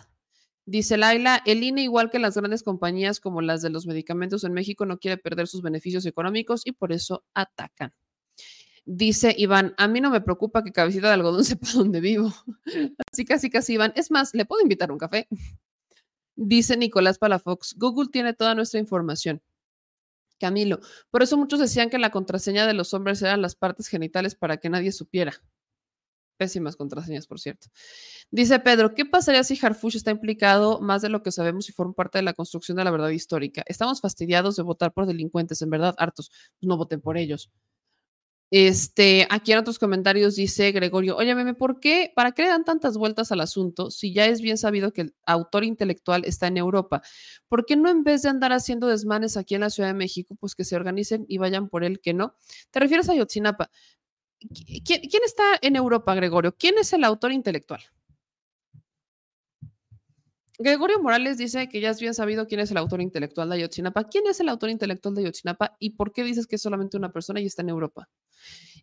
[SPEAKER 1] Dice Laila, el INE, igual que las grandes compañías como las de los medicamentos en México, no quiere perder sus beneficios económicos y por eso atacan. Dice Iván, a mí no me preocupa que Cabecita de Algodón sepa dónde vivo. Así casi casi Iván. Es más, ¿le puedo invitar un café? Dice Nicolás Palafox, Google tiene toda nuestra información. Camilo, por eso muchos decían que la contraseña de los hombres eran las partes genitales para que nadie supiera. Pésimas contraseñas, por cierto. Dice Pedro, ¿qué pasaría si Harfush está implicado más de lo que sabemos y forma parte de la construcción de la verdad histórica? Estamos fastidiados de votar por delincuentes, en verdad, hartos. No voten por ellos. Este, aquí en otros comentarios dice Gregorio, oye, ¿por qué? ¿Para qué le dan tantas vueltas al asunto si ya es bien sabido que el autor intelectual está en Europa? ¿Por qué no en vez de andar haciendo desmanes aquí en la Ciudad de México, pues que se organicen y vayan por él que no? ¿Te refieres a Yotzinapa? ¿Quién, está en Europa, Gregorio? ¿Quién es el autor intelectual? Gregorio Morales dice que ya es bien sabido quién es el autor intelectual de Ayotzinapa. ¿Quién es el autor intelectual de Ayotzinapa y por qué dices que es solamente una persona y está en Europa?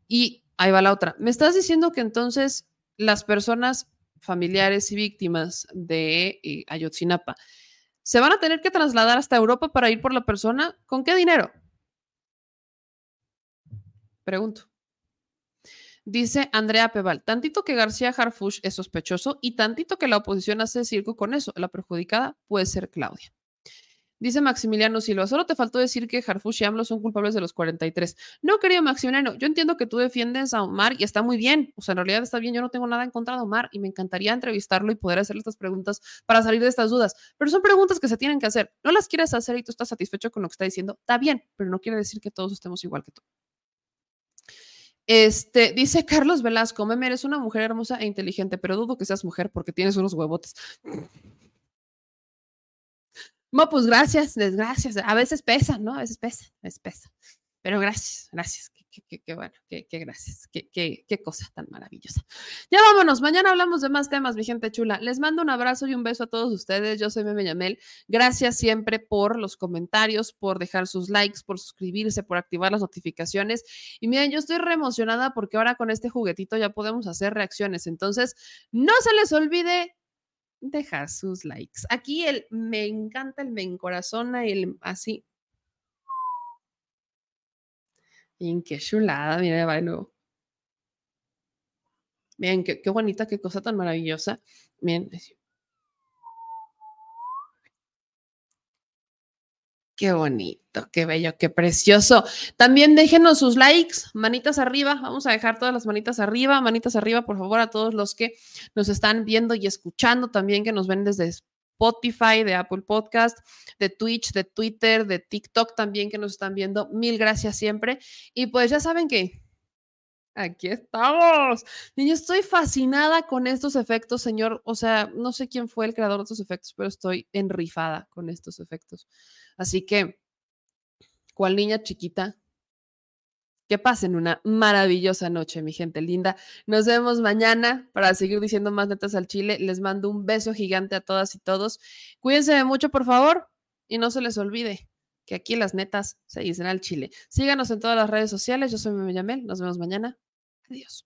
[SPEAKER 1] Y ahí va la otra. ¿Me estás diciendo que entonces las personas familiares y víctimas de eh, Ayotzinapa se van a tener que trasladar hasta Europa para ir por la persona? ¿Con qué dinero? Pregunto. Dice Andrea Peval, tantito que García Harfush es sospechoso y tantito que la oposición hace circo con eso. La perjudicada puede ser Claudia. Dice Maximiliano Silva, solo te faltó decir que Harfush y AMLO son culpables de los 43. No, querido Maximiliano, yo entiendo que tú defiendes a Omar y está muy bien. O sea, en realidad está bien, yo no tengo nada en contra de Omar y me encantaría entrevistarlo y poder hacerle estas preguntas para salir de estas dudas. Pero son preguntas que se tienen que hacer. No las quieres hacer y tú estás satisfecho con lo que está diciendo. Está bien, pero no quiere decir que todos estemos igual que tú. Este, dice Carlos Velasco, Meme, eres una mujer hermosa e inteligente, pero dudo que seas mujer porque tienes unos huevotes. No, pues gracias, desgracias. A veces pesa, ¿no? A veces pesa, a veces pesa. Pero gracias, gracias. Qué, bueno, qué, gracias. Qué, cosa tan maravillosa. Ya vámonos. Mañana hablamos de más temas, mi gente chula. Les mando un abrazo y un beso a todos ustedes. Yo soy Meme Yamel. Gracias siempre por los comentarios, por dejar sus likes, por suscribirse, por activar las notificaciones. Y miren, yo estoy re emocionada porque ahora con este juguetito ya podemos hacer reacciones. Entonces, no se les olvide dejar sus likes. Aquí el me encanta, el me encorazona, el así Bien, qué chulada, mira, va de nuevo. Miren, qué, qué bonita, qué cosa tan maravillosa. Miren. Qué bonito, qué bello, qué precioso. También déjenos sus likes, manitas arriba. Vamos a dejar todas las manitas arriba, manitas arriba, por favor, a todos los que nos están viendo y escuchando, también que nos ven desde Spotify, de Apple Podcast, de Twitch, de Twitter, de TikTok también que nos están viendo. Mil gracias siempre. Y pues ya saben que aquí estamos. Y estoy fascinada con estos efectos, señor. O sea, no sé quién fue el creador de estos efectos, pero estoy enrifada con estos efectos. Así que, ¿cuál niña chiquita que pasen una maravillosa noche, mi gente linda. Nos vemos mañana para seguir diciendo más netas al chile. Les mando un beso gigante a todas y todos. Cuídense mucho, por favor, y no se les olvide que aquí las netas se dicen al chile. Síganos en todas las redes sociales. Yo soy Meme Yamel. Nos vemos mañana. Adiós.